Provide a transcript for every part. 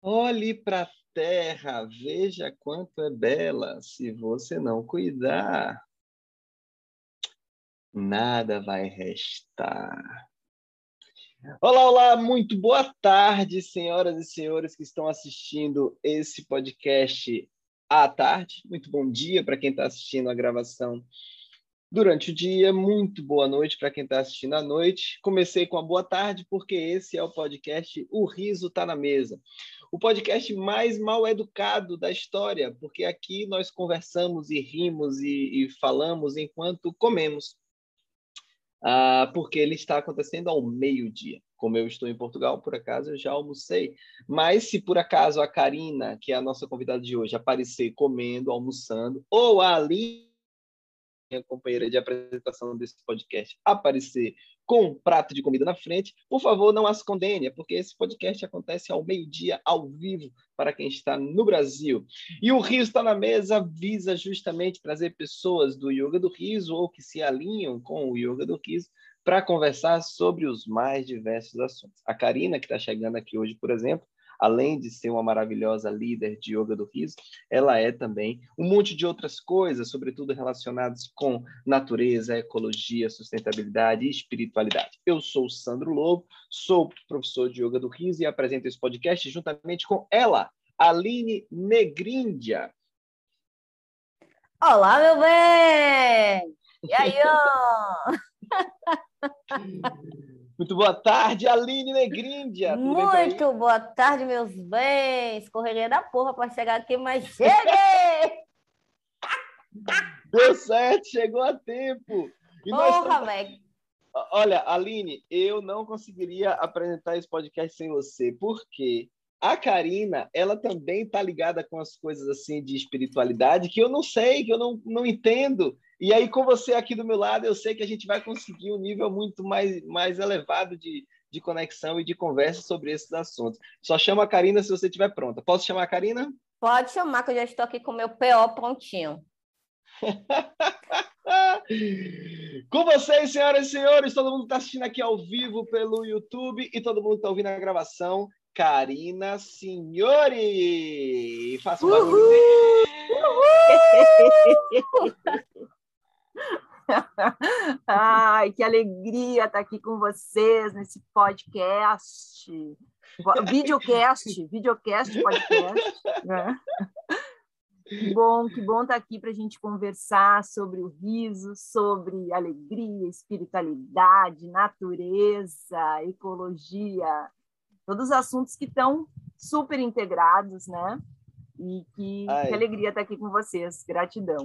Olhe para a terra, veja quanto é bela. Se você não cuidar, nada vai restar. Olá, olá, muito boa tarde, senhoras e senhores que estão assistindo esse podcast à tarde. Muito bom dia para quem está assistindo a gravação durante o dia. Muito boa noite para quem está assistindo à noite. Comecei com a boa tarde porque esse é o podcast O Riso Está na Mesa. O podcast mais mal educado da história, porque aqui nós conversamos e rimos e, e falamos enquanto comemos ah, porque ele está acontecendo ao meio-dia. Como eu estou em Portugal, por acaso, eu já almocei. Mas se por acaso a Karina, que é a nossa convidada de hoje, aparecer comendo, almoçando, ou a Aline, minha companheira de apresentação desse podcast, aparecer com um prato de comida na frente, por favor, não as condene, porque esse podcast acontece ao meio-dia, ao vivo, para quem está no Brasil. E o Riso está na mesa visa justamente trazer pessoas do Yoga do Riso ou que se alinham com o Yoga do Riso para conversar sobre os mais diversos assuntos. A Karina, que está chegando aqui hoje, por exemplo, além de ser uma maravilhosa líder de yoga do riso, ela é também um monte de outras coisas, sobretudo relacionadas com natureza, ecologia, sustentabilidade e espiritualidade. Eu sou o Sandro Lobo, sou professor de yoga do riso e apresento esse podcast juntamente com ela, Aline Negrindia. Olá, meu bem! E aí, ó? Muito boa tarde, Aline Negríndia. Muito boa tarde, meus bens. Correria da porra para chegar aqui, mas cheguei! Deu certo, chegou a tempo. E porra, velho. Olha, Aline, eu não conseguiria apresentar esse podcast sem você, porque a Karina, ela também tá ligada com as coisas assim de espiritualidade que eu não sei, que eu não, não entendo. E aí, com você aqui do meu lado, eu sei que a gente vai conseguir um nível muito mais, mais elevado de, de conexão e de conversa sobre esses assuntos. Só chama a Karina se você estiver pronta. Posso chamar a Karina? Pode chamar, que eu já estou aqui com o meu PO prontinho. com vocês, senhoras e senhores, todo mundo está assistindo aqui ao vivo pelo YouTube e todo mundo está ouvindo a gravação. Karina Signori! Faça um barulho. Ai, que alegria estar aqui com vocês nesse podcast. Videocast, videocast, podcast. Né? Que bom, que bom estar aqui para a gente conversar sobre o riso, sobre alegria, espiritualidade, natureza, ecologia, todos os assuntos que estão super integrados, né? E que, que alegria estar aqui com vocês. Gratidão.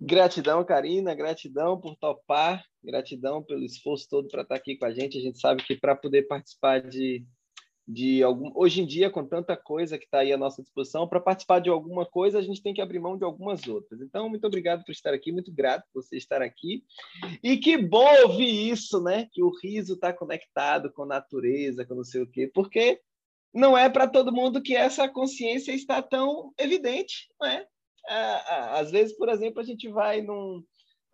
Gratidão, Karina, gratidão por topar, gratidão pelo esforço todo para estar aqui com a gente. A gente sabe que para poder participar de, de algum. Hoje em dia, com tanta coisa que está aí à nossa disposição, para participar de alguma coisa, a gente tem que abrir mão de algumas outras. Então, muito obrigado por estar aqui, muito grato por você estar aqui. E que bom ouvir isso, né? Que o riso está conectado com a natureza, com não sei o quê, porque não é para todo mundo que essa consciência está tão evidente, não é? Às vezes, por exemplo, a gente vai num,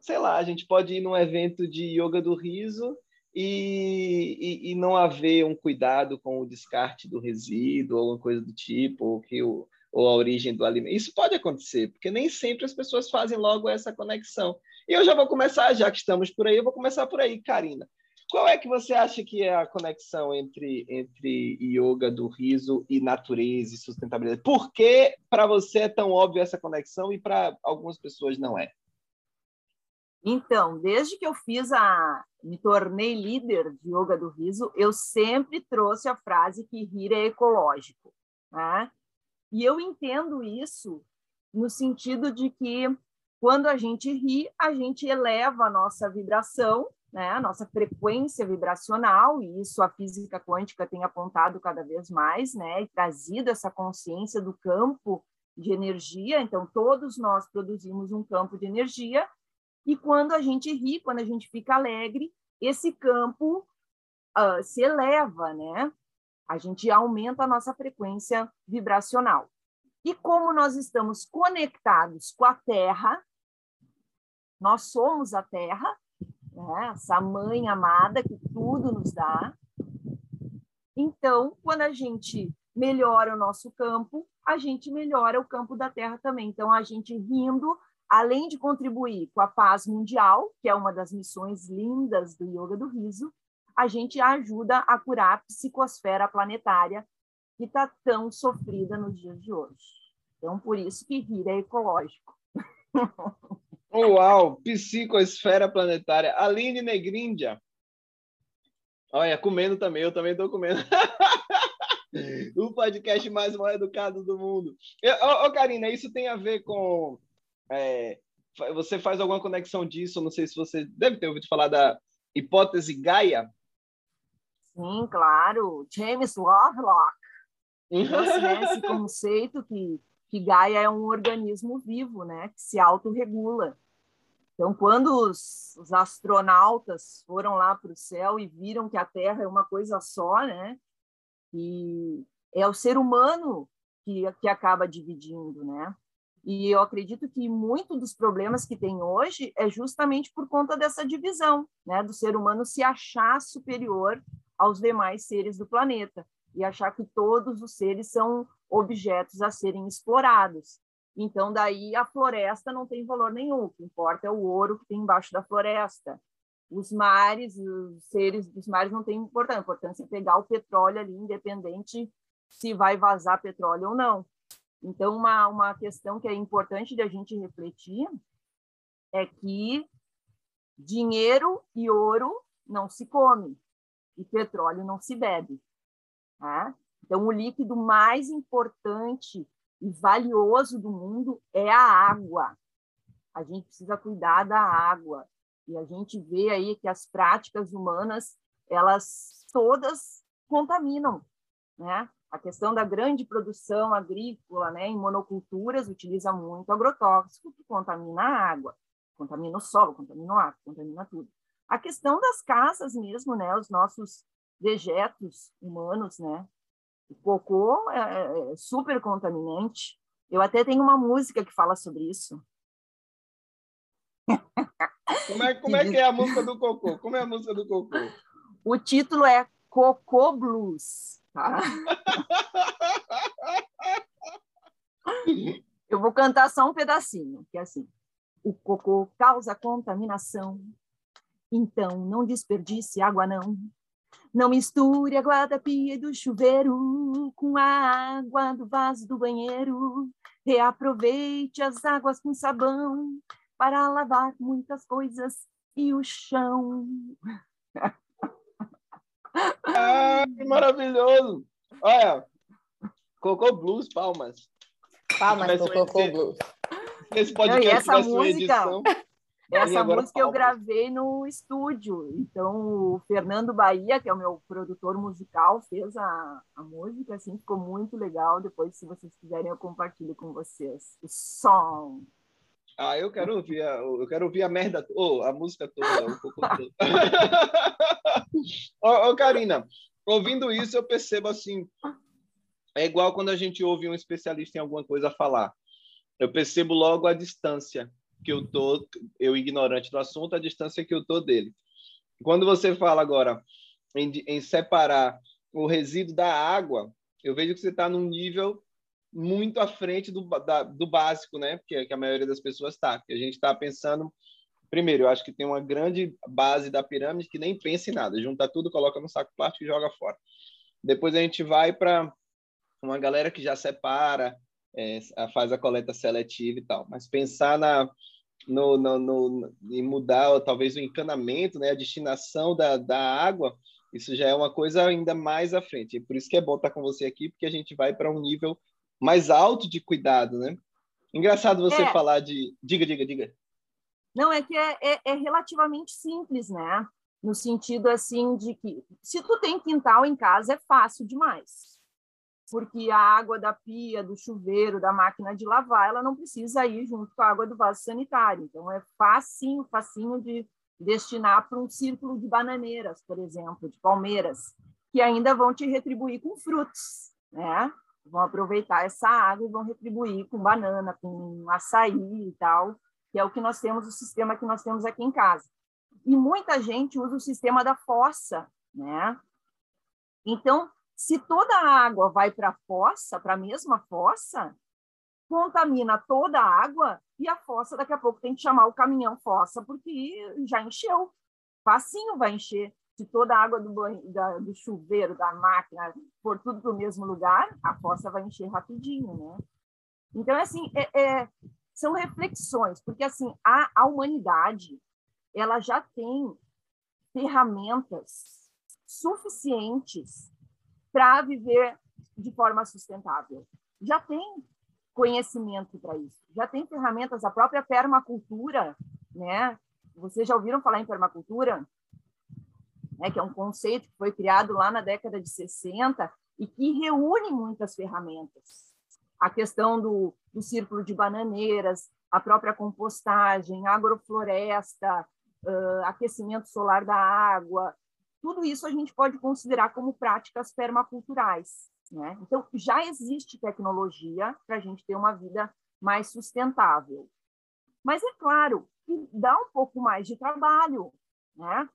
sei lá, a gente pode ir num evento de yoga do riso e, e, e não haver um cuidado com o descarte do resíduo ou uma coisa do tipo, ou que o ou a origem do alimento. Isso pode acontecer, porque nem sempre as pessoas fazem logo essa conexão. E eu já vou começar, já que estamos por aí, eu vou começar por aí, Karina. Qual é que você acha que é a conexão entre, entre yoga do riso e natureza e sustentabilidade? Por que para você é tão óbvio essa conexão e para algumas pessoas não é? Então, desde que eu fiz a, me tornei líder de yoga do riso, eu sempre trouxe a frase que rir é ecológico, né? E eu entendo isso no sentido de que quando a gente ri, a gente eleva a nossa vibração né, a nossa frequência vibracional, e isso a física quântica tem apontado cada vez mais, né, e trazido essa consciência do campo de energia. Então, todos nós produzimos um campo de energia, e quando a gente ri, quando a gente fica alegre, esse campo uh, se eleva, né? A gente aumenta a nossa frequência vibracional. E como nós estamos conectados com a Terra, nós somos a Terra, né? essa mãe amada que tudo nos dá. Então, quando a gente melhora o nosso campo, a gente melhora o campo da terra também. Então, a gente rindo, além de contribuir com a paz mundial, que é uma das missões lindas do Yoga do Riso, a gente ajuda a curar a psicosfera planetária que está tão sofrida nos dias de hoje. Então, por isso que rir é ecológico. Uau! Psicosfera planetária. Aline Negríndia. Olha, comendo também, eu também estou comendo. o podcast mais mal educado do mundo. Ô, oh, Karina, isso tem a ver com. É, você faz alguma conexão disso? Não sei se você deve ter ouvido falar da hipótese Gaia. Sim, claro. James Lovelock trouxe né, esse conceito que, que Gaia é um organismo vivo, né, que se autorregula. Então, quando os, os astronautas foram lá para o céu e viram que a Terra é uma coisa só, né, e é o ser humano que, que acaba dividindo, né? E eu acredito que muito dos problemas que tem hoje é justamente por conta dessa divisão, né, do ser humano se achar superior aos demais seres do planeta e achar que todos os seres são objetos a serem explorados. Então, daí a floresta não tem valor nenhum. O que importa é o ouro que tem embaixo da floresta. Os mares, os seres dos mares não têm importância. A importância é pegar o petróleo ali, independente se vai vazar petróleo ou não. Então, uma, uma questão que é importante de a gente refletir é que dinheiro e ouro não se come e petróleo não se bebe. Tá? Então, o líquido mais importante e valioso do mundo é a água. A gente precisa cuidar da água. E a gente vê aí que as práticas humanas, elas todas contaminam, né? A questão da grande produção agrícola, né, em monoculturas, utiliza muito agrotóxico que contamina a água, contamina o solo, contamina o ar, contamina tudo. A questão das caças mesmo, né, os nossos dejetos humanos, né, o cocô é, é, é super contaminante. Eu até tenho uma música que fala sobre isso. Como é, como é que é a música do cocô? Como é a música do cocô? O título é Cocô Blues. Tá? Eu vou cantar só um pedacinho, que é assim. O cocô causa contaminação, então não desperdice água não. Não misture a água da pia e do chuveiro com a água do vaso do banheiro. Reaproveite as águas com sabão para lavar muitas coisas e o chão. Ah, que maravilhoso! Olha, Cocô Blues, palmas. Palmas pro Cocô Blues. Esse podcast Não, essa música, edição. Essa música eu gravei no estúdio. Então, o Fernando Bahia, que é o meu produtor musical, fez a, a música, assim, ficou muito legal. Depois, se vocês quiserem, eu compartilho com vocês o som. Ah, eu quero ouvir a, eu quero ouvir a merda, oh, a música toda, um pouco toda. ô, ô, Karina, ouvindo isso, eu percebo assim, é igual quando a gente ouve um especialista em alguma coisa falar. Eu percebo logo a distância que eu tô, eu ignorante do assunto, a distância que eu tô dele. Quando você fala agora em, em separar o resíduo da água, eu vejo que você está num nível muito à frente do, da, do básico, né? Que, que a maioria das pessoas está. A gente está pensando. Primeiro, eu acho que tem uma grande base da pirâmide que nem pensa em nada, junta tudo, coloca no saco plástico e joga fora. Depois a gente vai para uma galera que já separa, é, faz a coleta seletiva e tal. Mas pensar na, no, no, no, em mudar talvez o encanamento, né, a destinação da, da água, isso já é uma coisa ainda mais à frente. E por isso que é bom estar com você aqui, porque a gente vai para um nível mais alto de cuidado, né? Engraçado você é. falar de. Diga, diga, diga. Não, é que é, é, é, relativamente simples, né? No sentido assim de que se tu tem quintal em casa é fácil demais porque a água da pia, do chuveiro, da máquina de lavar, ela não precisa ir junto com a água do vaso sanitário. Então, é facinho, facinho de destinar para um círculo de bananeiras, por exemplo, de palmeiras, que ainda vão te retribuir com frutos, né? Vão aproveitar essa água e vão retribuir com banana, com açaí e tal, que é o que nós temos, o sistema que nós temos aqui em casa. E muita gente usa o sistema da fossa, né? Então, Se toda a água vai para a fossa, para a mesma fossa, contamina toda a água e a fossa daqui a pouco tem que chamar o caminhão fossa porque já encheu. Facinho vai encher. Se toda a água do, da, do chuveiro, da máquina, for tudo para o mesmo lugar, a fossa vai encher rapidinho, né? Então, assim, é, é, são reflexões, porque, assim, a, a humanidade, ela já tem ferramentas suficientes para viver de forma sustentável. Já tem conhecimento para isso. Já tem ferramentas, a própria permacultura, né? Vocês já ouviram falar em permacultura? Né, que é um conceito que foi criado lá na década de 60 e que reúne muitas ferramentas. A questão do, do círculo de bananeiras, a própria compostagem, agrofloresta, uh, aquecimento solar da água, tudo isso a gente pode considerar como práticas permaculturais. Né? Então, já existe tecnologia para a gente ter uma vida mais sustentável. Mas é claro que dá um pouco mais de trabalho, né?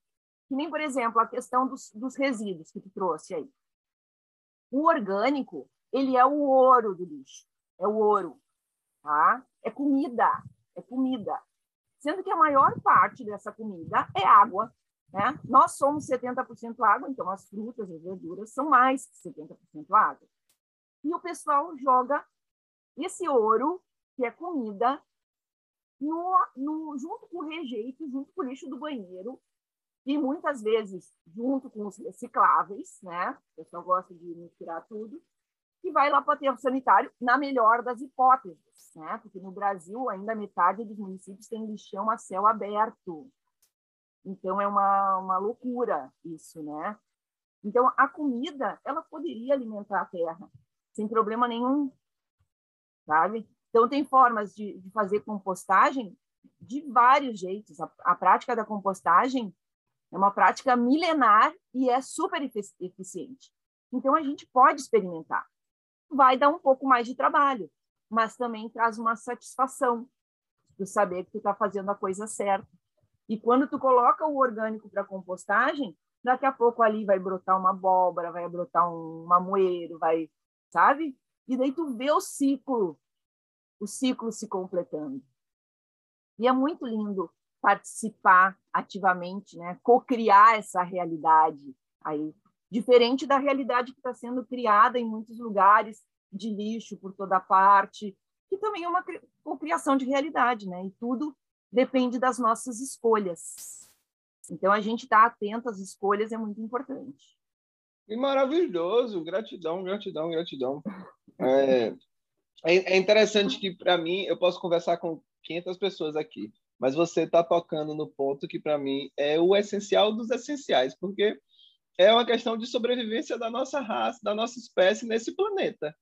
Que nem, por exemplo, a questão dos, dos resíduos que tu trouxe aí. O orgânico, ele é o ouro do lixo, é o ouro, tá? É comida, é comida. Sendo que a maior parte dessa comida é água, né? Nós somos 70% água, então as frutas e verduras são mais que 70% água. E o pessoal joga esse ouro, que é comida, no, no, junto com o rejeito, junto com o lixo do banheiro, e muitas vezes junto com os recicláveis, né? O pessoal gosta de misturar tudo, e vai lá para o aterro sanitário, na melhor das hipóteses, né? Porque no Brasil, ainda metade dos municípios tem lixão a céu aberto. Então é uma, uma loucura isso, né? Então a comida ela poderia alimentar a terra sem problema nenhum, sabe? Então tem formas de, de fazer compostagem de vários jeitos. A, a prática da compostagem é uma prática milenar e é super eficiente. Então a gente pode experimentar. Vai dar um pouco mais de trabalho, mas também traz uma satisfação de saber que tu está fazendo a coisa certa. E quando tu coloca o orgânico para compostagem, daqui a pouco ali vai brotar uma abóbora, vai brotar um mamoeiro, vai, sabe? E daí tu vê o ciclo, o ciclo se completando. E é muito lindo participar ativamente, né? Co-criar essa realidade aí, diferente da realidade que está sendo criada em muitos lugares de lixo por toda parte, que também é uma cocriação de realidade, né? E tudo depende das nossas escolhas. Então, a gente estar tá atento às escolhas é muito importante. E maravilhoso, gratidão, gratidão, gratidão. É, é, é interessante que, para mim, eu posso conversar com 500 pessoas aqui, mas você está tocando no ponto que, para mim, é o essencial dos essenciais, porque é uma questão de sobrevivência da nossa raça, da nossa espécie nesse planeta.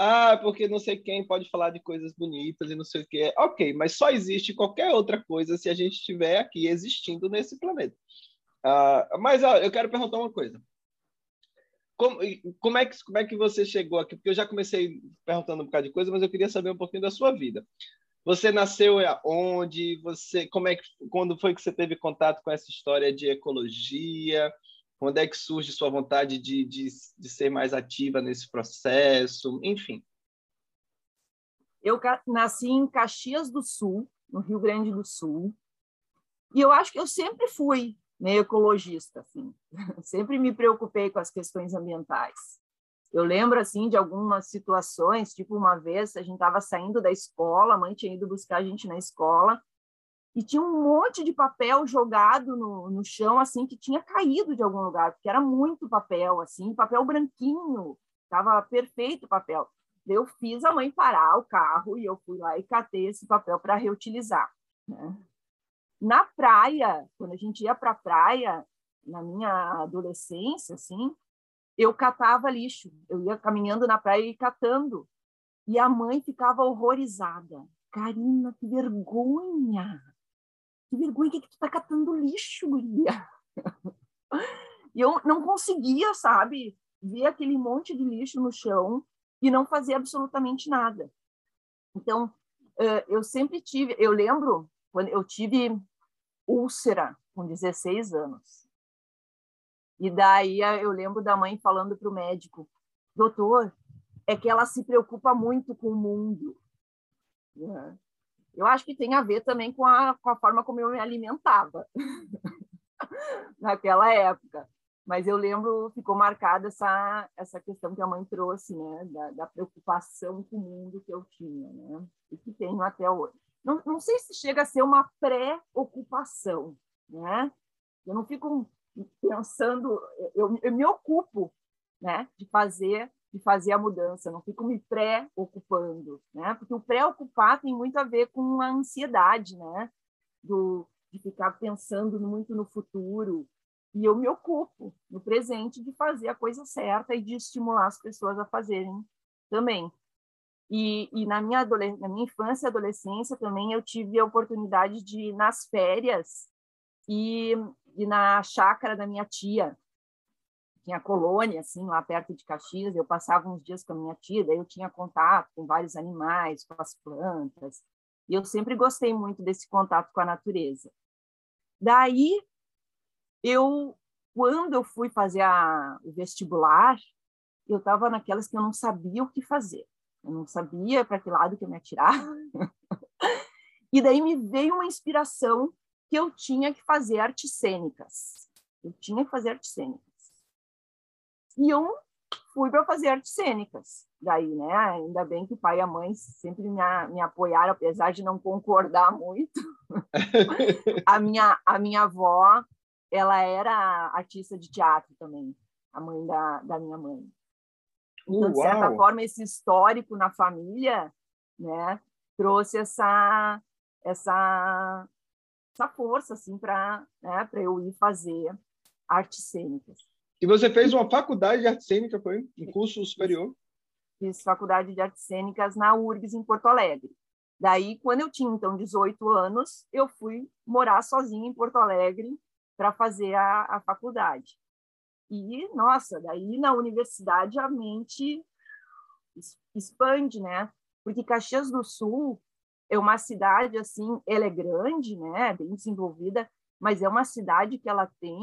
Ah, porque não sei quem pode falar de coisas bonitas e não sei o que. Ok, mas só existe qualquer outra coisa se a gente estiver aqui existindo nesse planeta. Ah, mas eu quero perguntar uma coisa. Como, como, é que, como é que você chegou aqui? Porque eu já comecei perguntando um bocado de coisa, mas eu queria saber um pouquinho da sua vida. Você nasceu onde? Você, como é que, quando foi que você teve contato com essa história de ecologia? Quando é que surge sua vontade de, de, de ser mais ativa nesse processo? Enfim. Eu nasci em Caxias do Sul, no Rio Grande do Sul, e eu acho que eu sempre fui meio ecologista, assim. sempre me preocupei com as questões ambientais. Eu lembro assim de algumas situações, tipo uma vez a gente estava saindo da escola, a mãe tinha ido buscar a gente na escola e tinha um monte de papel jogado no, no chão, assim, que tinha caído de algum lugar, porque era muito papel, assim, papel branquinho, estava perfeito o papel. Eu fiz a mãe parar o carro e eu fui lá e catei esse papel para reutilizar. Né? Na praia, quando a gente ia para a praia, na minha adolescência, assim, eu catava lixo. Eu ia caminhando na praia e catando. E a mãe ficava horrorizada. Karina, que vergonha! Que vergonha que, que tu tá catando lixo, guria. E eu não conseguia, sabe, ver aquele monte de lixo no chão e não fazer absolutamente nada. Então, eu sempre tive, eu lembro quando eu tive úlcera com 16 anos. E daí eu lembro da mãe falando para o médico, doutor, é que ela se preocupa muito com o mundo. Né? Eu acho que tem a ver também com a, com a forma como eu me alimentava naquela época. Mas eu lembro, ficou marcada essa, essa questão que a mãe trouxe, né? Da, da preocupação com o mundo que eu tinha, né? E que tenho até hoje. Não, não sei se chega a ser uma pré-ocupação, né? Eu não fico pensando, eu, eu me ocupo, né? De fazer de fazer a mudança, não fico me pré-ocupando, né? Porque o pré-ocupar tem muito a ver com a ansiedade, né? Do, de ficar pensando muito no futuro. E eu me ocupo no presente de fazer a coisa certa e de estimular as pessoas a fazerem também. E, e na, minha na minha infância e adolescência também eu tive a oportunidade de, nas férias, e, e na chácara da minha tia, tinha colônia, assim, lá perto de Caxias, eu passava uns dias com a minha tia, daí eu tinha contato com vários animais, com as plantas, e eu sempre gostei muito desse contato com a natureza. Daí, eu, quando eu fui fazer a, o vestibular, eu estava naquelas que eu não sabia o que fazer. Eu não sabia para que lado que eu me atirar. e daí me veio uma inspiração que eu tinha que fazer artes cênicas. Eu tinha que fazer artes cênicas. E eu fui para fazer artes cênicas. Daí, né? Ainda bem que o pai e a mãe sempre me, me apoiaram, apesar de não concordar muito. a, minha, a minha avó, ela era artista de teatro também, a mãe da, da minha mãe. Então, de certa forma, esse histórico na família, né, trouxe essa essa essa força assim para né, para eu ir fazer artes cênicas. E você fez uma faculdade de arte cênica, foi? Um curso superior? Fiz faculdade de artes cênicas na URGS, em Porto Alegre. Daí, quando eu tinha, então, 18 anos, eu fui morar sozinha em Porto Alegre para fazer a, a faculdade. E, nossa, daí na universidade a mente expande, né? Porque Caxias do Sul é uma cidade, assim, ela é grande, né? Bem desenvolvida, mas é uma cidade que ela tem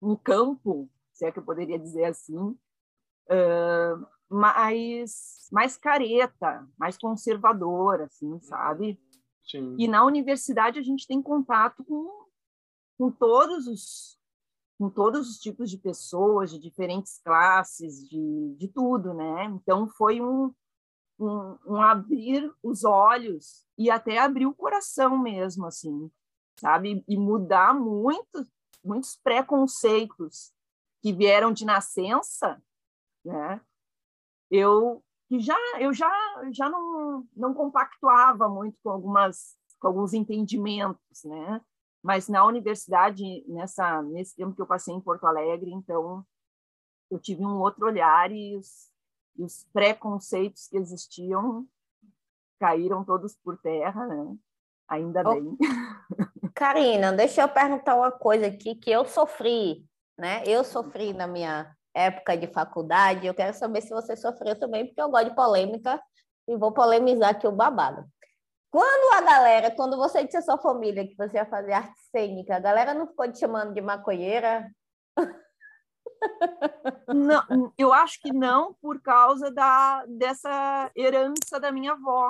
um campo, se é que eu poderia dizer assim, uh, mais, mais careta, mais conservadora, assim, sabe? Sim. E na universidade a gente tem contato com, com todos os com todos os tipos de pessoas, de diferentes classes, de, de tudo, né? Então foi um, um, um abrir os olhos e até abrir o coração mesmo, assim, sabe? E mudar muito muitos preconceitos que vieram de nascença, né? Eu que já eu já já não não compactuava muito com algumas com alguns entendimentos, né? Mas na universidade nessa nesse tempo que eu passei em Porto Alegre, então eu tive um outro olhar e os, os preconceitos que existiam caíram todos por terra, né? Ainda bem. Karina, deixa eu perguntar uma coisa aqui que eu sofri, né? Eu sofri na minha época de faculdade. Eu quero saber se você sofreu também, porque eu gosto de polêmica e vou polemizar aqui o babado. Quando a galera, quando você disse a sua família que você ia fazer arte cênica, a galera não ficou te chamando de maconheira? Não, eu acho que não, por causa da, dessa herança da minha avó.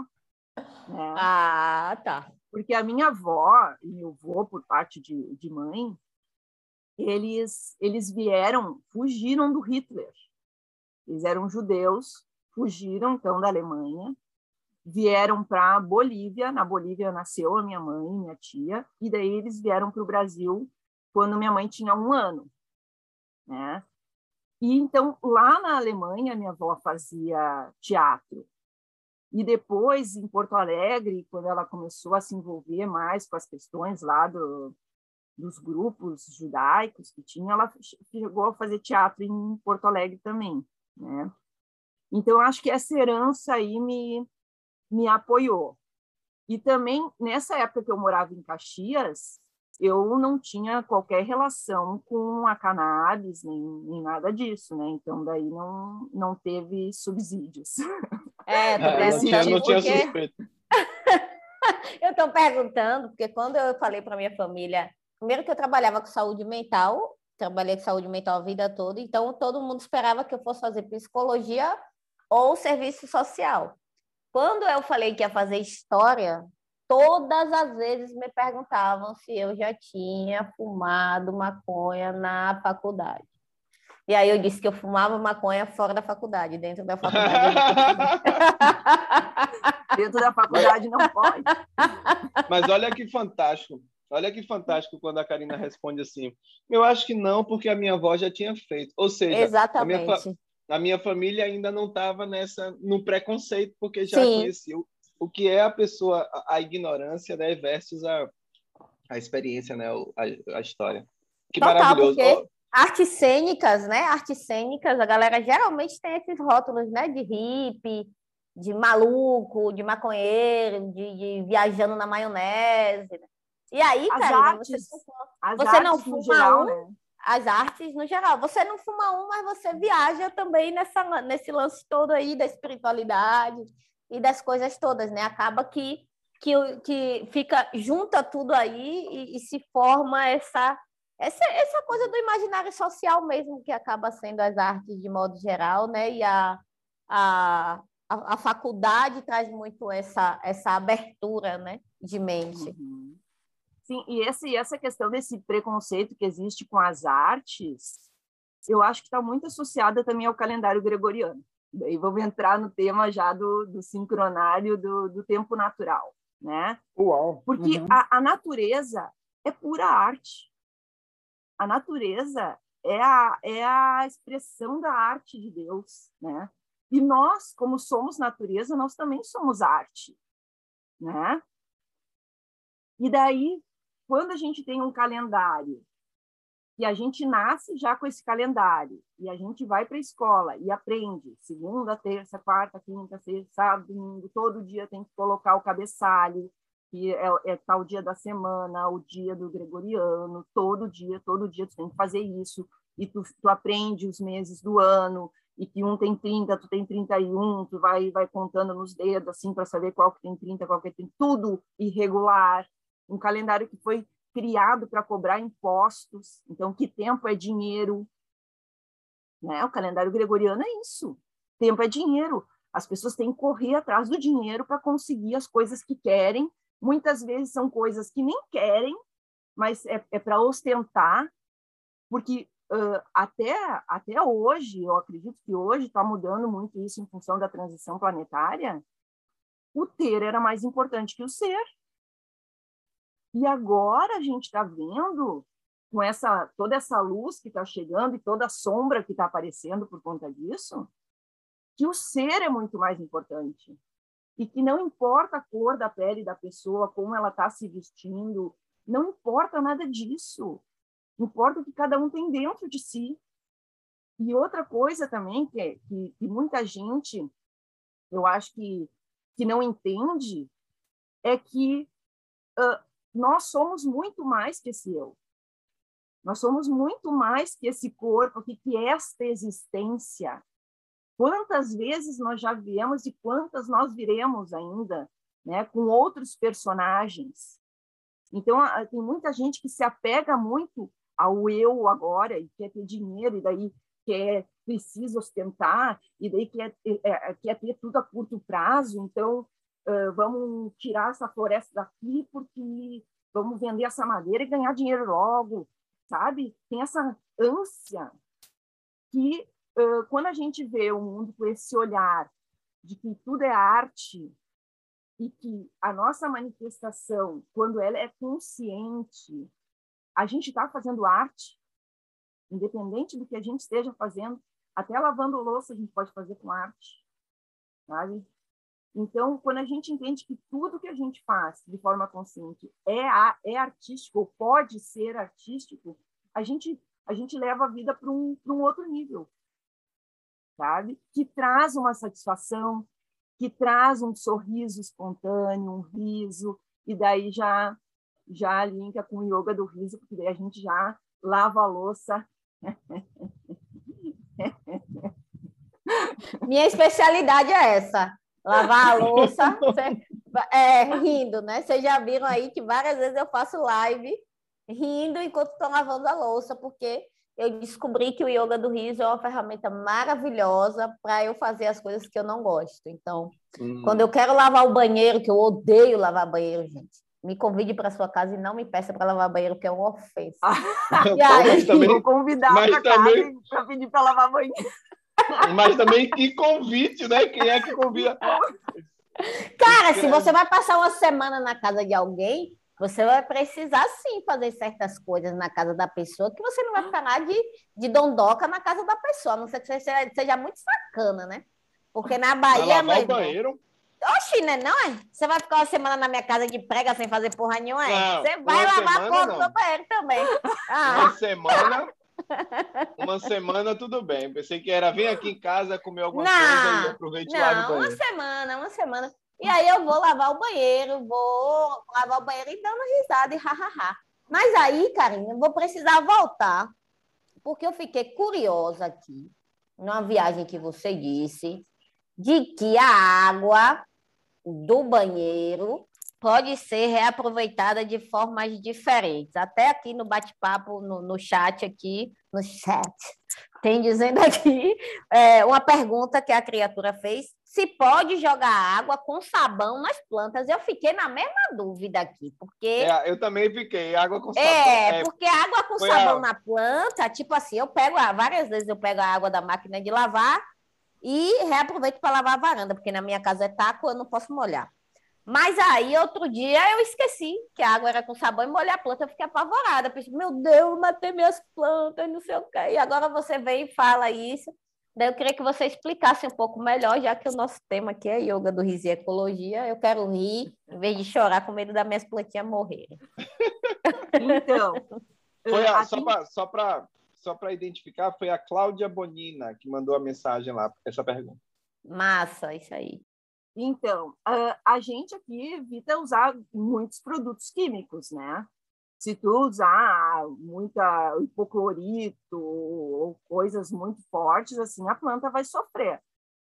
Né? Ah, tá porque a minha avó e meu avô, por parte de, de mãe, eles, eles vieram, fugiram do Hitler. Eles eram judeus, fugiram então da Alemanha, vieram para a Bolívia. Na Bolívia nasceu a minha mãe, minha tia, e daí eles vieram para o Brasil quando minha mãe tinha um ano, né? E então lá na Alemanha minha avó fazia teatro e depois, em Porto Alegre, quando ela começou a se envolver mais com as questões lá do, dos grupos judaicos que tinha, ela chegou a fazer teatro em Porto Alegre também, né? Então, acho que essa herança aí me, me apoiou. E também, nessa época que eu morava em Caxias, eu não tinha qualquer relação com a cannabis, nem, nem nada disso, né? Então, daí não, não teve subsídios. É, tô é, não tinha, não tinha eu estou perguntando, porque quando eu falei para minha família, primeiro que eu trabalhava com saúde mental, trabalhei com saúde mental a vida toda, então todo mundo esperava que eu fosse fazer psicologia ou serviço social. Quando eu falei que ia fazer história, todas as vezes me perguntavam se eu já tinha fumado maconha na faculdade. E aí eu disse que eu fumava maconha fora da faculdade, dentro da faculdade. dentro da faculdade não pode. Mas olha que fantástico. Olha que fantástico quando a Karina responde assim. Eu acho que não, porque a minha avó já tinha feito. Ou seja, Exatamente. A minha, a minha família ainda não estava nessa no preconceito, porque já Sim. conhecia o, o que é a pessoa, a, a ignorância, né, versus a, a experiência, né, a, a história. Que Total, maravilhoso. Porque artes cênicas, né? Artes cênicas, a galera geralmente tem esses rótulos, né? De hippie, de maluco, de maconheiro, de, de viajando na maionese. Né? E aí, as cara, artes, você, você não fuma geral, um, né? as artes no geral. Você não fuma um, mas você viaja também nessa, nesse lance todo aí da espiritualidade e das coisas todas, né? Acaba que, que, que fica, junta tudo aí e, e se forma essa essa, essa coisa do imaginário social mesmo, que acaba sendo as artes de modo geral, né? E a, a, a, a faculdade traz muito essa, essa abertura né? de mente. Uhum. Sim, e esse, essa questão desse preconceito que existe com as artes, eu acho que está muito associada também ao calendário gregoriano. Daí vamos entrar no tema já do, do sincronário do, do tempo natural, né? Uau! Porque uhum. a, a natureza é pura arte a natureza é a, é a expressão da arte de Deus, né? E nós, como somos natureza, nós também somos arte, né? E daí, quando a gente tem um calendário e a gente nasce já com esse calendário e a gente vai para a escola e aprende segunda, terça, quarta, quinta, sexta, sábado, domingo, todo dia tem que colocar o cabeçalho, que é, é, tal dia da semana, o dia do gregoriano, todo dia, todo dia tu tem que fazer isso, e tu, tu aprende os meses do ano, e que um tem 30, tu tem 31, tu vai, vai contando nos dedos, assim, para saber qual que tem 30, qual que tem tudo irregular, um calendário que foi criado para cobrar impostos, então que tempo é dinheiro, né? O calendário gregoriano é isso, tempo é dinheiro, as pessoas têm que correr atrás do dinheiro para conseguir as coisas que querem Muitas vezes são coisas que nem querem, mas é, é para ostentar, porque uh, até, até hoje, eu acredito que hoje está mudando muito isso em função da transição planetária, o ter era mais importante que o ser. E agora a gente está vendo, com essa toda essa luz que está chegando e toda a sombra que está aparecendo por conta disso, que o ser é muito mais importante e que não importa a cor da pele da pessoa, como ela está se vestindo, não importa nada disso. Importa o que cada um tem dentro de si. E outra coisa também que, é, que, que muita gente, eu acho que, que não entende, é que uh, nós somos muito mais que esse eu. Nós somos muito mais que esse corpo, que, que esta existência. Quantas vezes nós já viemos e quantas nós viremos ainda, né, com outros personagens. Então, tem muita gente que se apega muito ao eu agora e quer ter dinheiro e daí quer precisa ostentar e daí quer, é, quer ter tudo a curto prazo. Então, uh, vamos tirar essa floresta daqui porque vamos vender essa madeira e ganhar dinheiro logo, sabe? Tem essa ânsia que quando a gente vê o mundo com esse olhar de que tudo é arte e que a nossa manifestação, quando ela é consciente, a gente está fazendo arte, independente do que a gente esteja fazendo, até lavando louça a gente pode fazer com arte, sabe? Então, quando a gente entende que tudo que a gente faz de forma consciente é, é artístico, ou pode ser artístico, a gente, a gente leva a vida para um, um outro nível sabe? Que traz uma satisfação, que traz um sorriso espontâneo, um riso, e daí já já linka com o yoga do riso, porque daí a gente já lava a louça. Minha especialidade é essa, lavar a louça, é, rindo, né? Vocês já viram aí que várias vezes eu faço live rindo enquanto estou lavando a louça, porque eu descobri que o yoga do riso é uma ferramenta maravilhosa para eu fazer as coisas que eu não gosto. Então, uhum. quando eu quero lavar o banheiro, que eu odeio lavar banheiro, gente, me convide para sua casa e não me peça para lavar banheiro, que é uma ofensa. e aí, também, vou convidar para também... casa para pedir para lavar banheiro. Mas também que convite, né? Quem é que convida? Cara, se você vai passar uma semana na casa de alguém, você vai precisar sim fazer certas coisas na casa da pessoa que você não vai ficar lá de, de dondoca na casa da pessoa, a não ser que você seja, muito sacana, né? Porque na Bahia. Vai lavar o banheiro. Oxi, né? Não é? Você vai ficar uma semana na minha casa de prega sem fazer porra nenhuma, é? Não, você vai lavar a porra do banheiro também. Ah. Uma semana. Uma semana tudo bem. Pensei que era vir aqui em casa comer alguma não, coisa e aproveitar lá no banheiro. Uma semana, uma semana. E aí eu vou lavar o banheiro, vou lavar o banheiro e dando risada e hahaha. Mas aí, Karina, vou precisar voltar, porque eu fiquei curiosa aqui, numa viagem que você disse, de que a água do banheiro pode ser reaproveitada de formas diferentes. Até aqui no bate-papo, no, no chat aqui, no chat, tem dizendo aqui é, uma pergunta que a criatura fez se pode jogar água com sabão nas plantas. Eu fiquei na mesma dúvida aqui, porque. É, eu também fiquei, água com sabão. É, é porque água com sabão a... na planta, tipo assim, eu pego, várias vezes eu pego a água da máquina de lavar e reaproveito para lavar a varanda, porque na minha casa é taco, eu não posso molhar. Mas aí, outro dia, eu esqueci que a água era com sabão e molhei a planta, eu fiquei apavorada. Pensei, meu Deus, matei minhas plantas, não sei o quê. E agora você vem e fala isso. Daí eu queria que você explicasse um pouco melhor, já que o nosso tema aqui é yoga do riso e ecologia. Eu quero rir, em vez de chorar com medo das minhas plantinhas morrerem. Então, foi a, aqui... só para só para identificar, foi a Cláudia Bonina que mandou a mensagem lá, essa pergunta. Massa, isso aí. Então, a, a gente aqui evita usar muitos produtos químicos, né? Se tu usar muita hipoclorito ou coisas muito fortes, assim, a planta vai sofrer.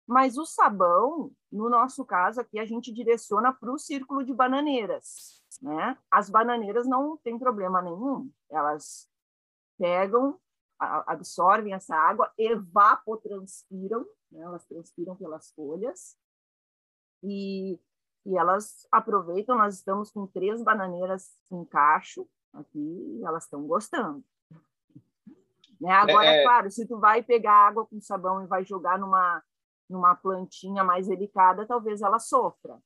Mas o sabão, no nosso caso aqui, a gente direciona para o círculo de bananeiras, né? As bananeiras não tem problema nenhum, elas pegam, absorvem essa água, evapotranspiram, né? elas transpiram pelas folhas e e elas aproveitam. Nós estamos com três bananeiras em cacho aqui e elas estão gostando. Né? Agora, é, é, claro, se tu vai pegar água com sabão e vai jogar numa, numa plantinha mais delicada, talvez ela sofra.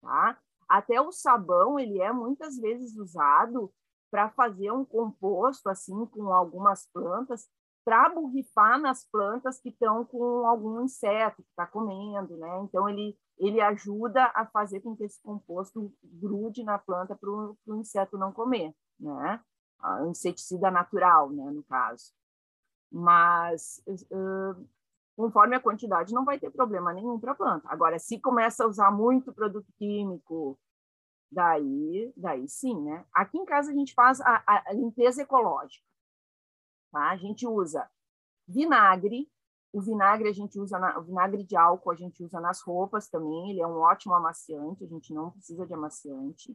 Tá? Até o sabão, ele é muitas vezes usado para fazer um composto assim com algumas plantas para borrifar nas plantas que estão com algum inseto que está comendo, né? Então ele ele ajuda a fazer com que esse composto grude na planta para o inseto não comer, né? Um inseticida natural, né, no caso. Mas uh, conforme a quantidade não vai ter problema nenhum para a planta. Agora, se começa a usar muito produto químico, daí, daí sim, né? Aqui em casa a gente faz a, a limpeza ecológica. Tá? A gente usa vinagre, o vinagre a gente usa, na, o vinagre de álcool a gente usa nas roupas também, ele é um ótimo amaciante, a gente não precisa de amaciante.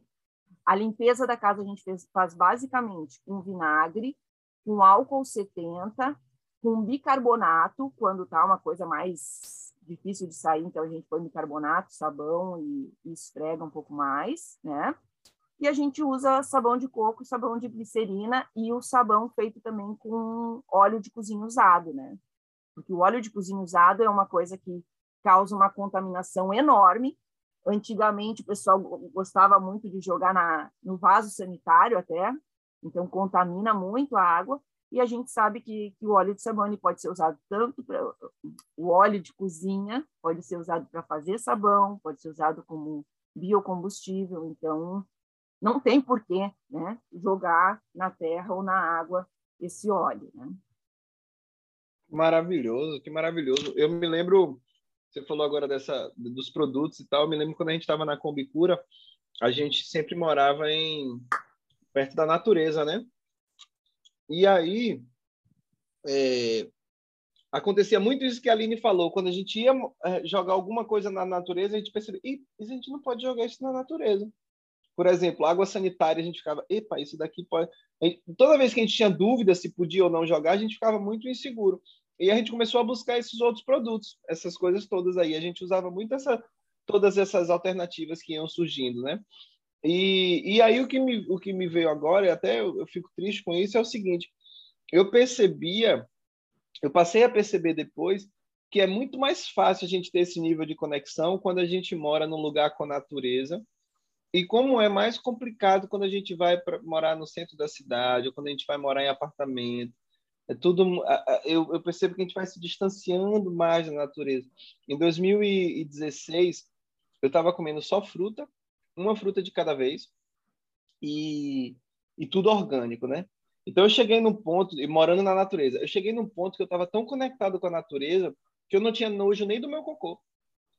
A limpeza da casa a gente fez, faz basicamente com vinagre, com álcool 70, com bicarbonato, quando tá uma coisa mais difícil de sair, então a gente põe bicarbonato, sabão e, e esfrega um pouco mais, né? E a gente usa sabão de coco, sabão de glicerina e o sabão feito também com óleo de cozinha usado, né? Porque o óleo de cozinha usado é uma coisa que causa uma contaminação enorme. Antigamente o pessoal gostava muito de jogar na, no vaso sanitário até, então contamina muito a água. E a gente sabe que, que o óleo de sabão pode ser usado tanto para o óleo de cozinha, pode ser usado para fazer sabão, pode ser usado como biocombustível. Então, não tem porquê né, jogar na terra ou na água esse óleo. Né? Maravilhoso, que maravilhoso. Eu me lembro, você falou agora dessa dos produtos e tal, eu me lembro quando a gente estava na Combicura, a gente sempre morava em perto da natureza, né? E aí é, acontecia muito isso que a Aline falou, quando a gente ia é, jogar alguma coisa na natureza, a gente percebia, e a gente não pode jogar isso na natureza Por exemplo, água sanitária, a gente ficava, epa, isso daqui pode. Toda vez que a gente tinha dúvida se podia ou não jogar, a gente ficava muito inseguro. E a gente começou a buscar esses outros produtos, essas coisas todas aí. A gente usava muito essa, todas essas alternativas que iam surgindo, né? E, e aí o que, me, o que me veio agora, e até eu, eu fico triste com isso, é o seguinte: eu percebia, eu passei a perceber depois que é muito mais fácil a gente ter esse nível de conexão quando a gente mora num lugar com natureza e como é mais complicado quando a gente vai para morar no centro da cidade ou quando a gente vai morar em apartamento. É tudo, eu, eu percebo que a gente vai se distanciando mais da natureza. Em 2016, eu estava comendo só fruta, uma fruta de cada vez, e, e tudo orgânico, né? Então eu cheguei num ponto, e morando na natureza, eu cheguei num ponto que eu estava tão conectado com a natureza que eu não tinha nojo nem do meu cocô.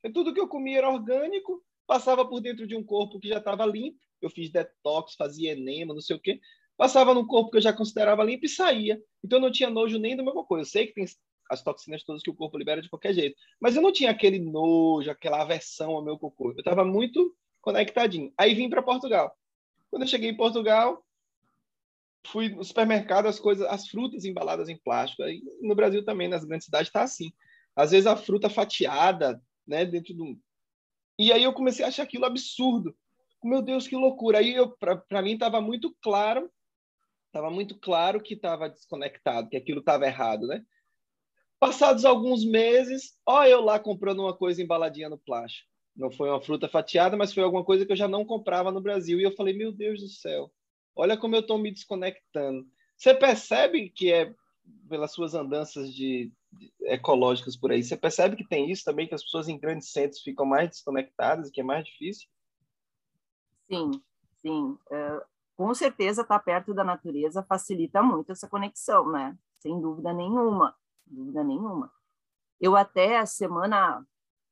E tudo que eu comia era orgânico, passava por dentro de um corpo que já estava limpo. Eu fiz detox, fazia enema, não sei o quê. Passava num corpo que eu já considerava limpo e saía. Então eu não tinha nojo nem do meu cocô. Eu sei que tem as toxinas todas que o corpo libera de qualquer jeito, mas eu não tinha aquele nojo, aquela aversão ao meu cocô. Eu estava muito conectadinho. Aí vim para Portugal. Quando eu cheguei em Portugal, fui no supermercado, as coisas, as frutas embaladas em plástico. Aí no Brasil também, nas grandes cidades, está assim. Às vezes a fruta fatiada, né, dentro de um, e aí eu comecei a achar aquilo absurdo. Meu Deus, que loucura. Aí para mim estava muito claro, estava muito claro que estava desconectado, que aquilo estava errado, né? Passados alguns meses, ó, eu lá comprando uma coisa embaladinha no plástico. Não foi uma fruta fatiada, mas foi alguma coisa que eu já não comprava no Brasil. E eu falei, meu Deus do céu, olha como eu estou me desconectando. Você percebe que é pelas suas andanças de, ecológicas por aí. Você percebe que tem isso também, que as pessoas em grandes centros ficam mais desconectadas e que é mais difícil? Sim, sim. Uh, com certeza, estar tá perto da natureza facilita muito essa conexão, né? Sem dúvida nenhuma, dúvida nenhuma. Eu até a semana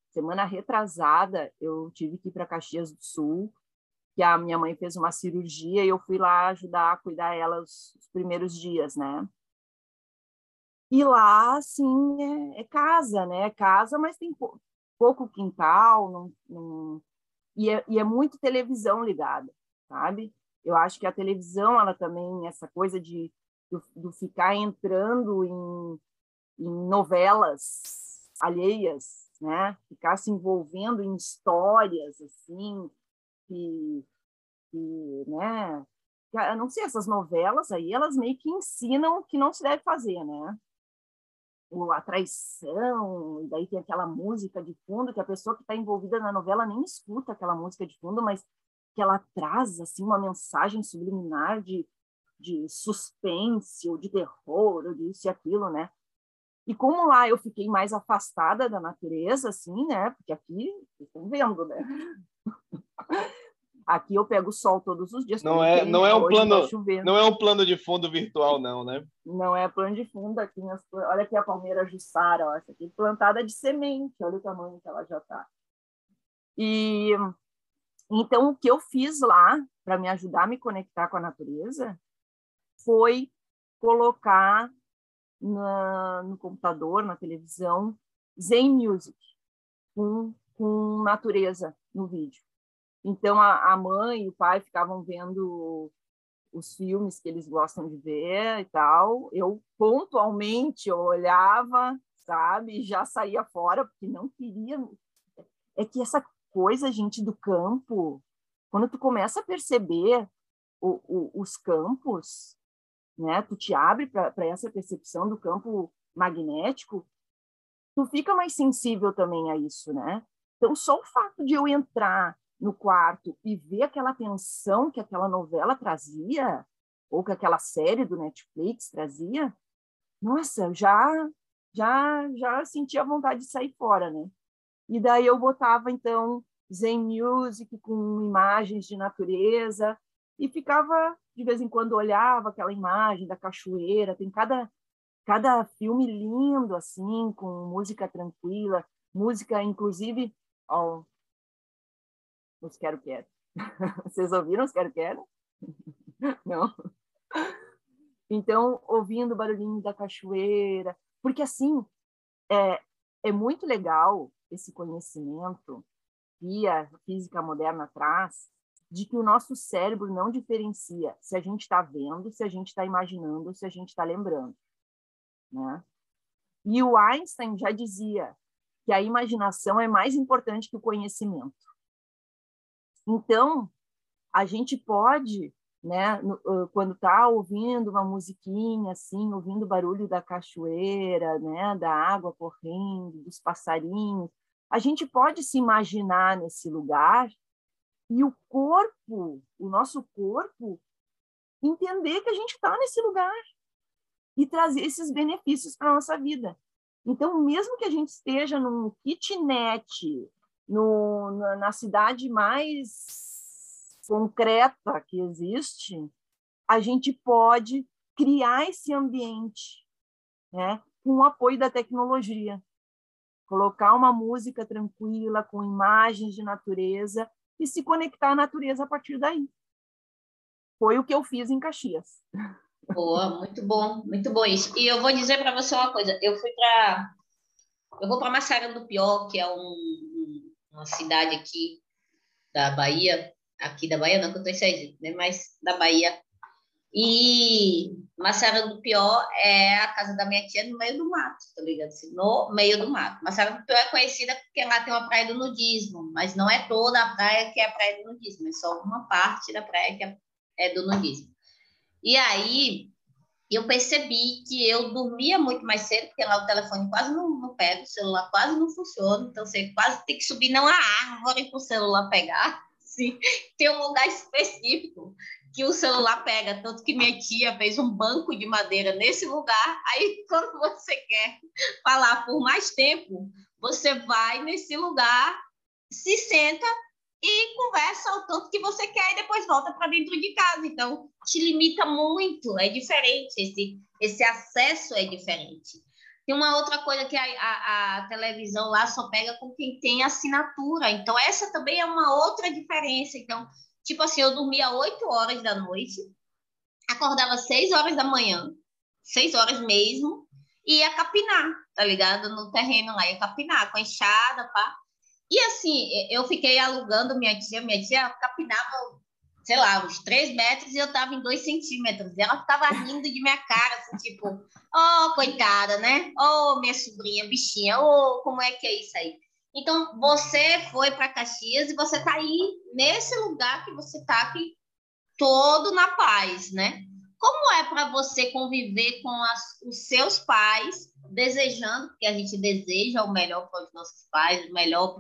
semana retrasada eu tive que ir para Caxias do Sul, que a minha mãe fez uma cirurgia e eu fui lá ajudar a cuidar ela os, os primeiros dias, né? E lá, assim, é, é casa, né? É casa, mas tem pou, pouco quintal, não, não... E, é, e é muito televisão ligada, sabe? Eu acho que a televisão, ela também, essa coisa de do, ficar entrando em, em novelas alheias, né? Ficar se envolvendo em histórias, assim, que, que né? Eu não sei, essas novelas aí, elas meio que ensinam o que não se deve fazer, né? A traição, e daí tem aquela música de fundo que a pessoa que está envolvida na novela nem escuta aquela música de fundo, mas que ela traz assim uma mensagem subliminar de, de suspense ou de terror ou disso e aquilo, né? E como lá eu fiquei mais afastada da natureza, assim, né? Porque aqui, estão vendo, né? Aqui eu pego sol todos os dias. Não é, não é um plano, tá não é um plano de fundo virtual, não, né? Não é plano de fundo aqui. Nas, olha aqui a palmeira Jussara, ó, essa aqui plantada de semente. Olha o tamanho que ela já está. E então o que eu fiz lá para me ajudar a me conectar com a natureza foi colocar na, no computador, na televisão, Zen Music com, com natureza no vídeo. Então a, a mãe e o pai ficavam vendo os filmes que eles gostam de ver e tal. Eu pontualmente eu olhava, sabe, e já saía fora porque não queria. É que essa coisa, gente, do campo, quando tu começa a perceber o, o, os campos, né, tu te abre para essa percepção do campo magnético, tu fica mais sensível também a isso, né? Então só o fato de eu entrar no quarto e ver aquela tensão que aquela novela trazia, ou que aquela série do Netflix trazia, nossa, já já já sentia vontade de sair fora, né? E daí eu botava então Zen Music com imagens de natureza e ficava de vez em quando olhava aquela imagem da cachoeira, tem cada cada filme lindo assim, com música tranquila, música inclusive, ó, os Quero Quero. Vocês ouviram os Quero Quero? Não? Então, ouvindo o barulhinho da cachoeira, porque assim, é, é muito legal esse conhecimento que a física moderna traz, de que o nosso cérebro não diferencia se a gente está vendo, se a gente está imaginando, se a gente está lembrando. Né? E o Einstein já dizia que a imaginação é mais importante que o conhecimento. Então, a gente pode, né, quando está ouvindo uma musiquinha assim, ouvindo o barulho da cachoeira, né, da água correndo, dos passarinhos, a gente pode se imaginar nesse lugar e o corpo, o nosso corpo, entender que a gente está nesse lugar e trazer esses benefícios para a nossa vida. Então, mesmo que a gente esteja num kitnet, no, na, na cidade mais concreta que existe, a gente pode criar esse ambiente né, com o apoio da tecnologia. Colocar uma música tranquila, com imagens de natureza, e se conectar à natureza a partir daí. Foi o que eu fiz em Caxias. Boa, muito bom, muito bom isso. E eu vou dizer para você uma coisa, eu fui para eu vou para Maceió do Pior, que é um, uma cidade aqui da Bahia, aqui da Bahia, não que eu estou em Sergipe, né? mas da Bahia. E Maceió do Pior é a casa da minha tia no meio do mato, tá ligado? Assim, no meio do mato. Maceió do Pior é conhecida porque lá tem uma praia do nudismo, mas não é toda a praia que é a praia do nudismo, é só uma parte da praia que é, é do nudismo. E aí eu percebi que eu dormia muito mais cedo, porque lá o telefone quase não, não pega, o celular quase não funciona, então você quase tem que subir não a árvore para o celular pegar. Sim, tem um lugar específico que o celular pega, tanto que minha tia fez um banco de madeira nesse lugar. Aí, quando você quer falar por mais tempo, você vai nesse lugar, se senta e conversa o tanto que você quer e depois volta para dentro de casa. Então, te limita muito, é diferente, esse, esse acesso é diferente. Tem uma outra coisa que a, a, a, televisão lá só pega com quem tem assinatura. Então, essa também é uma outra diferença. Então, Tipo assim, eu dormia 8 horas da noite, acordava 6 horas da manhã, 6 horas mesmo, e ia capinar, tá ligado? No terreno lá, ia capinar com a enxada, pá. E assim, eu fiquei alugando minha tia, minha tia capinava, sei lá, uns 3 metros e eu tava em 2 centímetros. E ela ficava rindo de minha cara, assim, tipo, oh, coitada, né? Oh, minha sobrinha, bichinha, oh, como é que é isso aí? Então, você foi para Caxias e você está aí nesse lugar que você está aqui todo na paz, né? Como é para você conviver com as, os seus pais, desejando, porque a gente deseja o melhor para os nossos pais, o melhor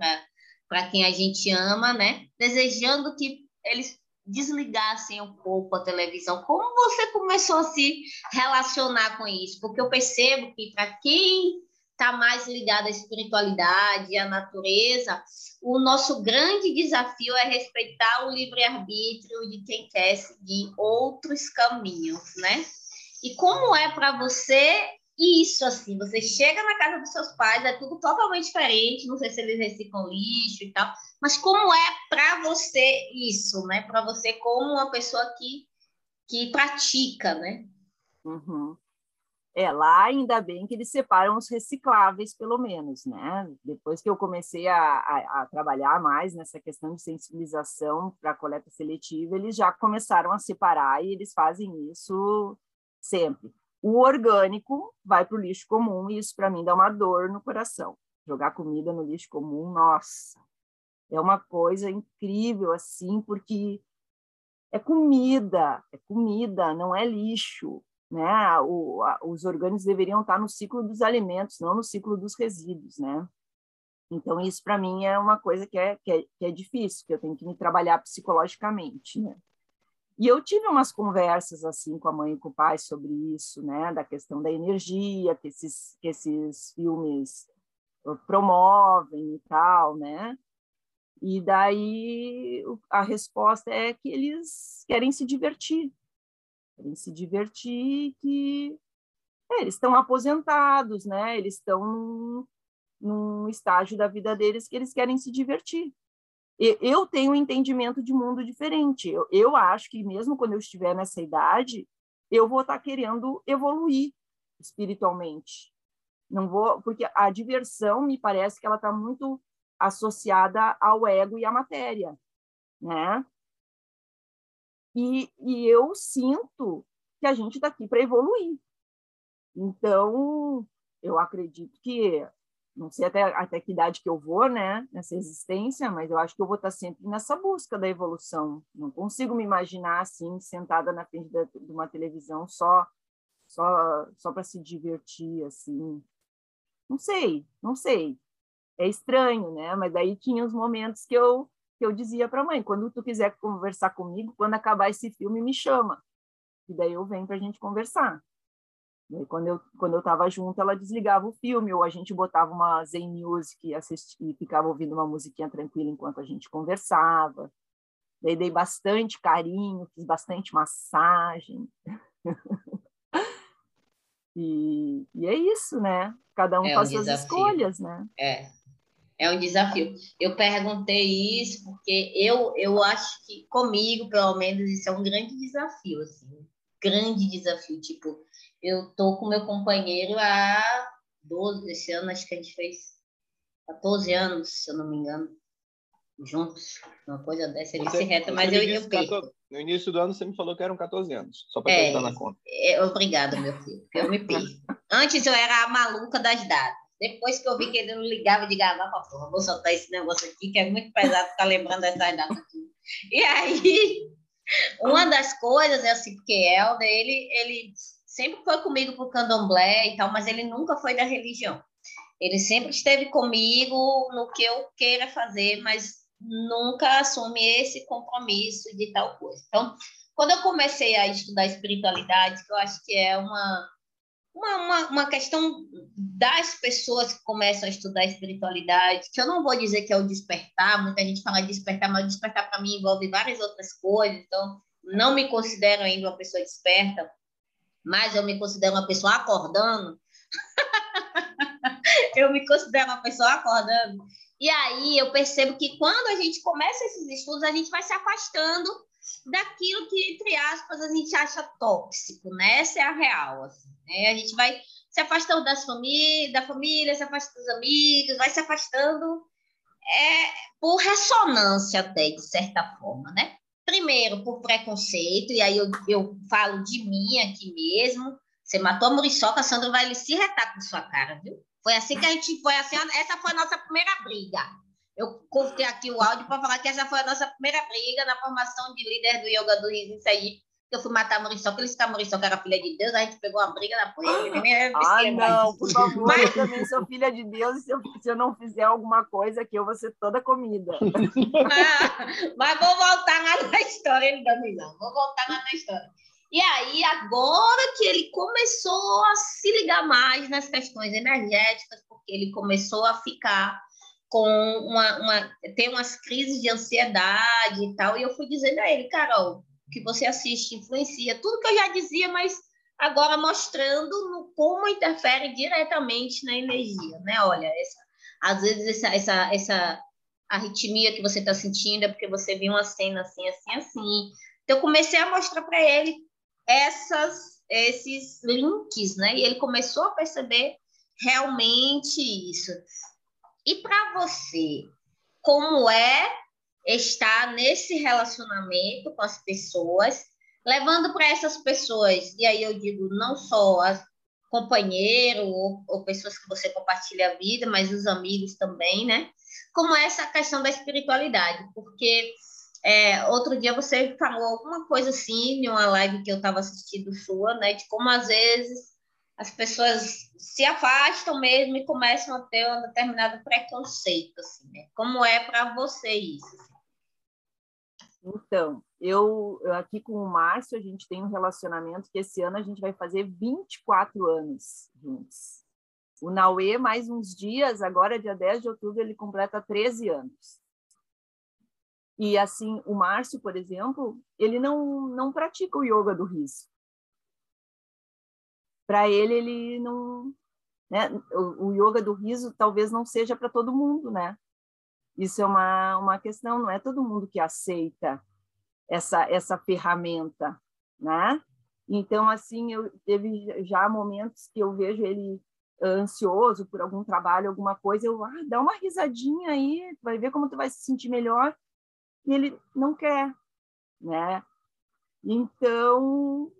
para quem a gente ama, né? Desejando que eles desligassem um pouco a televisão. Como você começou a se relacionar com isso? Porque eu percebo que para quem está mais ligado à espiritualidade, à natureza, o nosso grande desafio é respeitar o livre-arbítrio de quem quer seguir outros caminhos, né? E como é para você isso, assim? Você chega na casa dos seus pais, é tudo totalmente diferente, não sei se eles reciclam lixo e tal, mas como é para você isso, né? Para você como uma pessoa que, que pratica, né? Uhum. É, lá ainda bem que eles separam os recicláveis, pelo menos, né? Depois que eu comecei a, a, a trabalhar mais nessa questão de sensibilização para coleta seletiva, eles já começaram a separar e eles fazem isso sempre. O orgânico vai para o lixo comum e isso para mim dá uma dor no coração. Jogar comida no lixo comum, nossa, é uma coisa incrível assim, porque é comida, é comida, não é lixo né? O, a, os orgânicos deveriam estar no ciclo dos alimentos, não no ciclo dos resíduos, né? Então, isso para mim é uma coisa que é, que é, que, é, difícil, que eu tenho que me trabalhar psicologicamente, né? E eu tive umas conversas assim com a mãe e com o pai sobre isso, né? Da questão da energia que esses, que esses filmes promovem e tal, né? E daí a resposta é que eles querem se divertir, querem se divertir, que é, eles estão aposentados, né? Eles estão num, num estágio da vida deles que eles querem se divertir. Eu tenho um entendimento de mundo diferente. Eu, eu acho que mesmo quando eu estiver nessa idade, eu vou estar querendo evoluir espiritualmente. Não vou, porque a diversão me parece que ela está muito associada ao ego e à matéria, né? E, e eu sinto que a gente está aqui para evoluir. Então, eu acredito que, não sei até, até que idade que eu vou, né, nessa existência, mas eu acho que eu vou estar sempre nessa busca da evolução. Não consigo me imaginar assim, sentada na frente de uma televisão só só só para se divertir assim. Não sei, não sei. É estranho, né? Mas daí tinha os momentos que eu que eu dizia para a mãe, quando tu quiser conversar comigo, quando acabar esse filme, me chama. E daí eu venho para a gente conversar. E quando eu quando eu estava junto, ela desligava o filme ou a gente botava uma Zen Music e, assistia, e ficava ouvindo uma musiquinha tranquila enquanto a gente conversava. Daí dei bastante carinho, fiz bastante massagem. e, e é isso, né? Cada um é faz um suas escolhas, né? É. É um desafio. Eu perguntei isso porque eu, eu acho que comigo, pelo menos, isso é um grande desafio, assim. Grande desafio. Tipo, eu tô com meu companheiro há 12, esse ano acho que a gente fez 14 anos, se eu não me engano, juntos, uma coisa dessa, ele se reta, mas eu, eu perco. No início do ano você me falou que eram 14 anos, só para é, na conta. É, obrigada, meu filho, porque eu me perco. Antes eu era a maluca das datas. Depois que eu vi que ele não ligava de gravar para porra, vou soltar esse negócio aqui, que é muito pesado ficar lembrando dessas datas aqui. E aí, uma das coisas é assim, porque Helder, ele, ele sempre foi comigo para o candomblé e tal, mas ele nunca foi da religião. Ele sempre esteve comigo no que eu queira fazer, mas nunca assume esse compromisso de tal coisa. Então, quando eu comecei a estudar espiritualidade, que eu acho que é uma, uma, uma, uma, questão das pessoas que começam a estudar espiritualidade, que eu não vou dizer que é o despertar, muita gente fala de despertar, mas despertar para mim envolve várias outras coisas, então não me considero ainda uma pessoa desperta, mas eu me considero uma pessoa acordando. eu me considero uma pessoa acordando. E aí eu percebo que quando a gente começa esses estudos, a gente vai se afastando daquilo que, entre aspas, a gente acha tóxico, né? Essa é a real. Assim, né? A gente vai se afastando das famílias, da família, se afastando dos amigos, vai se afastando é, por ressonância até, de certa forma, né? Primeiro, por preconceito, e aí eu, eu falo de mim aqui mesmo. Você matou a Muriçoca, a Sandra vai se retar com sua cara, viu? Foi assim que a gente foi assim, essa foi a nossa primeira briga. Eu cortei aqui o áudio para falar que essa foi a nossa primeira briga na formação de líder do yoga do Riso, isso aí. Eu fui matar a Muriçoca, que a Muriçoca era filha de Deus, a gente pegou uma briga na polícia. Ah, não, por favor, Mas... eu também sou filha de Deus, e se eu, se eu não fizer alguma coisa aqui, eu vou ser toda comida. ah, mas vou voltar lá na história, ele não, vou voltar lá na história. E aí, agora que ele começou a se ligar mais nas questões energéticas, porque ele começou a ficar com uma, uma ter umas crises de ansiedade e tal, e eu fui dizendo a ele, Carol, que você assiste influencia tudo que eu já dizia, mas agora mostrando no, como interfere diretamente na energia, né? Olha, essa, às vezes essa, essa, essa arritmia que você está sentindo é porque você viu uma cena assim, assim, assim. Então, eu comecei a mostrar para ele essas, esses links, né? E ele começou a perceber realmente isso. E para você, como é estar nesse relacionamento com as pessoas, levando para essas pessoas, e aí eu digo não só as companheiro ou, ou, pessoas que você compartilha a vida, mas os amigos também, né? Como é essa questão da espiritualidade, porque é, outro dia você falou alguma coisa assim, em uma live que eu estava assistindo sua, né? De como às vezes as pessoas se afastam mesmo e começam a ter um determinado preconceito, assim, né? Como é para você isso? Então, eu aqui com o Márcio, a gente tem um relacionamento que esse ano a gente vai fazer 24 anos juntos. O Nauê, mais uns dias, agora dia 10 de outubro, ele completa 13 anos. E assim, o Márcio, por exemplo, ele não não pratica o yoga do riso. Para ele, ele não, né? O, o, yoga do riso talvez não seja para todo mundo, né? Isso é uma uma questão, não é todo mundo que aceita essa essa ferramenta, né? Então, assim, eu teve já momentos que eu vejo ele ansioso por algum trabalho, alguma coisa, eu, ah, dá uma risadinha aí, vai ver como tu vai se sentir melhor e ele não quer, né? Então,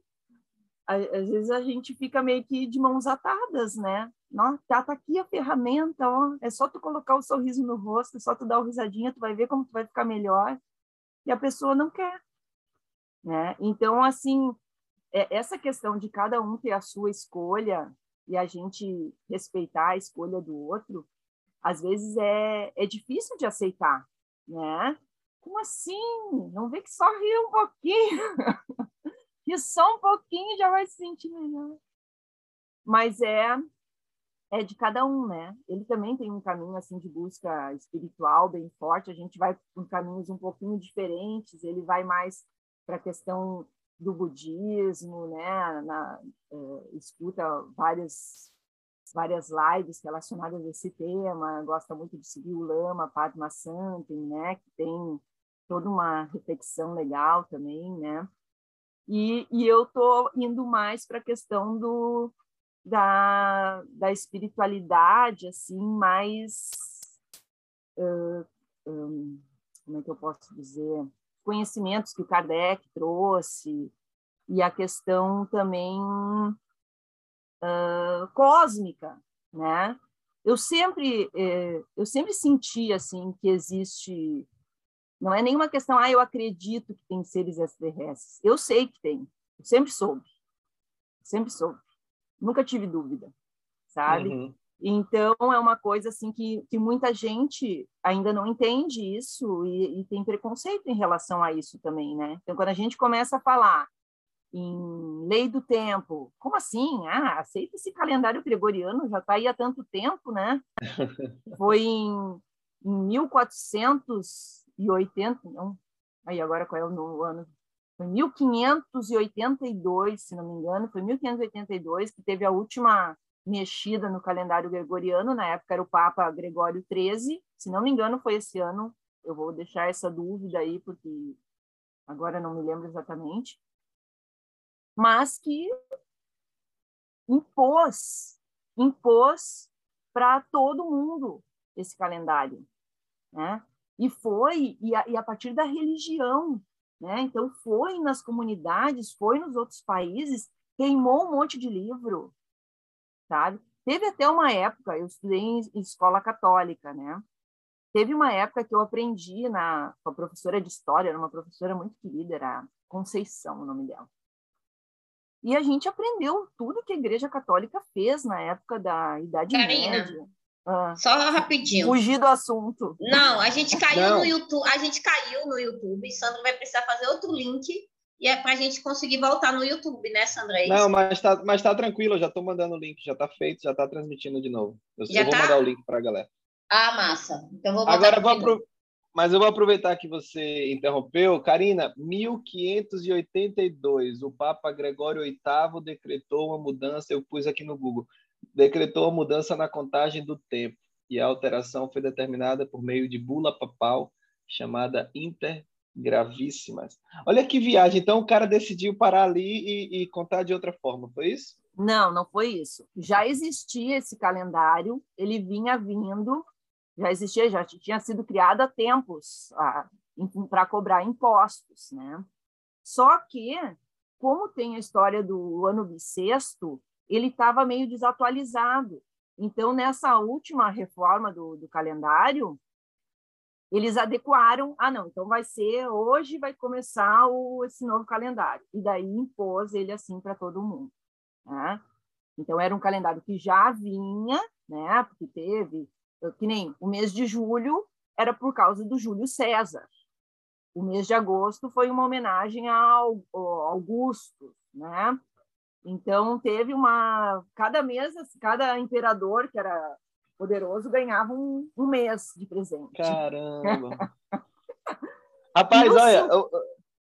às vezes a gente fica meio que de mãos atadas, né? Tá, tá aqui a ferramenta, ó, é só tu colocar o sorriso no rosto, é só tu dar uma risadinha, tu vai ver como tu vai ficar melhor. E a pessoa não quer, né? Então, assim, é, essa questão de cada um ter a sua escolha e a gente respeitar a escolha do outro, às vezes é, é difícil de aceitar, né? Como assim? Não vê que só ri um pouquinho? e só um pouquinho já vai se sentir melhor. Mas é é de cada um, né? Ele também tem um caminho assim de busca espiritual bem forte. A gente vai por caminhos um pouquinho diferentes. Ele vai mais para a questão do budismo, né? Na, é, escuta várias várias lives relacionadas a esse tema. Gosta muito de seguir o Lama Padma Santin, né? Que tem toda uma reflexão legal também, né? E, e eu tô indo mais para a questão do da, da espiritualidade assim mais uh, um, como é que eu posso dizer? Conhecimentos que o Kardec trouxe e a questão também uh, cósmica né? Eu sempre eh, eu sempre senti assim que existe não é nenhuma questão, ah, eu acredito que tem seres extraterrestres. Eu sei que tem, eu sempre soube. Sempre soube. Nunca tive dúvida, sabe? Uhum. Então, é uma coisa assim que, que muita gente ainda não entende isso e, e, tem preconceito em relação a isso também, né? Então, quando a gente começa a falar em lei do tempo, como assim? Ah, aceita esse calendário gregoriano, já está aí há tanto tempo, né? Foi em, em 1400 1581. Aí agora qual é o ano? Foi 1582, se não me engano, foi 1582 que teve a última mexida no calendário gregoriano, na época era o Papa Gregório XIII, se não me engano foi esse ano, eu vou deixar essa dúvida aí, porque agora não me lembro exatamente, mas que impôs, impôs para todo mundo esse calendário, né? E foi, e a, e a partir da religião, né? Então, foi nas comunidades, foi nos outros países, queimou um monte de livro, sabe? Teve até uma época, eu estudei em escola católica, né? Teve uma época que eu aprendi na, com a professora de história, era uma professora muito querida, era Conceição o nome dela. E a gente aprendeu tudo que a Igreja Católica fez na época da Idade Carina, Média. Ah, Só rapidinho. Fugir do assunto. Não, a gente caiu Não. no YouTube, a gente caiu no YouTube. Sandra vai precisar fazer outro link e é para a gente conseguir voltar no YouTube, né, Sandra? É Não, mas tá, mas tá tranquilo, eu já estou mandando o link, já está feito, já está transmitindo de novo. Eu, já vou tá? mandar o link para a galera. Ah, massa. Então vou Agora vou apro... Mas eu vou aproveitar que você interrompeu. Karina, 1582, o Papa Gregório VIII decretou uma mudança, eu pus aqui no Google decretou a mudança na contagem do tempo e a alteração foi determinada por meio de bula papal chamada intergravíssimas. Olha que viagem! Então o cara decidiu parar ali e, e contar de outra forma, foi isso? Não, não foi isso. Já existia esse calendário, ele vinha vindo, já existia, já tinha sido criado há tempos para cobrar impostos, né? Só que, como tem a história do ano bissexto, ele estava meio desatualizado. Então, nessa última reforma do, do calendário, eles adequaram. Ah, não, então vai ser hoje, vai começar o, esse novo calendário. E daí impôs ele assim para todo mundo. Né? Então, era um calendário que já vinha, né? porque teve, que nem o mês de julho era por causa do Júlio César. O mês de agosto foi uma homenagem ao, ao Augusto, né? Então teve uma cada mês, cada imperador que era poderoso ganhava um, um mês de presente. Caramba! Rapaz, olha,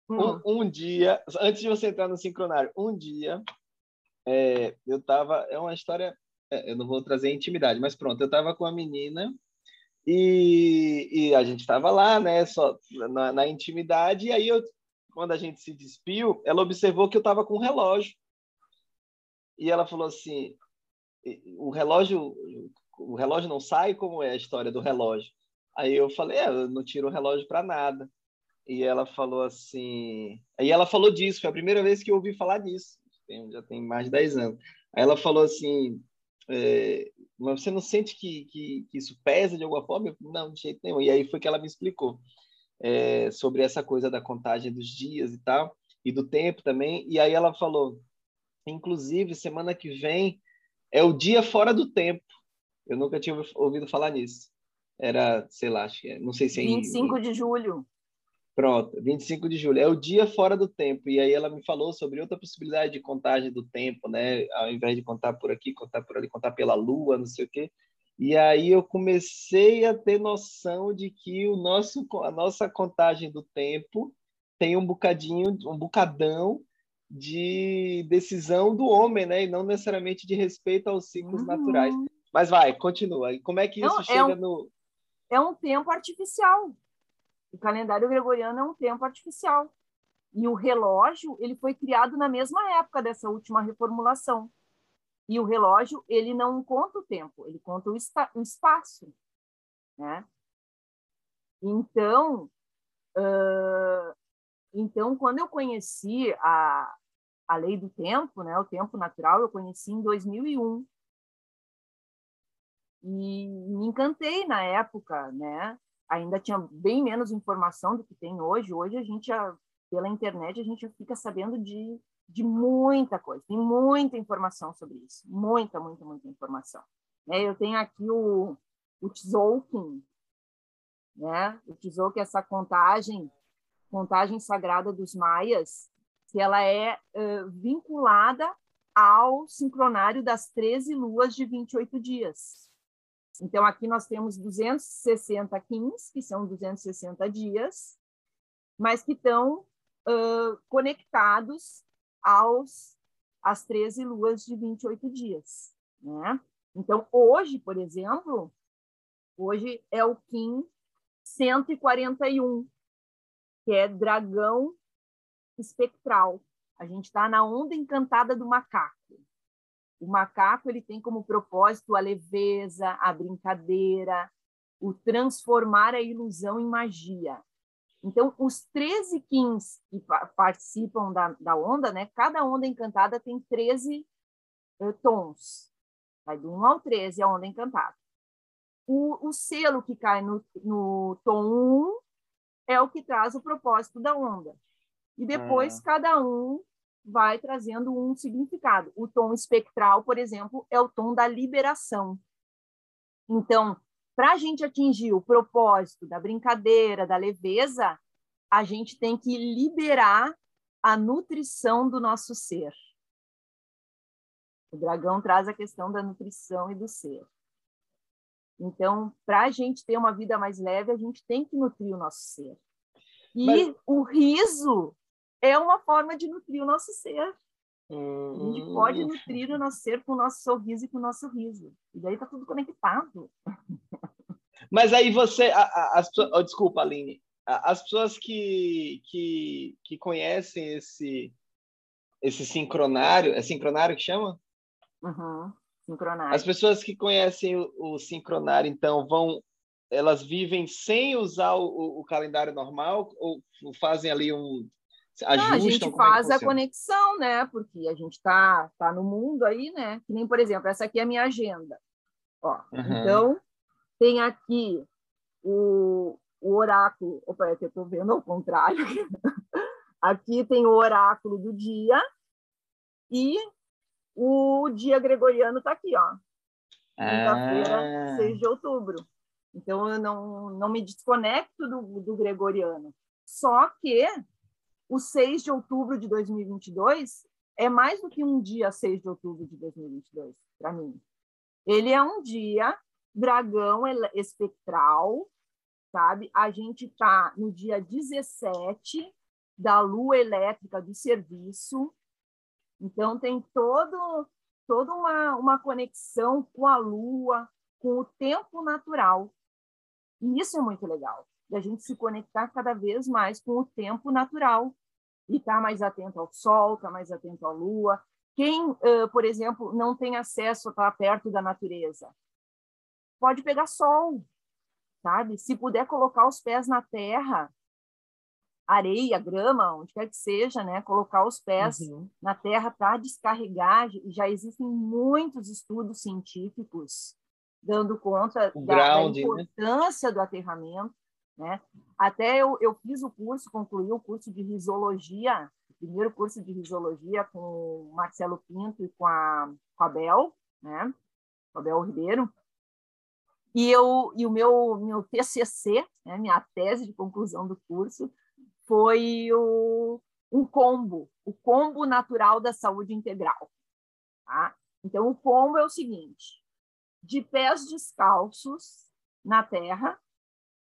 um, hum. um, dia, antes de você entrar no sincronário, um dia é, eu estava, é uma história, é, eu não vou trazer intimidade, mas pronto, eu estava com a menina e, e a gente estava lá, né, só na, na, intimidade, e aí eu, quando a gente se despiu, ela observou que eu estava com um relógio e ela falou assim: o relógio, o relógio não sai? Como é a história do relógio? Aí eu falei: é, eu não tiro o relógio para nada. e ela falou assim. Aí ela falou disso, foi a primeira vez que eu ouvi falar disso, já tem mais de 10 anos. Aí ela falou assim: é, mas você não sente que, que, que, isso pesa de alguma forma? Eu, não, de jeito nenhum. E aí foi que ela me explicou é, sobre essa coisa da contagem dos dias e tal, e do tempo também. E aí ela falou: inclusive, semana que vem é o dia fora do tempo. Eu nunca tinha ouvido falar nisso. Era, sei lá, acho que é, não sei se é 25 em, de julho. Pronto, 25 de julho. É o dia fora do tempo. E aí ela me falou sobre outra possibilidade de contagem do tempo, né? Ao invés de contar por aqui, contar por ali, contar pela lua, não sei o quê. E aí eu comecei a ter noção de que o nosso, a nossa contagem do tempo tem um bocadinho, um bocadão de decisão do homem, né? E não necessariamente de respeito aos ciclos uhum. naturais. Mas vai, continua. Como é que isso não, é chega é um, no. É um tempo artificial. O calendário gregoriano é um tempo artificial. E o relógio, ele foi criado na mesma época dessa última reformulação. E o relógio, ele não conta o tempo, ele conta o, o espaço, né? Então, uh, então quando eu conheci a, a lei do tempo, né, o tempo natural, eu conheci em 2001. E me encantei na época, né? ainda tinha bem menos informação do que tem hoje. Hoje a gente, já, pela internet, a gente fica sabendo de, de muita coisa. Tem muita informação sobre isso. Muita, muita, muita informação. É, eu tenho aqui o, o Tzolk'in, né? O Tzolk'in essa contagem, contagem sagrada dos maias, que ela é uh, vinculada ao sincronário das 13 luas de 28 dias. Então, aqui nós temos 260 quins, que são 260 dias, mas que estão uh, conectados aos às 13 luas de 28 dias. Né? Então, hoje, por exemplo, hoje é o Kim 141, que é dragão espectral. A gente está na onda encantada do macaco. O macaco ele tem como propósito a leveza, a brincadeira, o transformar a ilusão em magia. Então, os 13 quins que participam da, da onda, né? cada onda encantada tem 13 uh, tons. Vai do 1 ao 13 a onda encantada. O, o selo que cai no, no tom 1 é o que traz o propósito da onda. E depois, ah. cada um vai trazendo um significado. O tom espectral, por exemplo, é o tom da liberação. Então, para a gente atingir o propósito da brincadeira, da leveza, a gente tem que liberar a nutrição do nosso ser. O dragão traz a questão da nutrição e do ser. Então, para a gente ter uma vida mais leve, a gente tem que nutrir o nosso ser. E Mas... o riso é uma forma de nutrir o nosso ser. Hum. A gente pode hum. nutrir o nosso ser com o nosso sorriso e com o nosso riso. E daí tá tudo conectado. Mas aí você, as oh, desculpa, Aline, as pessoas que, que, que conhecem esse esse sincronário, é sincronário que chama? Uhum. Sincronário. As pessoas que conhecem o, o, sincronário, então, vão, elas vivem sem usar o, o calendário normal ou fazem ali um, Ajustam, a gente é faz é a conexão, né? Porque a gente está tá no mundo aí, né? Que nem, por exemplo, essa aqui é a minha agenda. Ó, uhum. Então, tem aqui o, o oráculo. Opa, é que eu estou vendo ao contrário. aqui tem o oráculo do dia e o dia gregoriano está aqui, ó. Quinta-feira, ah. 6 de outubro. Então, eu não, não me desconecto do, do gregoriano. Só que o 6 de outubro de 2022 é mais do que um dia 6 de outubro de 2022, para mim. Ele é um dia dragão espectral, sabe? A gente está no dia 17 da lua elétrica do serviço. Então, tem todo, toda uma, uma conexão com a lua, com o tempo natural. E isso é muito legal, da gente se conectar cada vez mais com o tempo natural e está mais atento ao sol, está mais atento à lua. Quem, uh, por exemplo, não tem acesso a estar perto da natureza, pode pegar sol, sabe? Se puder colocar os pés na terra, areia, grama, onde quer que seja, né? Colocar os pés uhum. na terra para descarregar. Já existem muitos estudos científicos dando conta da, ground, da, né? importância né? do aterramento, né? Até eu, eu fiz o curso, concluí o curso de risologia, primeiro curso de risologia com o Marcelo Pinto e com a, com a Bel, né? Com a Bel Ribeiro. E, eu, e o meu, meu TCC, né? minha tese de conclusão do curso, foi o, um combo, o combo natural da saúde integral. Tá? Então, o combo é o seguinte: de pés descalços na terra,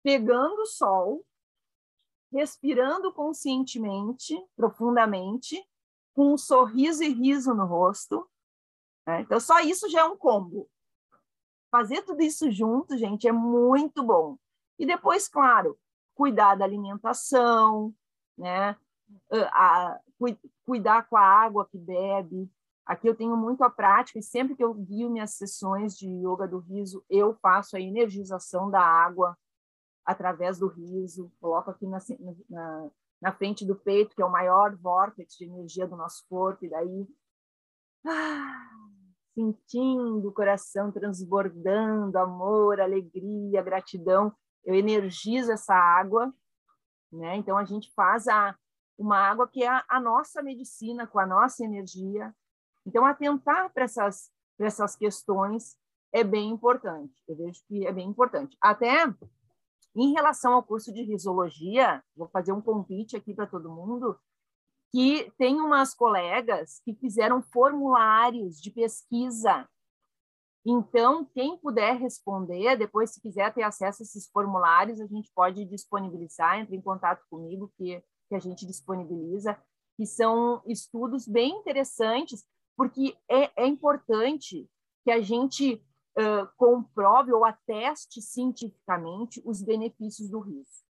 pegando o sol, respirando conscientemente, profundamente, com um sorriso e riso no rosto. Né? Então, só isso já é um combo. Fazer tudo isso junto, gente, é muito bom. E depois, claro, cuidar da alimentação, né? A, a, cuidar com a água que bebe. Aqui eu tenho muito a prática e sempre que eu guio minhas sessões de yoga do riso, eu faço a energização da água através do riso, coloco aqui na, na, na frente do peito, que é o maior vórtice de energia do nosso corpo, e daí ah, sentindo o coração transbordando amor, alegria, gratidão, eu energizo essa água né? Então a gente faz a, uma água que é a, a nossa medicina com a nossa energia. Então atentar para essas essas questões é bem importante. Eu vejo que é bem importante. Até em relação ao curso de risologia, vou fazer um convite aqui para todo mundo que tem umas colegas que fizeram formulários de pesquisa. Então, quem puder responder, depois, se quiser ter acesso a esses formulários, a gente pode disponibilizar, entre em contato comigo, que, que a gente disponibiliza, que são estudos bem interessantes, porque é, é importante que a gente uh, comprove ou ateste cientificamente os benefícios do riso.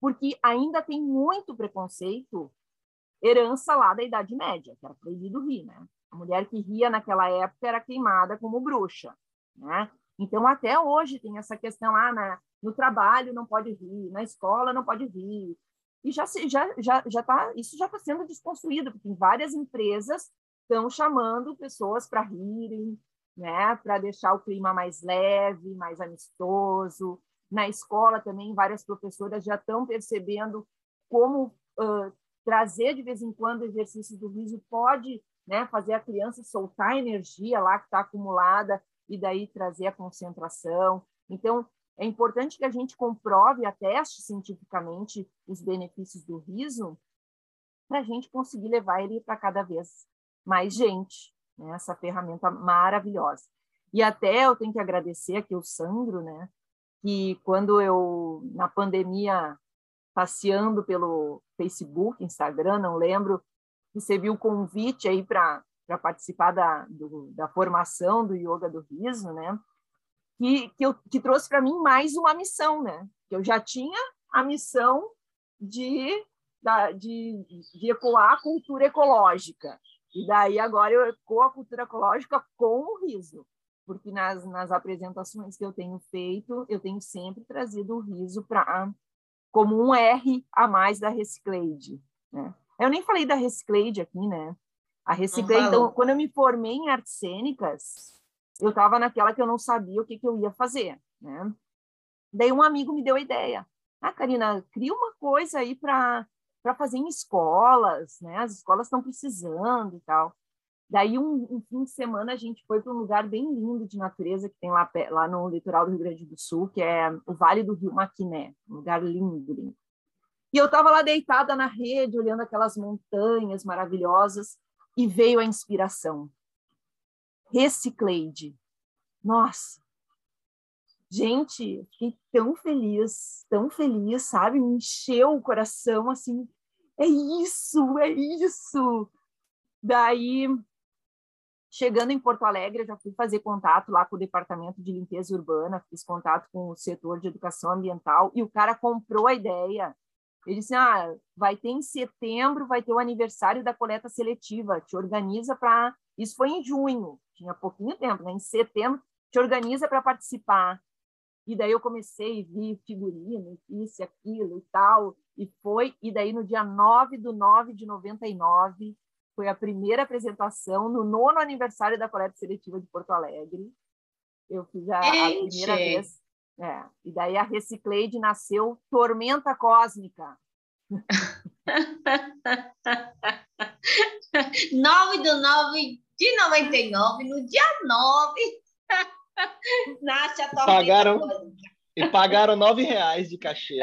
Porque ainda tem muito preconceito, herança lá da Idade Média, que era proibido rir, né? A mulher que ria naquela época era queimada como bruxa, né? Então, até hoje tem essa questão, ah, na, no trabalho não pode rir, na escola não pode rir. E já, já, já, já tá, isso já está sendo desconstruído, porque várias empresas estão chamando pessoas para rirem, né, para deixar o clima mais leve, mais amistoso. Na escola também, várias professoras já estão percebendo como uh, trazer de vez em quando exercícios do riso pode né? Fazer a criança soltar a energia lá que está acumulada e daí trazer a concentração. Então, é importante que a gente comprove, ateste cientificamente os benefícios do riso para a gente conseguir levar ele para cada vez mais gente, né? essa ferramenta maravilhosa. E até eu tenho que agradecer aqui o Sandro, né? que quando eu, na pandemia, passeando pelo Facebook, Instagram, não lembro, recebi o convite aí para participar da, do, da formação do Yoga do Riso, né? Que, que, eu, que trouxe para mim mais uma missão, né? Que eu já tinha a missão de, da, de, de ecoar a cultura ecológica. E daí agora eu ecoo a cultura ecológica com o riso, porque nas, nas apresentações que eu tenho feito, eu tenho sempre trazido o riso para como um R a mais da Reciclade, né? Eu nem falei da Reciclade aqui, né? A Reciclade, então, quando eu me formei em artes cênicas, eu estava naquela que eu não sabia o que, que eu ia fazer, né? Daí um amigo me deu a ideia. Ah, Karina, cria uma coisa aí para para fazer em escolas, né? As escolas estão precisando e tal. Daí, um, um, fim de semana, a gente foi para um lugar bem lindo de natureza que tem lá, lá no litoral do Rio Grande do Sul, que é o Vale do Rio Maquiné, um lugar lindo, lindo. E eu estava lá deitada na rede, olhando aquelas montanhas maravilhosas, e veio a inspiração. Reciclade. Nossa! Gente, fiquei tão feliz, tão feliz, sabe? Me encheu o coração, assim, é isso, é isso! Daí, chegando em Porto Alegre, eu já fui fazer contato lá com o Departamento de Limpeza Urbana, fiz contato com o setor de educação ambiental, e o cara comprou a ideia ele disse: ah, vai ter em setembro, vai ter o aniversário da coleta seletiva, te organiza para. Isso foi em junho, tinha pouquinho tempo, né? Em setembro, te organiza para participar. E daí eu comecei a ver figurino, isso e aquilo e tal, e foi. E daí no dia 9 do 9 de 99, foi a primeira apresentação no nono aniversário da coleta seletiva de Porto Alegre. Eu fiz a, a primeira vez. É, e daí a Reciclade nasceu Tormenta Cósmica. 9 do 9 de 99, no dia 9, nasce a Tormenta pagaram. E pagaram 9 reais de cachê.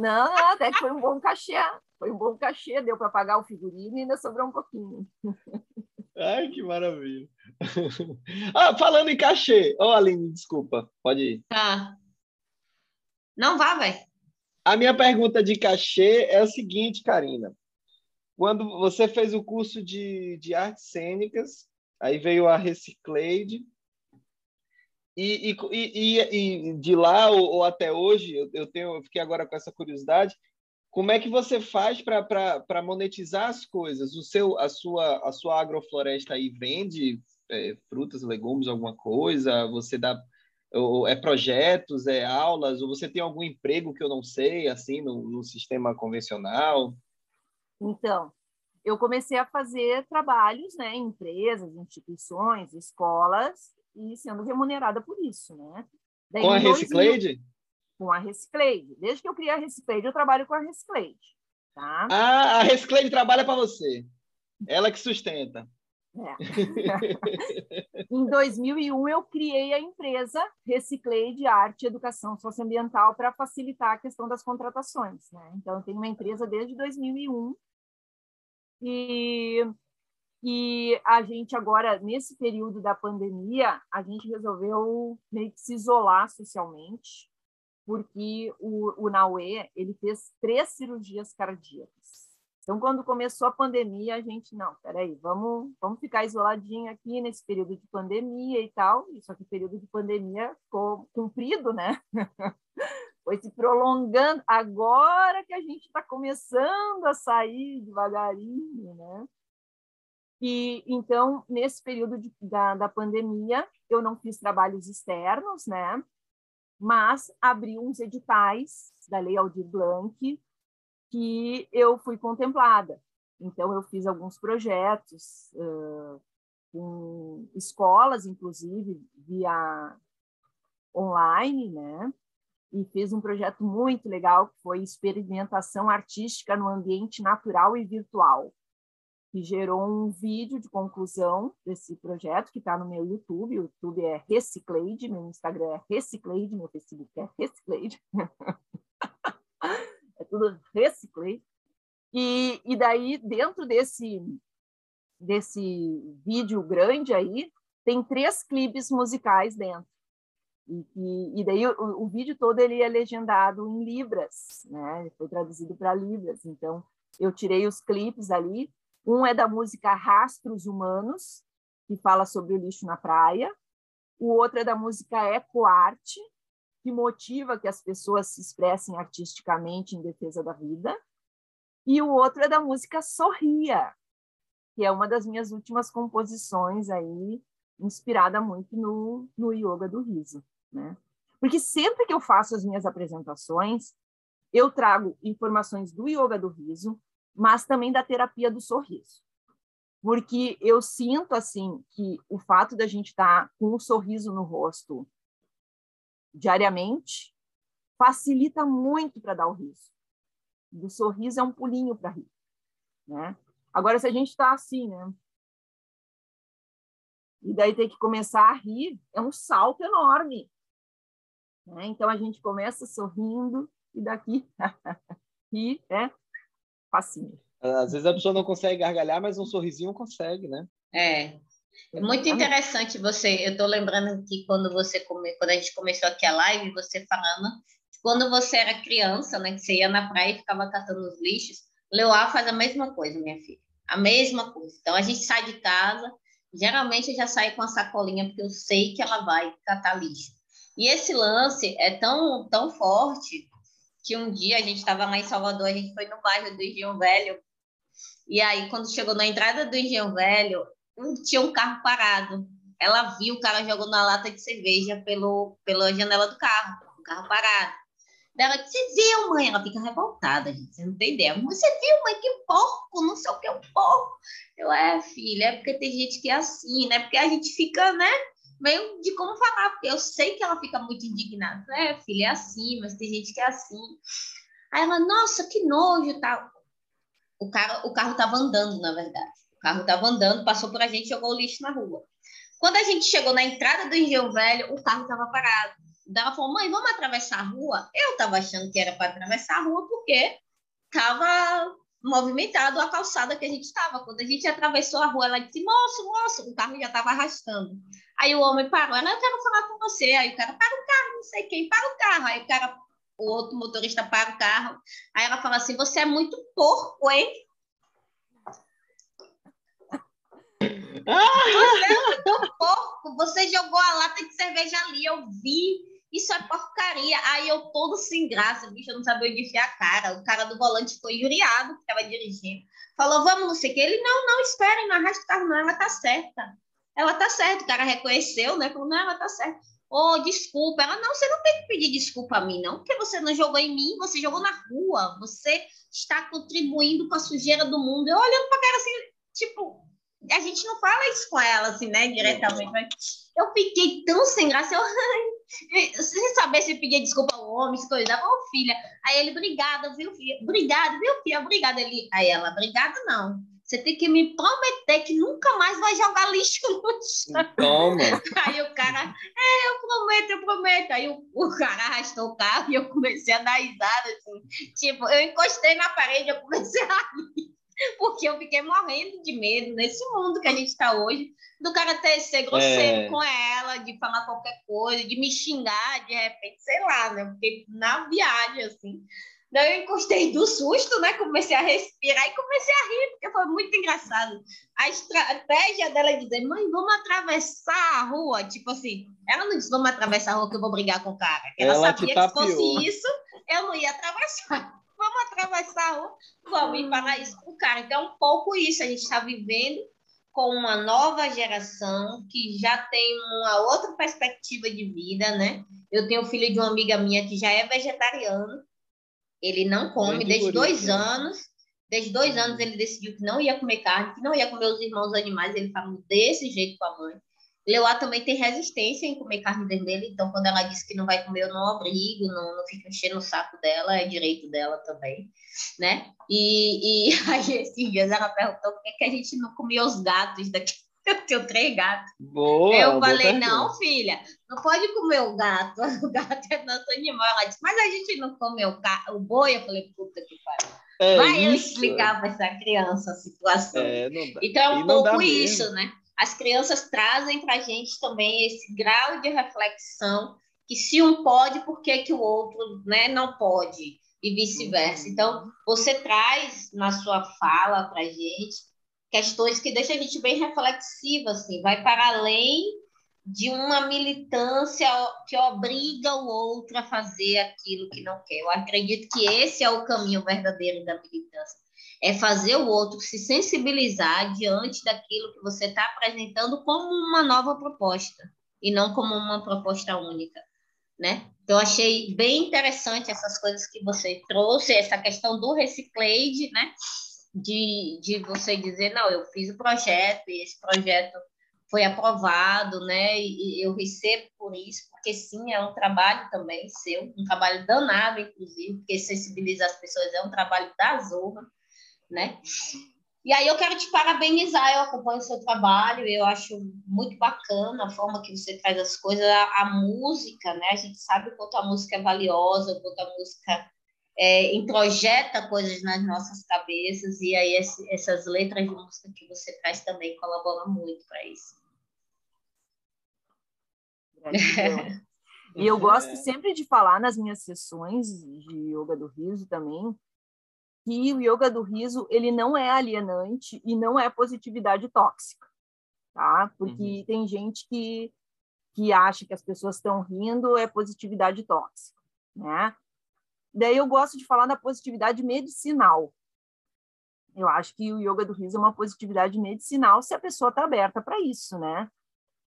Não, até que foi um bom cachê. Foi um bom cachê, deu para pagar o figurino e ainda sobrou um pouquinho. Ai, que maravilha. Ah, falando em cachê. Ô, oh, Aline, desculpa, pode ir. Tá. Não vá, vai. A minha pergunta de cachê é o seguinte, Karina. Quando você fez o curso de, de artes cênicas, aí veio a Reciclade, e, e, e, e de lá ou, ou até hoje, eu, eu, tenho, eu fiquei agora com essa curiosidade, como é que você faz para monetizar as coisas? O seu, a sua, a sua agrofloresta aí vende é, frutas, legumes, alguma coisa? Você dá ou é projetos, é aulas, ou você tem algum emprego que eu não sei, assim, no, no sistema convencional? Então, eu comecei a fazer trabalhos, né, em empresas, instituições, escolas, e sendo remunerada por isso, né? Daí, Com a Reciclade? com a Reciclade. Desde que eu criei a Reciclade, eu trabalho com a Reciclade. Tá? Ah, a Reciclade trabalha para você. Ela que sustenta. É. em 2001, eu criei a empresa Reciclade Arte e Educação Socioambiental para facilitar a questão das contratações. Né? Então, eu tenho uma empresa desde 2001 e, e a gente agora, nesse período da pandemia, a gente resolveu meio que se isolar socialmente porque o, o Naue ele fez três cirurgias cardíacas. Então, quando começou a pandemia, a gente, não, peraí, vamos, vamos ficar isoladinho aqui nesse período de pandemia e tal. Só que o período de pandemia ficou cumprido, né? Foi se prolongando. Agora que a gente está começando a sair devagarinho, né? E então, nesse período de, da, da pandemia, eu não fiz trabalhos externos, né? mas abriu uns editais da Lei Aldir Blanc que eu fui contemplada. Então, eu fiz alguns projetos uh, com escolas, inclusive, via online, né? E fiz um projeto muito legal que foi experimentação artística no ambiente natural e virtual que gerou um vídeo de conclusão desse projeto que está no meu YouTube. O YouTube é Reciclade, meu Instagram é Reciclade, meu Facebook é Reciclade. é tudo Reciclade. E, e daí, dentro desse, desse vídeo grande aí, tem três clipes musicais dentro. E, e, e daí o, o, vídeo todo ele é legendado em libras, né? Ele foi traduzido para libras. Então eu tirei os clipes ali um é da música Rastros Humanos, que fala sobre o lixo na praia. O outro é da música Ecoarte, que motiva que as pessoas se expressem artisticamente em defesa da vida. E o outro é da música Sorria, que é uma das minhas últimas composições aí, inspirada muito no, no yoga do riso, né? Porque sempre que eu faço as minhas apresentações, eu trago informações do yoga do riso, mas também da terapia do sorriso. Porque eu sinto assim que o fato da gente estar tá com um sorriso no rosto diariamente facilita muito para dar o riso. Do sorriso é um pulinho para rir, né? Agora se a gente está assim, né? E daí tem que começar a rir, é um salto enorme. Né? Então a gente começa sorrindo e daqui rir, né? Facinho. Às vezes a pessoa não consegue gargalhar, mas um sorrisinho consegue, né? É. É muito interessante você. Eu estou lembrando que quando você come, quando a gente começou aqui a live, você falando quando você era criança, né, que você ia na praia e ficava catando os lixos. Leuá faz a mesma coisa, minha filha. A mesma coisa. Então a gente sai de casa, geralmente eu já saio com a sacolinha porque eu sei que ela vai catar lixo. E esse lance é tão tão forte que um dia a gente estava lá em Salvador, a gente foi no bairro do Engenho Velho, e aí quando chegou na entrada do Engenho Velho, tinha um carro parado. ela viu o cara jogando a lata de cerveja pelo, pela janela do carro, o carro parado. Ela disse, você viu, mãe? Ela fica revoltada, gente, você não tem ideia. Você viu, mãe? Que porco, não sei o que é um porco. Eu, é, filha, é porque tem gente que é assim, né? Porque a gente fica, né? Meio de como falar, porque eu sei que ela fica muito indignada. É, filha, é assim, mas tem gente que é assim. Aí ela, nossa, que nojo, tal. O, cara, o carro tava andando, na verdade. O carro estava andando, passou por a gente, jogou o lixo na rua. Quando a gente chegou na entrada do Engenho Velho, o carro estava parado. Daí ela falou, mãe, vamos atravessar a rua? Eu estava achando que era para atravessar a rua porque estava movimentado a calçada que a gente estava. Quando a gente atravessou a rua, ela disse, moço, moço, o carro já estava arrastando. Aí o homem parou, ela, eu quero falar com você. Aí o cara, para o carro, não sei quem, para o carro. Aí o cara, o outro motorista para o carro. Aí ela fala assim, você é muito porco, hein? Você é muito porco, você jogou a lata de cerveja ali, eu vi isso é porcaria. Aí eu todo sem graça, bicho, eu não sabia onde enfiar a cara. O cara do volante foi injuriado, que estava dirigindo. Falou, vamos, não sei o que. Ele, não, não, esperem, não arrasta o carro, não, ela tá certa. Ela tá certa, o cara reconheceu, né? Falou, não, ela tá certa. Oh, desculpa. Ela, não, você não tem que pedir desculpa a mim, não, porque você não jogou em mim, você jogou na rua. Você está contribuindo com a sujeira do mundo. Eu olhando pra cara assim, tipo, a gente não fala isso com ela, assim, né, diretamente, mas eu fiquei tão sem graça, eu, sem saber se pedir desculpa ao homem, se coisa, ô filha, aí ele, obrigada, viu, filha, obrigado, viu, filha, obrigada, ele, aí ela, obrigado não, você tem que me prometer que nunca mais vai jogar lixo no chão. Toma. Aí o cara, é, eu prometo, eu prometo. Aí o, o cara arrastou o carro e eu comecei a dar risada, assim. Tipo, eu encostei na parede, eu comecei a rir. porque eu fiquei morrendo de medo nesse mundo que a gente está hoje, do cara ter ser grosseiro é. com ela, de falar qualquer coisa, de me xingar de repente, sei lá, né? Porque na viagem, assim. Daí eu encostei do susto, né? Comecei a respirar e comecei a rir, porque foi muito engraçado. A estratégia dela é dizer, mãe, vamos atravessar a rua. Tipo assim, ela não disse, vamos atravessar a rua que eu vou brigar com o cara. Ela, ela sabia que se fosse isso, eu não ia atravessar vamos atravessar a rua, vamos ir para isso com o cara. Então, é um pouco isso, a gente está vivendo com uma nova geração que já tem uma outra perspectiva de vida, né? Eu tenho filho de uma amiga minha que já é vegetariano, ele não come desde dois anos, desde dois anos ele decidiu que não ia comer carne, que não ia comer os irmãos animais, ele falou desse jeito com a mãe. Leuá também tem resistência em comer carne vermelha, então quando ela diz que não vai comer, eu não obrigo, não, não fico enchendo o saco dela, é direito dela também, né? E, e aí esses dias ela perguntou por que, que a gente não comia os gatos daqui. Eu tenho três gatos. Boa, eu falei, não, filha, não pode comer o gato. O gato é nosso animal. Ela disse, mas a gente não come o, ca... o boi. Eu falei, puta que pariu. É Vai isso. eu explicar para essa criança a situação. É, então é um pouco isso, né? As crianças trazem para a gente também esse grau de reflexão que se um pode, por que, que o outro né, não pode? E vice-versa. Então, você traz na sua fala para a gente questões que deixam a gente bem reflexiva, assim, vai para além de uma militância que obriga o outro a fazer aquilo que não quer. Eu acredito que esse é o caminho verdadeiro da militância é fazer o outro se sensibilizar diante daquilo que você está apresentando como uma nova proposta e não como uma proposta única, né? Então achei bem interessante essas coisas que você trouxe, essa questão do reciclage, né? De, de você dizer, não, eu fiz o projeto e esse projeto foi aprovado, né? E eu recebo por isso, porque sim, é um trabalho também seu, um trabalho danado, inclusive, porque sensibilizar as pessoas é um trabalho da Zorra, né? E aí eu quero te parabenizar, eu acompanho o seu trabalho, eu acho muito bacana a forma que você traz as coisas, a, a música, né? A gente sabe o quanto a música é valiosa, o quanto a música é, introjeta coisas nas nossas cabeças, e aí esse, essas letras de música que você traz também colaboram muito para isso. E eu gosto sempre de falar nas minhas sessões de yoga do riso também, que o yoga do riso ele não é alienante e não é positividade tóxica, tá? Porque uhum. tem gente que que acha que as pessoas estão rindo é positividade tóxica, né? Daí eu gosto de falar da positividade medicinal. Eu acho que o yoga do riso é uma positividade medicinal se a pessoa está aberta para isso, né?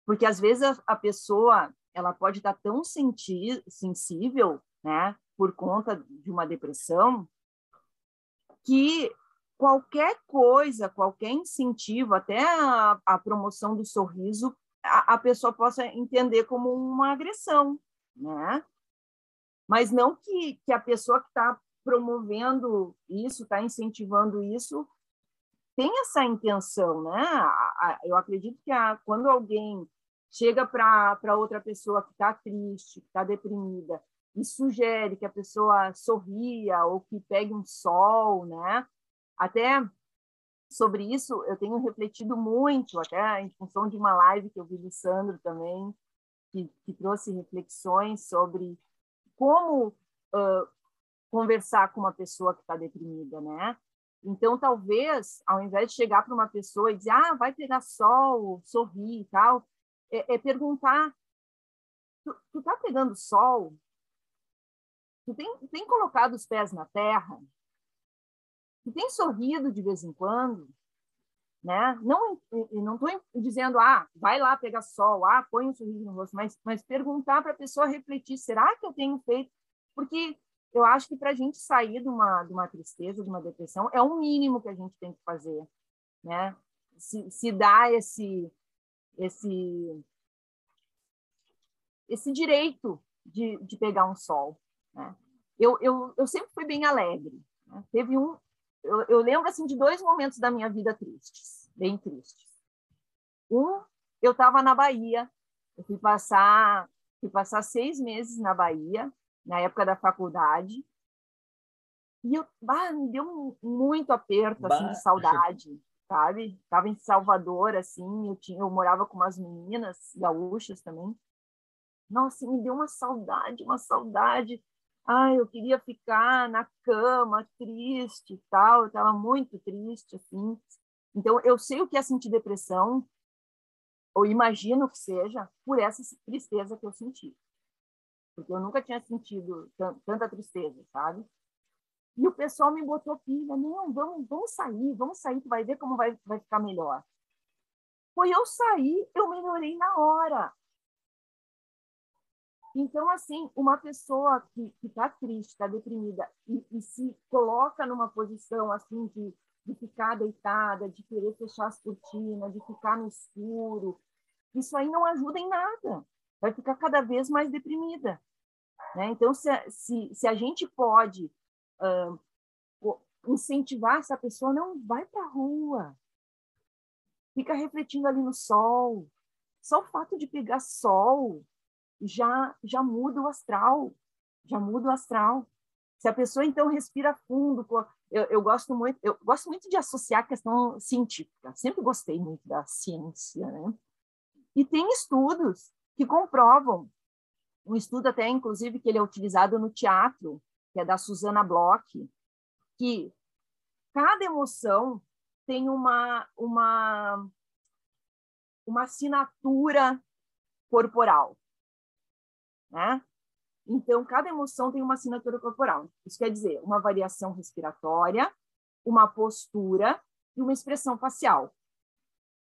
Porque às vezes a, a pessoa ela pode estar tão senti sensível, né, por conta de uma depressão, que qualquer coisa, qualquer incentivo, até a, a promoção do sorriso, a, a, pessoa possa entender como uma agressão, né? Mas não que, que a pessoa que está promovendo isso, está incentivando isso, tem essa intenção, né? Eu acredito que quando alguém chega para outra pessoa que está triste, que está deprimida, e sugere que a pessoa sorria ou que pegue um sol, né? Até sobre isso eu tenho refletido muito, até em função de uma live que eu vi do Sandro também, que, que trouxe reflexões sobre como uh, conversar com uma pessoa que está deprimida, né? Então, talvez, ao invés de chegar para uma pessoa e dizer, ah, vai pegar sol, sorrir e tal, é, é perguntar, tu, tu tá pegando sol? Tu tem, tem colocado os pés na terra? Tu tem sorrido de vez em quando? Né? Não não estou dizendo, ah, vai lá pegar sol, ah, põe um sorriso no rosto, mas, mas perguntar para a pessoa refletir, será que eu tenho feito? Porque eu acho que para a gente sair de uma, de uma tristeza, de uma depressão, é o mínimo que a gente tem que fazer, né? Se, se dá esse, esse, esse direito de, de pegar um sol, né? Eu, eu, eu sempre fui bem alegre. Né? Teve um, eu, eu lembro assim de dois momentos da minha vida tristes, bem tristes. Um, eu estava na Bahia, eu fui passar, fui passar seis meses na Bahia na época da faculdade. E eu, bah, me deu muito aperto assim, de saudade, sabe? Estava em Salvador, assim, eu, tinha, eu morava com umas meninas gaúchas também. Nossa, me deu uma saudade, uma saudade. Ai, eu queria ficar na cama, triste e tal. Eu estava muito triste, assim. Então, eu sei o que é sentir depressão, ou imagino que seja, por essa tristeza que eu senti porque eu nunca tinha sentido tanta tristeza, sabe? E o pessoal me botou pilha, não, vamos, vamos sair, vamos sair, tu vai ver como vai, vai ficar melhor. Foi eu sair, eu melhorei na hora. Então, assim, uma pessoa que está triste, está deprimida e, e, se coloca numa posição assim de, de ficar deitada, de querer fechar as cortinas, de ficar no escuro, isso aí não ajuda em nada vai ficar cada vez mais deprimida. Né? Então, se, se, se a gente pode uh, incentivar essa pessoa, não vai para a rua, fica refletindo ali no sol. Só o fato de pegar sol já, já muda o astral, já muda o astral. Se a pessoa então respira fundo, eu, eu, gosto muito, eu gosto muito de associar a questão científica. Sempre gostei muito da ciência, né? E tem estudos que comprovam um estudo até inclusive que ele é utilizado no teatro, que é da Susana Bloch, que cada emoção tem uma uma uma assinatura corporal, né? Então cada emoção tem uma assinatura corporal. Isso quer dizer uma variação respiratória, uma postura e uma expressão facial.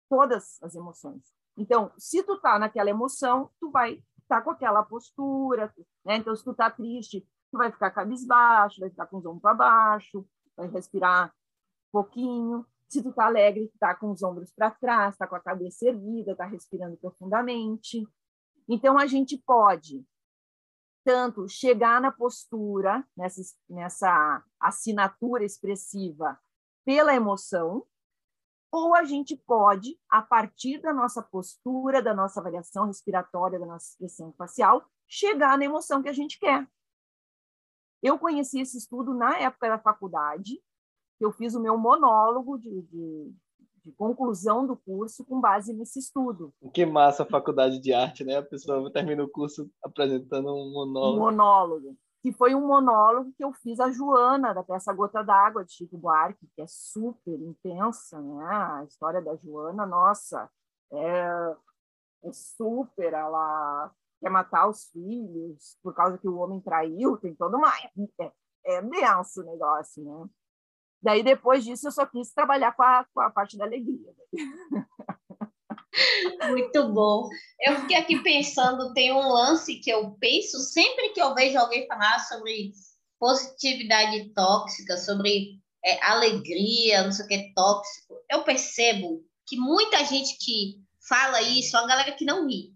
Todas as emoções. Então, se tu tá naquela emoção, tu vai estar tá com aquela postura, né? Então, se tu tá triste, tu vai ficar cabisbaixo, vai ficar com os ombros para baixo, vai respirar pouquinho. Se tu tá alegre, tu tá com os ombros para trás, tá com a cabeça erguida, tá respirando profundamente. Então, a gente pode tanto chegar na postura, nessa, nessa assinatura expressiva pela emoção, ou a gente pode, a partir da nossa postura, da nossa avaliação respiratória, da nossa expressão facial, chegar na emoção que a gente quer. Eu conheci esse estudo na época da faculdade, eu fiz o meu monólogo de, de, de conclusão do curso com base nesse estudo. Que massa a faculdade de arte, né? A pessoa termina o curso apresentando um monólogo. Um monólogo que foi um monólogo que eu fiz a Joana, da peça Gota d'Água, de Chico Buarque, que é super intensa, né? A história da Joana, nossa, é, é super, ela quer matar os filhos por causa que o homem traiu, tem toda uma... É, é denso o negócio, né? Daí, depois disso, eu só quis trabalhar com a, com a parte da alegria. Muito bom. Eu fiquei aqui pensando, tem um lance que eu penso sempre que eu vejo alguém falar sobre positividade tóxica, sobre é, alegria, não sei o que, tóxico. Eu percebo que muita gente que fala isso é uma galera que não ri.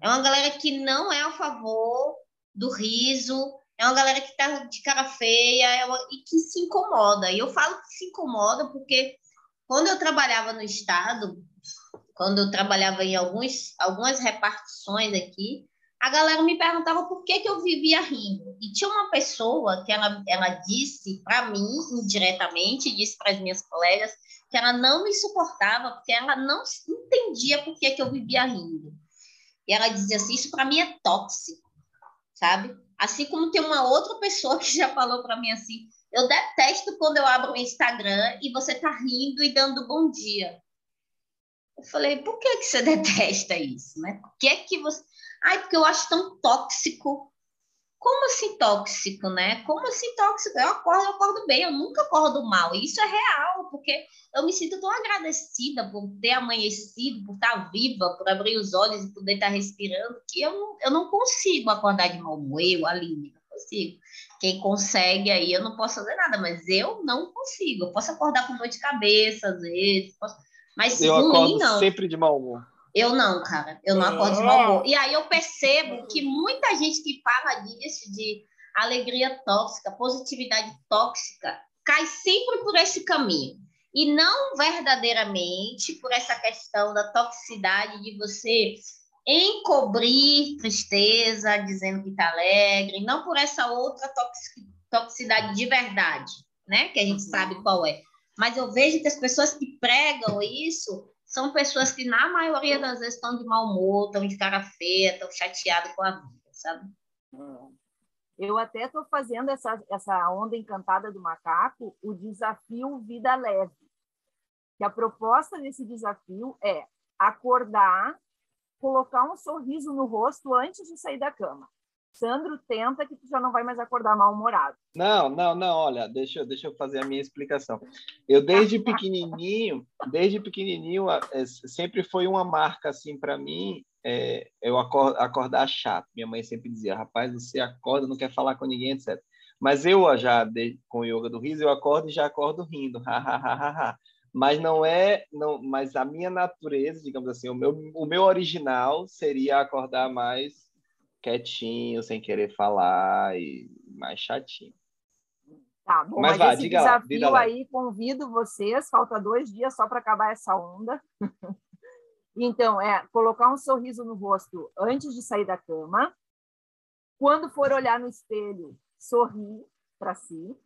É uma galera que não é a favor do riso, é uma galera que tá de cara feia é uma, e que se incomoda. E eu falo que se incomoda porque quando eu trabalhava no Estado, quando eu trabalhava em alguns, algumas repartições aqui, a galera me perguntava por que, que eu vivia rindo. E tinha uma pessoa que ela, ela disse para mim, indiretamente, disse para as minhas colegas, que ela não me suportava, porque ela não entendia por que, que eu vivia rindo. E ela dizia assim: Isso para mim é tóxico, sabe? Assim como tem uma outra pessoa que já falou para mim assim: Eu detesto quando eu abro o Instagram e você tá rindo e dando bom dia. Eu falei: Por que, que você detesta isso? Né? Por que, que você. Ai, porque eu acho tão tóxico como assim tóxico, né? Como assim tóxico? Eu acordo, eu acordo bem, eu nunca acordo mal. E isso é real, porque eu me sinto tão agradecida por ter amanhecido, por estar viva, por abrir os olhos e poder estar respirando, que eu não, eu não consigo acordar de mau humor, eu, Aline, não consigo. Quem consegue aí, eu não posso fazer nada, mas eu não consigo. Eu posso acordar com dor de cabeça, às vezes, posso... mas eu ruim, acordo não. sempre de mau humor. Eu não, cara. Eu não acordo de mau humor. E aí eu percebo que muita gente que fala disso, de alegria tóxica, positividade tóxica, cai sempre por esse caminho. E não verdadeiramente por essa questão da toxicidade de você encobrir tristeza, dizendo que está alegre, não por essa outra toxicidade de verdade, né? Que a gente sabe qual é. Mas eu vejo que as pessoas que pregam isso são pessoas que, na maioria das vezes, estão de mau humor, estão de cara feia, estão chateadas com a vida, sabe? Eu até estou fazendo essa, essa onda encantada do macaco, o desafio Vida Leve. Que a proposta desse desafio é acordar, colocar um sorriso no rosto antes de sair da cama. Sandro, tenta que tu já não vai mais acordar mal-humorado. Não, não, não, olha, deixa, deixa eu fazer a minha explicação. Eu desde pequenininho, desde pequenininho, é, sempre foi uma marca assim para mim, é, eu acordar chato. Minha mãe sempre dizia, rapaz, você acorda, não quer falar com ninguém, etc. Mas eu já com o yoga do riso, eu acordo e já acordo rindo, ha, ha, ha, ha. Mas não é, não, mas a minha natureza, digamos assim, o meu, o meu original seria acordar mais quietinho, sem querer falar e mais chatinho. Tá bom, mas, mas vai, esse desafio lá, aí, convido vocês, falta dois dias só para acabar essa onda. então, é colocar um sorriso no rosto antes de sair da cama. Quando for olhar no espelho, sorrir para si.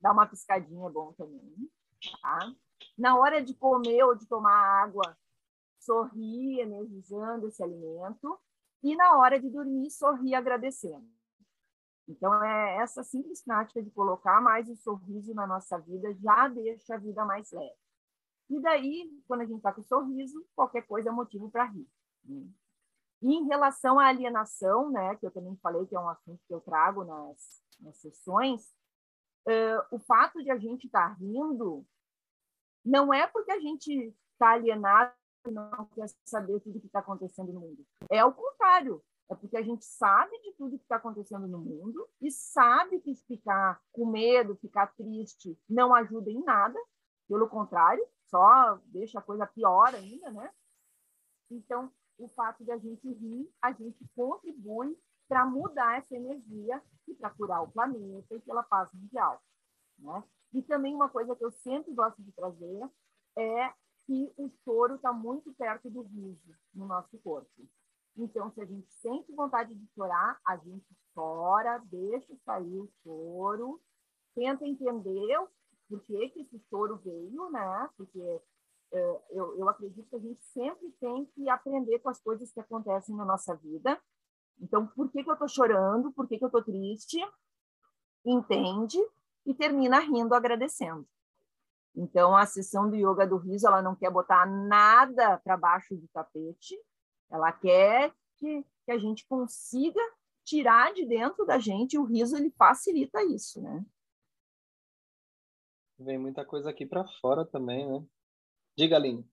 Dar uma piscadinha é bom também. Tá? Na hora de comer ou de tomar água, sorrir, energizando esse alimento e na hora de dormir sorrir agradecendo. Então é essa simples prática de colocar mais o sorriso na nossa vida já deixa a vida mais leve. E daí, quando a gente está com sorriso, qualquer coisa é motivo para rir. Né? E em relação à alienação, né, que eu também falei que é um assunto que eu trago nas, nas sessões, uh, o fato de a gente estar tá rindo não é porque a gente está alienado não quer saber tudo que está acontecendo no mundo. É o contrário. É porque a gente sabe de tudo que está acontecendo no mundo e sabe que ficar com medo, ficar triste, não ajuda em nada. Pelo contrário, só deixa a coisa pior ainda, né? Então, o fato de a gente rir, a gente contribui para mudar essa energia e para curar o planeta e pela paz mundial. Né? E também uma coisa que eu sempre gosto de trazer é que o choro está muito perto do riso no nosso corpo. Então, se a gente sente vontade de chorar, a gente chora, deixa sair o choro, tenta entender por que, esse choro veio, né? Porque é, eu, eu acredito que a gente sempre tem que aprender com as coisas que acontecem na nossa vida. Então, por que, que eu estou chorando? Por que, que eu estou triste? Entende e termina rindo, agradecendo. Então, a sessão do yoga do riso, ela não quer botar nada para baixo do tapete, ela quer que, que a gente consiga tirar de dentro da gente, o riso ele facilita isso, né? Vem muita coisa aqui para fora também, né? Diga, Aline.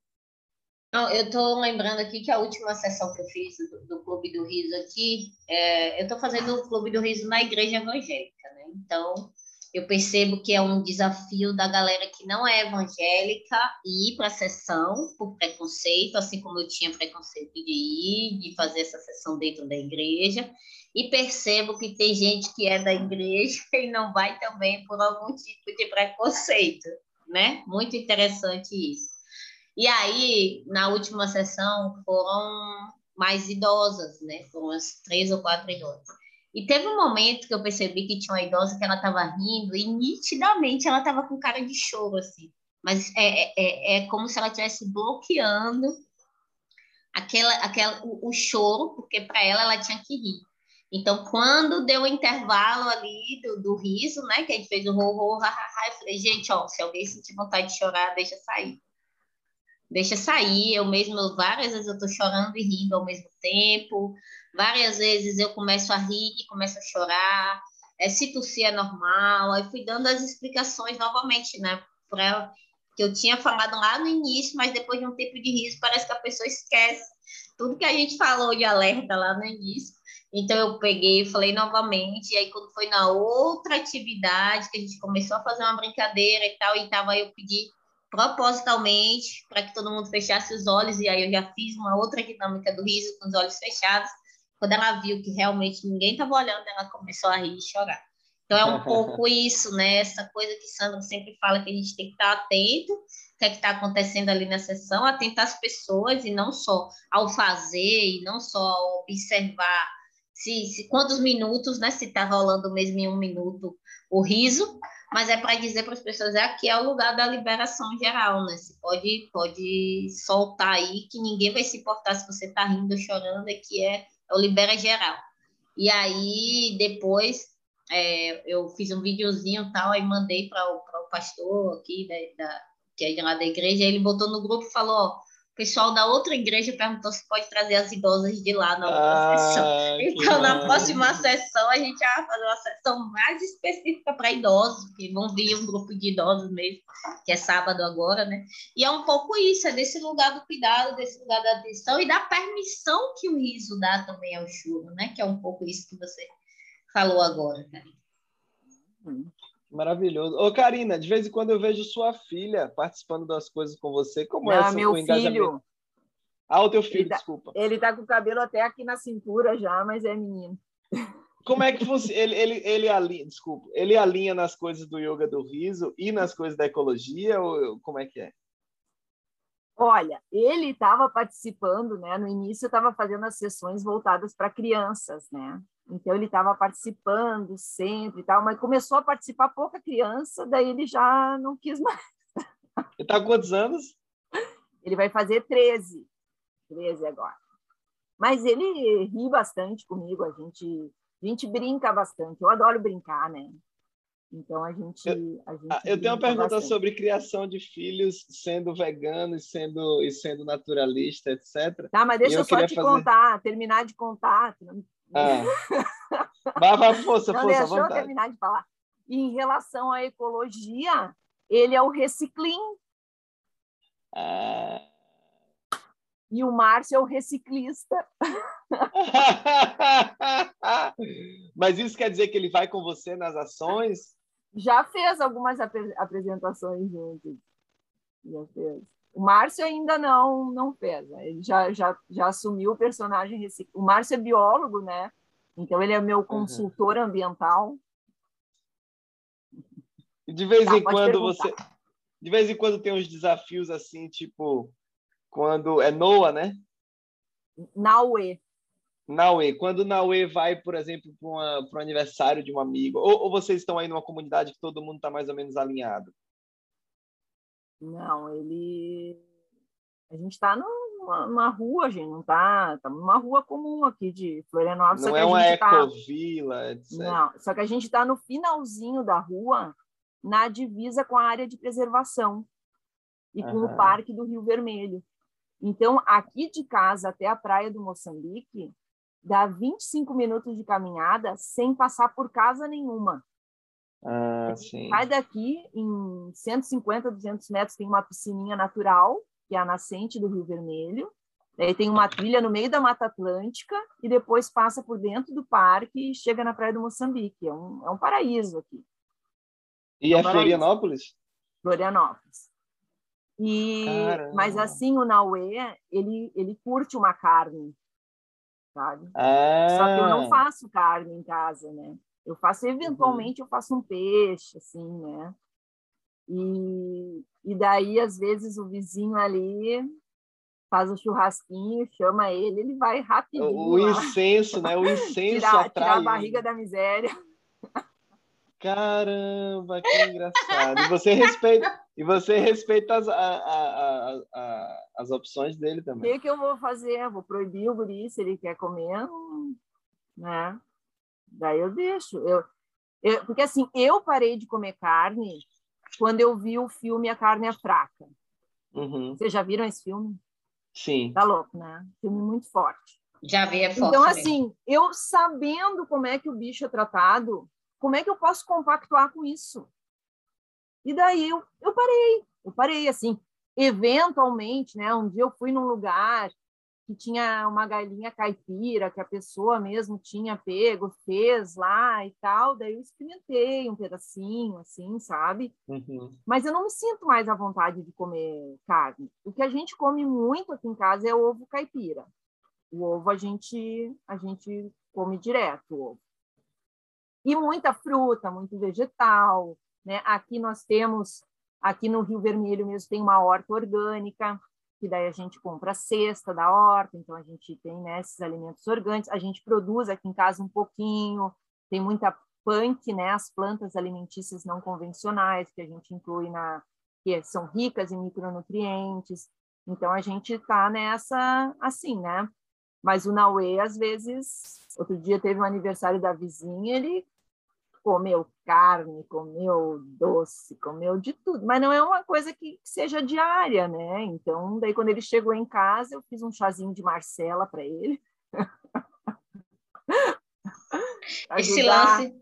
Não, eu estou lembrando aqui que a última sessão que eu fiz do, do Clube do Riso aqui, é, eu estou fazendo o Clube do Riso na Igreja Evangélica, né? Então, eu percebo que é um desafio da galera que não é evangélica ir para a sessão por preconceito, assim como eu tinha preconceito de ir, de fazer essa sessão dentro da igreja, e percebo que tem gente que é da igreja e não vai também por algum tipo de preconceito, né? Muito interessante isso. E aí, na última sessão, foram mais idosas, né? Foram umas três ou quatro idosas. E teve um momento que eu percebi que tinha uma idosa que ela estava rindo e nitidamente ela estava com cara de choro, assim. Mas é, é, é, é como se ela estivesse bloqueando aquela, aquela, o, o choro, porque para ela ela tinha que rir. Então, quando deu o intervalo ali do, do riso, né, que a gente fez o ro, eu falei, gente, ó, se alguém sentir vontade de chorar, deixa sair. Deixa sair. Eu mesmo, várias vezes eu tô chorando e rindo ao mesmo tempo. Várias vezes eu começo a rir começo a chorar. É, se tossir é normal. Aí fui dando as explicações novamente, né, ela que eu tinha falado lá no início, mas depois de um tempo de riso, parece que a pessoa esquece tudo que a gente falou de alerta lá no início. Então eu peguei e falei novamente, e aí quando foi na outra atividade que a gente começou a fazer uma brincadeira e tal, e tava eu pedi propositalmente para que todo mundo fechasse os olhos, e aí eu já fiz uma outra dinâmica do riso com os olhos fechados. Quando ela viu que realmente ninguém estava olhando, ela começou a rir e chorar. Então é um pouco isso, né? Essa coisa que Sandra sempre fala que a gente tem que estar atento, o que é que está acontecendo ali na sessão, atentar as pessoas e não só ao fazer e não só ao observar se, se quantos minutos, né? Se está rolando mesmo em um minuto o riso, mas é para dizer para as pessoas é aqui é o lugar da liberação geral, né? Você pode pode soltar aí que ninguém vai se importar se você está rindo ou chorando, é que é, é o libera geral. E aí depois é, eu fiz um videozinho tal, aí mandei para o pastor aqui da, da, que é de lá da igreja, ele botou no grupo e falou, ó, pessoal da outra igreja perguntou se pode trazer as idosas de lá na outra ah, sessão. Então, na próxima sessão, a gente vai fazer uma sessão mais específica para idosos, porque vão vir um grupo de idosos mesmo, que é sábado agora, né? E é um pouco isso, é desse lugar do cuidado, desse lugar da atenção e da permissão que o riso dá também ao choro, né? Que é um pouco isso que você falou agora, Karina. Maravilhoso. Ô, Karina, de vez em quando eu vejo sua filha participando das coisas com você. Como é Não, é meu filho. Ah, o teu filho, ele tá, desculpa. Ele tá com o cabelo até aqui na cintura já, mas é menino. Como é que funciona? Ele, ele, ele alinha, desculpa, ele alinha nas coisas do yoga do riso e nas coisas da ecologia, ou como é que é? Olha, ele estava participando, né? No início eu estava fazendo as sessões voltadas para crianças, né? Então ele estava participando sempre e tal, mas começou a participar pouca criança, daí ele já não quis mais. Ele está com quantos anos? Ele vai fazer 13. 13 agora. Mas ele ri bastante comigo, a gente, a gente brinca bastante. Eu adoro brincar, né? Então a gente. Eu, a gente ah, eu tenho uma pergunta bastante. sobre criação de filhos sendo vegano e sendo, e sendo naturalista, etc. Tá, mas deixa eu, eu só te fazer... contar, terminar de contar. Ah. vai, vai, força, Não força, deixou eu terminar de falar. E em relação à ecologia, ele é o reciclim. Ah. E o Márcio é o reciclista. Mas isso quer dizer que ele vai com você nas ações? Já fez algumas ap apresentações juntos. Já fez. O Márcio ainda não não fez. Né? Ele já, já, já assumiu o personagem. O Márcio é biólogo, né? Então ele é meu consultor uhum. ambiental. De vez tá, em quando perguntar. você, de vez em quando tem uns desafios assim, tipo quando é Noa, né? Naue. Naue. Quando Naue vai, por exemplo, para o aniversário de um amigo, ou, ou vocês estão aí numa comunidade que todo mundo está mais ou menos alinhado? Não, ele. A gente está numa, numa, rua, gente, não está. Estamos numa rua comum aqui de Florianópolis. Não é uma tá ecovila, tá... etc. Não, só que a gente está no finalzinho da rua, na divisa com a área de preservação e com o Parque do Rio Vermelho. Então, aqui de casa até a praia do Moçambique, dá 25 minutos de caminhada sem passar por casa nenhuma. Ah, sim. Sai daqui, em 150, 200 metros, tem uma piscininha natural, que é a nascente do Rio Vermelho. Daí tem uma trilha no meio da Mata Atlântica e depois passa por dentro do parque e chega na Praia do Moçambique. É um, é um paraíso aqui. E é, é Florianópolis? Florianópolis. E, mas assim, o Nauê, ele, ele curte uma carne, sabe? Ah. Só que eu não faço carne em casa, né? Eu faço, eventualmente, uhum. eu faço um peixe, assim, né? E, e daí, às vezes, o vizinho ali faz o churrasquinho, chama ele, ele vai rapidinho. O, incenso, né? O incenso tirar, atrai. Tirar a barriga da miséria. Caramba, que engraçado. E você respeita, e você respeita as, a, a, a, as opções dele também. O que, que eu vou fazer? Vou proibir o guri se ele quer comer, né? Daí eu deixo. Eu, eu, porque assim, eu parei de comer carne quando eu vi o filme A Carne é Fraca. Uhum. Vocês já viram esse filme? Sim. Tá louco, né? Filme muito forte. Já vi, é forte. Então, assim, mesmo. eu sabendo como é que o bicho é tratado, como é que eu posso compactuar com isso? E daí eu, eu parei, eu parei assim. Eventualmente, né? Um dia eu fui num lugar que tinha uma galinha caipira que a pessoa mesmo tinha pego, fez lá e tal. Daí eu experimentei um pedacinho, assim, sabe? Uhum. Mas eu não me sinto mais à vontade de comer carne. O que a gente come muito aqui em casa é ovo caipira. O ovo a gente a gente come direto, o ovo. E muita fruta, muito vegetal. Né? Aqui nós temos, aqui no Rio Vermelho mesmo, tem uma horta orgânica, que daí a gente compra a cesta da horta, então a gente tem né, esses alimentos orgânicos, a gente produz aqui em casa um pouquinho, tem muita punk, né, as plantas alimentícias não convencionais, que a gente inclui na que são ricas em micronutrientes. Então a gente está nessa assim, né? Mas o Naue, às vezes, outro dia teve um aniversário da vizinha, ele comeu carne, comeu doce, comeu de tudo, mas não é uma coisa que seja diária, né? Então, daí quando ele chegou em casa, eu fiz um chazinho de Marcela para ele. Esse lance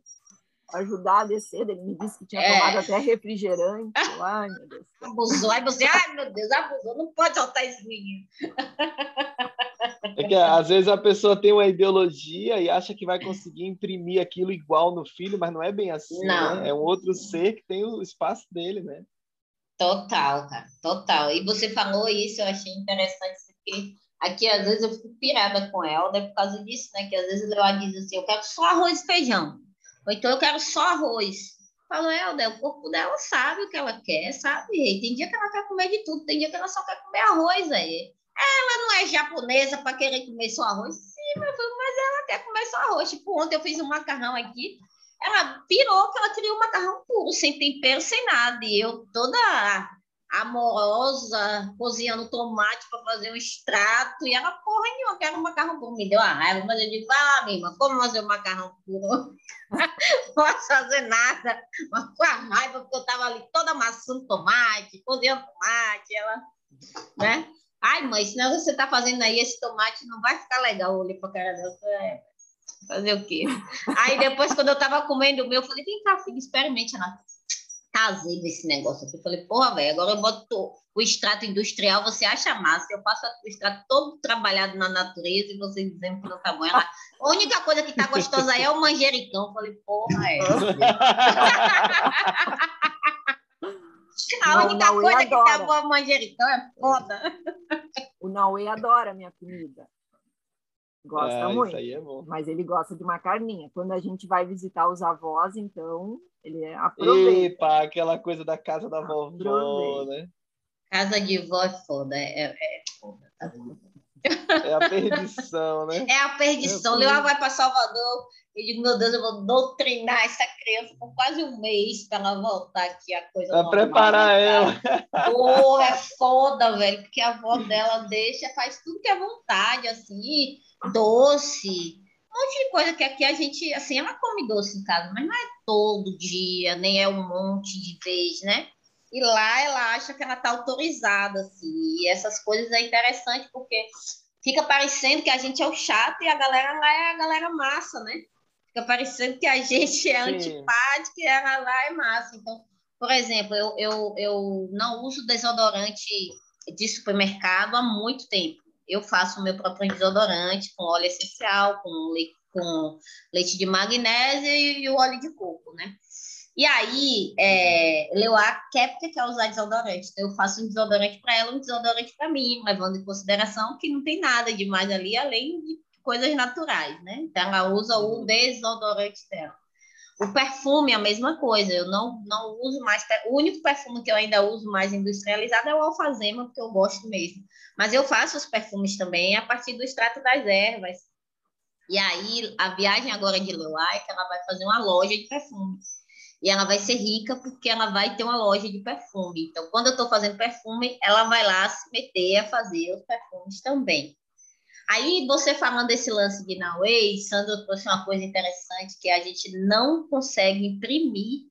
ajudar a descer. Ele me disse que tinha é. tomado até refrigerante. Ai, meu Deus. Abusou. Aí você, ai, meu Deus, abusou. Não pode soltar esse menino. É que às vezes a pessoa tem uma ideologia e acha que vai conseguir imprimir aquilo igual no filho, mas não é bem assim. Não. Né? É um outro ser que tem o espaço dele, né? Total, cara, total. E você falou isso, eu achei interessante, porque aqui às vezes eu fico pirada com ela, por causa disso, né? Que às vezes ela diz assim, eu quero só arroz e feijão. Ou então eu quero só arroz. Falo, Helder, o corpo dela sabe o que ela quer, sabe? E tem dia que ela quer comer de tudo, tem dia que ela só quer comer arroz aí. Ela não é japonesa para querer comer só arroz? Sim, meu filho, mas ela quer comer só arroz. Tipo, ontem eu fiz um macarrão aqui, ela pirou que ela queria um macarrão puro, sem tempero, sem nada. E eu toda amorosa, cozinhando tomate para fazer um extrato, e ela, porra nenhuma, quero um macarrão puro. Me deu a raiva, mas eu digo, ah, minha irmã, como fazer um macarrão puro? não posso fazer nada, mas com a raiva, porque eu estava ali toda amassando tomate, cozinhando tomate, ela, né? Ai, mãe, senão você está fazendo aí esse tomate, não vai ficar legal. Eu olhei para a cara dela, é, fazer o quê? Aí depois, quando eu estava comendo o meu, eu falei, vem cá, filho, experimente, Ela, tá azedo esse negócio aqui. Eu falei, porra, velho, agora eu boto o extrato industrial, você acha massa, eu faço o extrato todo trabalhado na natureza e vocês dizendo que não tá bom. Ela, a única coisa que tá gostosa aí é o manjericão. Eu falei, porra, é. A única não, coisa que tá boa manjericão é foda. O Naue adora minha comida. Gosta ah, muito. É mas ele gosta de uma carninha. Quando a gente vai visitar os avós, então, ele aproveita. Epa, aquela coisa da casa da vovó, né? Casa de vó é foda. É, é, é foda. Tá é a perdição, né? É a perdição. É Leão vai para Salvador. Eu digo, meu Deus, eu vou doutrinar essa criança por quase um mês para ela voltar aqui a coisa Pra preparar ela. Pô, é foda, velho, porque a avó dela deixa, faz tudo que é vontade, assim, doce, um monte de coisa que aqui a gente, assim, ela come doce em casa, mas não é todo dia, nem é um monte de vez, né? E lá ela acha que ela está autorizada, assim, e essas coisas é interessante porque fica parecendo que a gente é o chato e a galera lá é a galera massa, né? Fica parecendo que a gente é Sim. antipática e ela lá é massa. Então, por exemplo, eu, eu, eu não uso desodorante de supermercado há muito tempo. Eu faço o meu próprio desodorante com óleo essencial, com leite, com leite de magnésio e, e o óleo de coco, né? E aí, é, Leoa quer porque quer usar desodorante. Então, eu faço um desodorante para ela, um desodorante para mim, levando em consideração que não tem nada demais ali, além de coisas naturais, né? Então, ela usa o desodorante dela. O perfume é a mesma coisa. Eu não, não uso mais. O único perfume que eu ainda uso mais industrializado é o alfazema, porque eu gosto mesmo. Mas eu faço os perfumes também a partir do extrato das ervas. E aí, a viagem agora de Leoa é que ela vai fazer uma loja de perfume e ela vai ser rica porque ela vai ter uma loja de perfume. Então, quando eu estou fazendo perfume, ela vai lá se meter a fazer os perfumes também. Aí, você falando desse lance de Naue, Sandro trouxe uma coisa interessante que a gente não consegue imprimir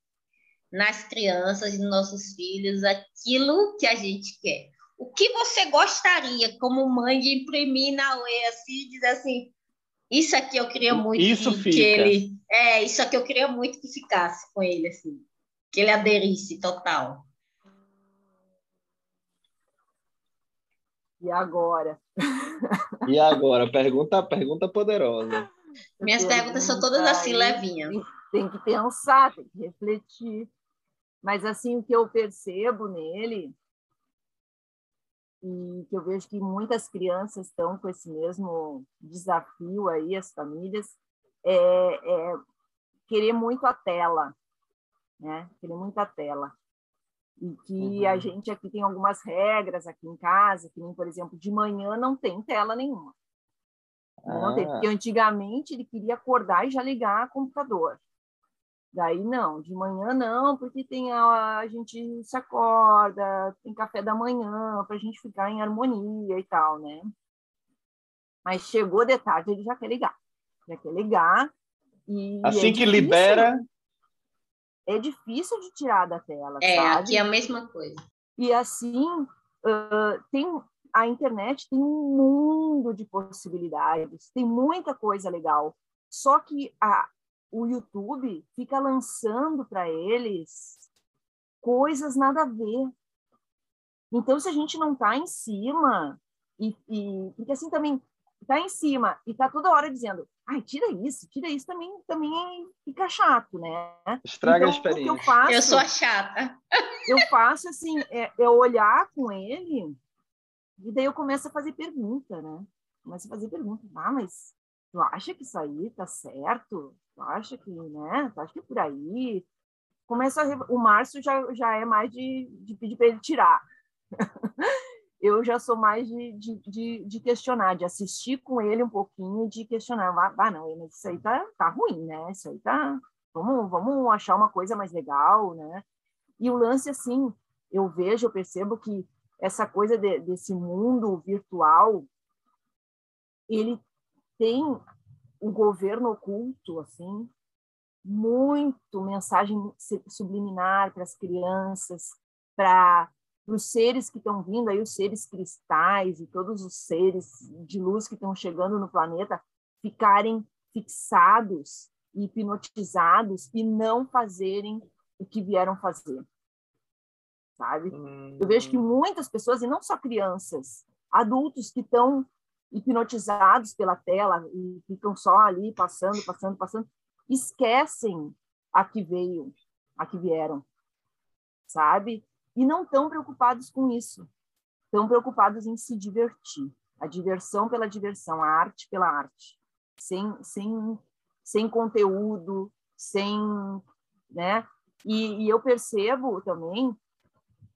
nas crianças e nos nossos filhos aquilo que a gente quer. O que você gostaria, como mãe, de imprimir na UE, assim, dizer assim, isso aqui eu queria muito isso que, que ele. É, isso aqui eu queria muito que ficasse com ele, assim. Que ele aderisse total. E agora? E agora? Pergunta, pergunta poderosa. Minhas perguntas são todas assim, levinhas. Tem que pensar, tem que refletir. Mas, assim, o que eu percebo nele, e que eu vejo que muitas crianças estão com esse mesmo desafio aí, as famílias, é, é querer muito a tela, né? Querer muito a tela. E que uhum. a gente aqui tem algumas regras aqui em casa, que nem, por exemplo, de manhã não tem tela nenhuma. Não tem, porque antigamente ele queria acordar e já ligar o computador. Daí não, de manhã não, porque tem a, a gente se acorda, tem café da manhã para a gente ficar em harmonia e tal, né? Mas chegou de tarde, ele já quer ligar. Já quer ligar. E assim é que libera. É difícil de tirar da tela. É, sabe? aqui é a mesma coisa. E assim, uh, tem a internet tem um mundo de possibilidades, tem muita coisa legal. Só que a, o YouTube fica lançando para eles coisas nada a ver. Então, se a gente não está em cima, e, e, porque assim também está em cima e está toda hora dizendo, ai, tira isso, tira isso, também, também fica chato, né? Estraga então, a experiência. eu, faço, eu sou a chata. Eu faço assim, é, é olhar com ele e daí eu começo a fazer pergunta, né? Começo a fazer pergunta. Ah, mas tu acha que isso aí tá certo? Tu acha que, né? Tu acha que é por aí? Começa a... O Márcio já, já é mais de, de pedir para ele tirar. eu já sou mais de, de, de, de, questionar, de assistir com ele um pouquinho de questionar. Ah, não, mas isso aí tá, tá ruim, né? Isso aí tá... Vamos, vamos achar uma coisa mais legal, né? E o lance, assim, eu vejo, eu percebo que essa coisa de, desse mundo virtual, ele tem o governo oculto, assim, muito mensagem subliminar para as crianças, para os seres que estão vindo aí, os seres cristais e todos os seres de luz que estão chegando no planeta, ficarem fixados e hipnotizados e não fazerem o que vieram fazer. Sabe? Hum. Eu vejo que hum. muitas pessoas, e não só crianças, adultos que estão hipnotizados pela tela e ficam só ali passando, passando, passando, esquecem a que veio, a que vieram, sabe? E não estão preocupados com isso. Estão preocupados em se divertir. A diversão pela diversão, a arte pela arte. Sem, sem, sem conteúdo, sem, né? E, e eu percebo também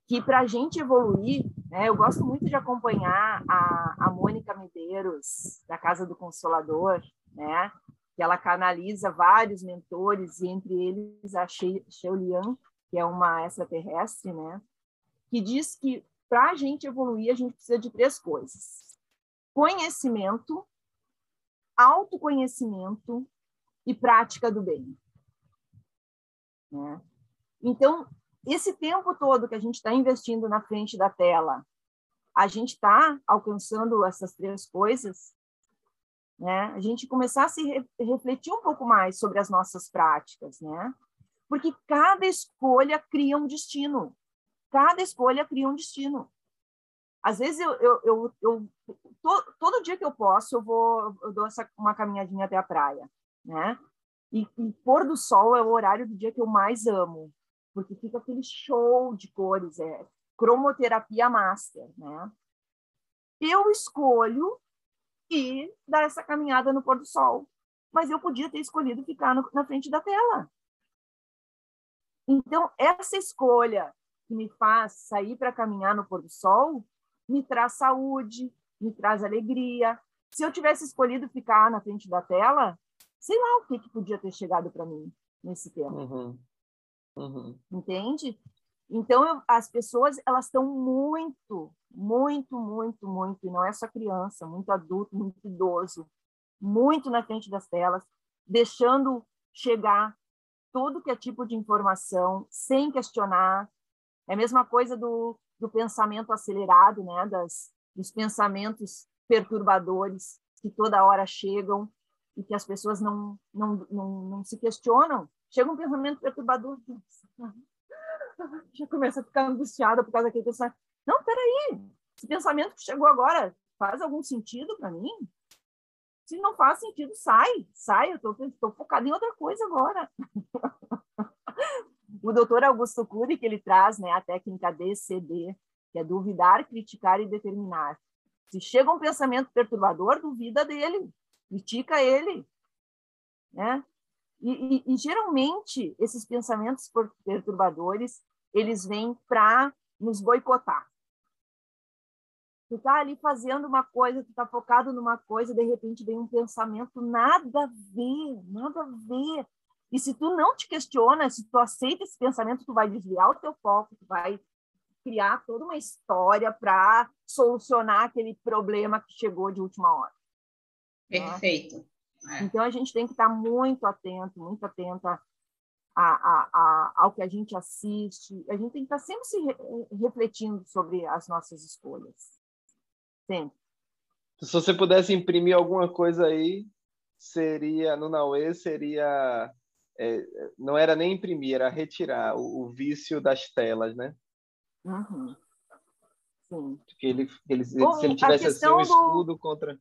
que para a gente evoluir, né, eu gosto muito de acompanhar a, a Mônica Medeiros, da Casa do Consolador, né, que ela canaliza vários mentores, e entre eles a Lian, que é uma extraterrestre, né, que diz que para a gente evoluir, a gente precisa de três coisas: conhecimento, autoconhecimento e prática do bem. Né? Então, esse tempo todo que a gente está investindo na frente da tela, a gente está alcançando essas três coisas, né? A gente começar a se re refletir um pouco mais sobre as nossas práticas, né? Porque cada escolha cria um destino. Cada escolha cria um destino. Às vezes eu, eu, eu, eu to, todo dia que eu posso, eu vou, eu dou essa, uma caminhadinha até a praia, né? E, e pôr do sol é o horário do dia que eu mais amo, porque fica aquele show de cores, é cromoterapia master, né? Eu escolho ir dar essa caminhada no pôr do sol, mas eu podia ter escolhido ficar no, na frente da tela. Então, essa escolha que me faz sair para caminhar no pôr do sol me traz saúde, me traz alegria. Se eu tivesse escolhido ficar na frente da tela, sei lá o que, que podia ter chegado para mim nesse tempo. Uhum. Uhum. Entende? Então, eu, as pessoas elas estão muito, muito, muito, muito, e não é só criança, muito adulto, muito idoso, muito na frente das telas, deixando chegar todo que é tipo de informação sem questionar. É a mesma coisa do, do pensamento acelerado, né? Das, dos pensamentos perturbadores que toda hora chegam e que as pessoas não, não, não, não se questionam. Chega um pensamento perturbador, já começa a ficar angustiada por causa daquele pensamento. Não, peraí, esse pensamento que chegou agora faz algum sentido para mim? Se não faz sentido, sai, sai, eu estou focada em outra coisa agora. o doutor Augusto Cury, que ele traz né, a técnica DCD, que é duvidar, criticar e determinar. Se chega um pensamento perturbador, duvida dele, critica ele. Né? E, e, e geralmente, esses pensamentos perturbadores, eles vêm para nos boicotar. Tu tá ali fazendo uma coisa, tu tá focado numa coisa, de repente vem um pensamento nada a ver, nada a ver. E se tu não te questiona, se tu aceita esse pensamento, tu vai desviar o teu foco, tu vai criar toda uma história para solucionar aquele problema que chegou de última hora. Né? Perfeito. É. Então a gente tem que estar muito atento, muito atenta a, a, a, ao que a gente assiste. A gente tem que estar sempre se re refletindo sobre as nossas escolhas. Sempre. Se você pudesse imprimir alguma coisa aí, seria no Naue seria é, não era nem imprimir, era retirar o, o vício das telas, né? Uhum. Sim. Porque ele, ele, Bom, se ele tivesse assim um escudo do, contra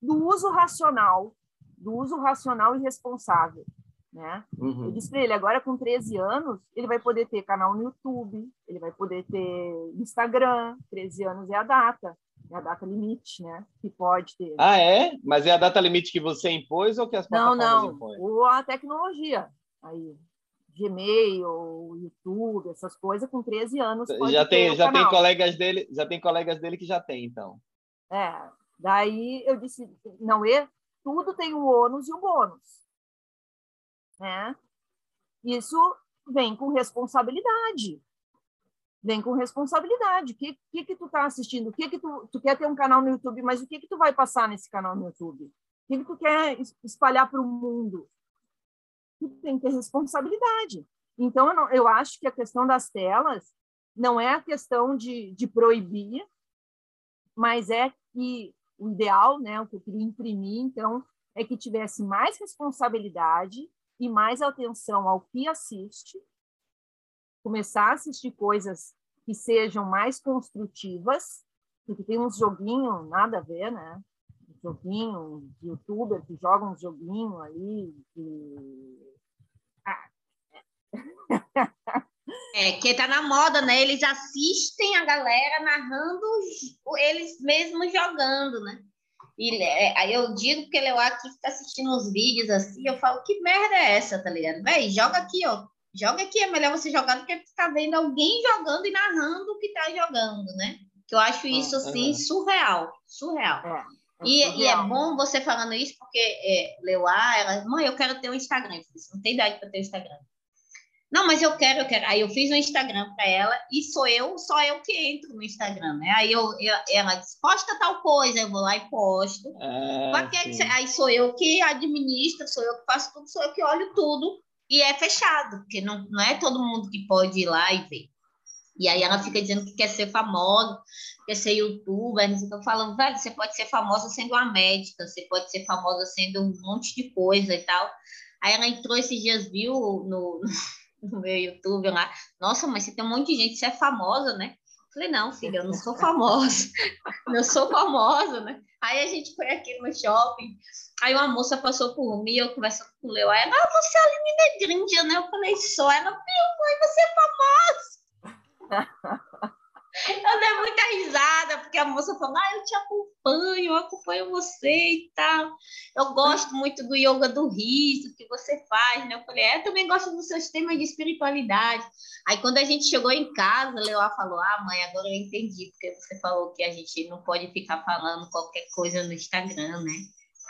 do uso racional, do uso racional e responsável, né? Uhum. Eu disse para ele, agora com 13 anos, ele vai poder ter canal no YouTube, ele vai poder ter Instagram, 13 anos é a data. É a data limite, né? Que pode ter. Ah, é? Mas é a data limite que você impôs ou que as plataformas não, não. impõem? Ou a tecnologia. Aí, Gmail, YouTube, essas coisas, com 13 anos. já tem, já tem colegas dele, já tem colegas dele que já tem, então. É. Daí eu disse, não é? Tudo tem um ônus e um bônus. Né? Isso vem com responsabilidade vem com responsabilidade. O que, que, que tu está assistindo? O que, que tu, tu quer ter um canal no YouTube, mas o que, que tu vai passar nesse canal no YouTube? O que, que tu quer espalhar para o mundo? Tu tem que ter responsabilidade. Então, eu, não, eu acho que a questão das telas não é a questão de, de proibir, mas é que o ideal, né, o que eu queria imprimir, então, é que tivesse mais responsabilidade e mais atenção ao que assiste começar a assistir coisas que sejam mais construtivas, porque tem uns joguinhos nada a ver, né? Joguinho de youtuber que jogam um joguinho ali que... Ah. É, que tá na moda, né? Eles assistem a galera narrando eles mesmos jogando, né? E é, aí eu digo que ele é o aqui que tá assistindo uns vídeos assim, eu falo, que merda é essa, tá ligado? Véi, joga aqui, ó. Joga aqui, é melhor você jogar do que ficar vendo alguém jogando e narrando o que está jogando, né? Que eu acho isso, assim, surreal. Surreal. É, é e, surreal. e, é bom você falando isso, porque é, Leuá, ela, mãe, eu quero ter um Instagram. Eu falei, não tem idade para ter um Instagram. Não, mas eu quero, eu quero. Aí eu fiz um Instagram para ela e sou eu, só eu que entro no Instagram, né? Aí eu, eu ela diz, posta tal coisa, eu vou lá e posto. Ah, aí sou eu que administro, sou eu que faço tudo, sou eu que olho tudo e é fechado, porque não, não é todo mundo que pode ir lá e ver. E aí ela fica dizendo que quer ser famosa, quer ser youtuber, então falando, velho, você pode ser famosa sendo uma médica, você pode ser famosa sendo um monte de coisa e tal. Aí ela entrou esses dias, viu no, no meu YouTube lá, nossa, mas você tem um monte de gente, você é famosa, né? Falei, não, filha, eu não sou famosa. eu sou famosa, né? Aí a gente foi aqui no shopping. Aí uma moça passou por mim, eu conversando com o Leo. Ela, ah, você é a Aline Negrindia, né? Eu falei, só. Ela, meu mãe, você é famosa. Eu dei muita risada, porque a moça falou: Ah, eu te acompanho, eu acompanho você e tal. Eu gosto muito do yoga do riso que você faz, né? Eu falei: É, eu também gosto dos seus temas de espiritualidade. Aí, quando a gente chegou em casa, Leoa falou: Ah, mãe, agora eu entendi, porque você falou que a gente não pode ficar falando qualquer coisa no Instagram, né?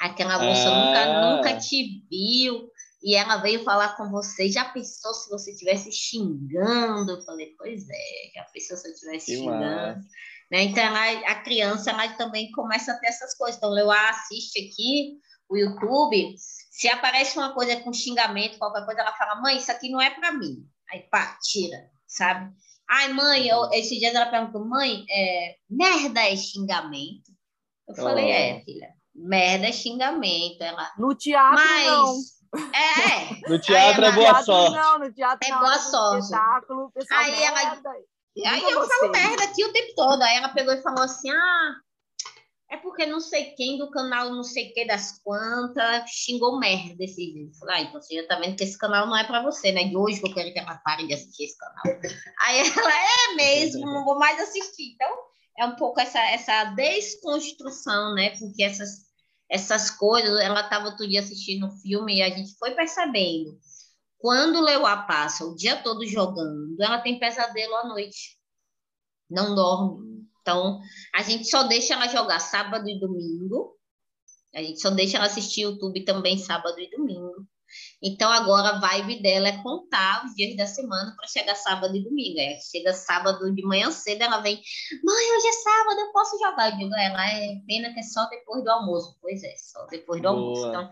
Aquela moça ah. nunca, nunca te viu e ela veio falar com você. Já pensou se você estivesse xingando? Eu falei, pois é, já pensou se eu estivesse xingando? Né? Então, ela, a criança ela também começa a ter essas coisas. Então, eu assiste aqui o YouTube, se aparece uma coisa com xingamento, qualquer coisa, ela fala, mãe, isso aqui não é para mim. Aí, pá, tira, sabe? Ai, mãe, eu, esses dias ela perguntou, mãe, é, merda é xingamento? Eu falei, oh. é, filha, merda é xingamento. Ela, no teatro, mas, não é. No teatro é boa sorte. Não, no teatro é boa sorte. Espetáculo, aí ela. Aí eu falo merda aqui o tempo todo. Aí ela pegou e falou assim: ah, é porque não sei quem do canal não sei que das quantas xingou merda esses dias. Falei, ah, então você já tá vendo que esse canal não é para você, né? De hoje que eu quero que ela pare de assistir esse canal. Aí ela, é mesmo, não vou mais assistir. Então, é um pouco essa, essa desconstrução, né? Porque essas essas coisas. Ela estava outro dia assistindo um filme e a gente foi percebendo. Quando o Leuá passa o dia todo jogando, ela tem pesadelo à noite. Não dorme. Então, a gente só deixa ela jogar sábado e domingo. A gente só deixa ela assistir YouTube também sábado e domingo. Então, agora a vibe dela é contar os dias da semana para chegar sábado e domingo. Aí chega sábado de manhã cedo, ela vem, mãe, hoje é sábado, eu posso jogar? Eu digo, ela é pena que é só depois do almoço. Pois é, só depois do Boa. almoço. Então,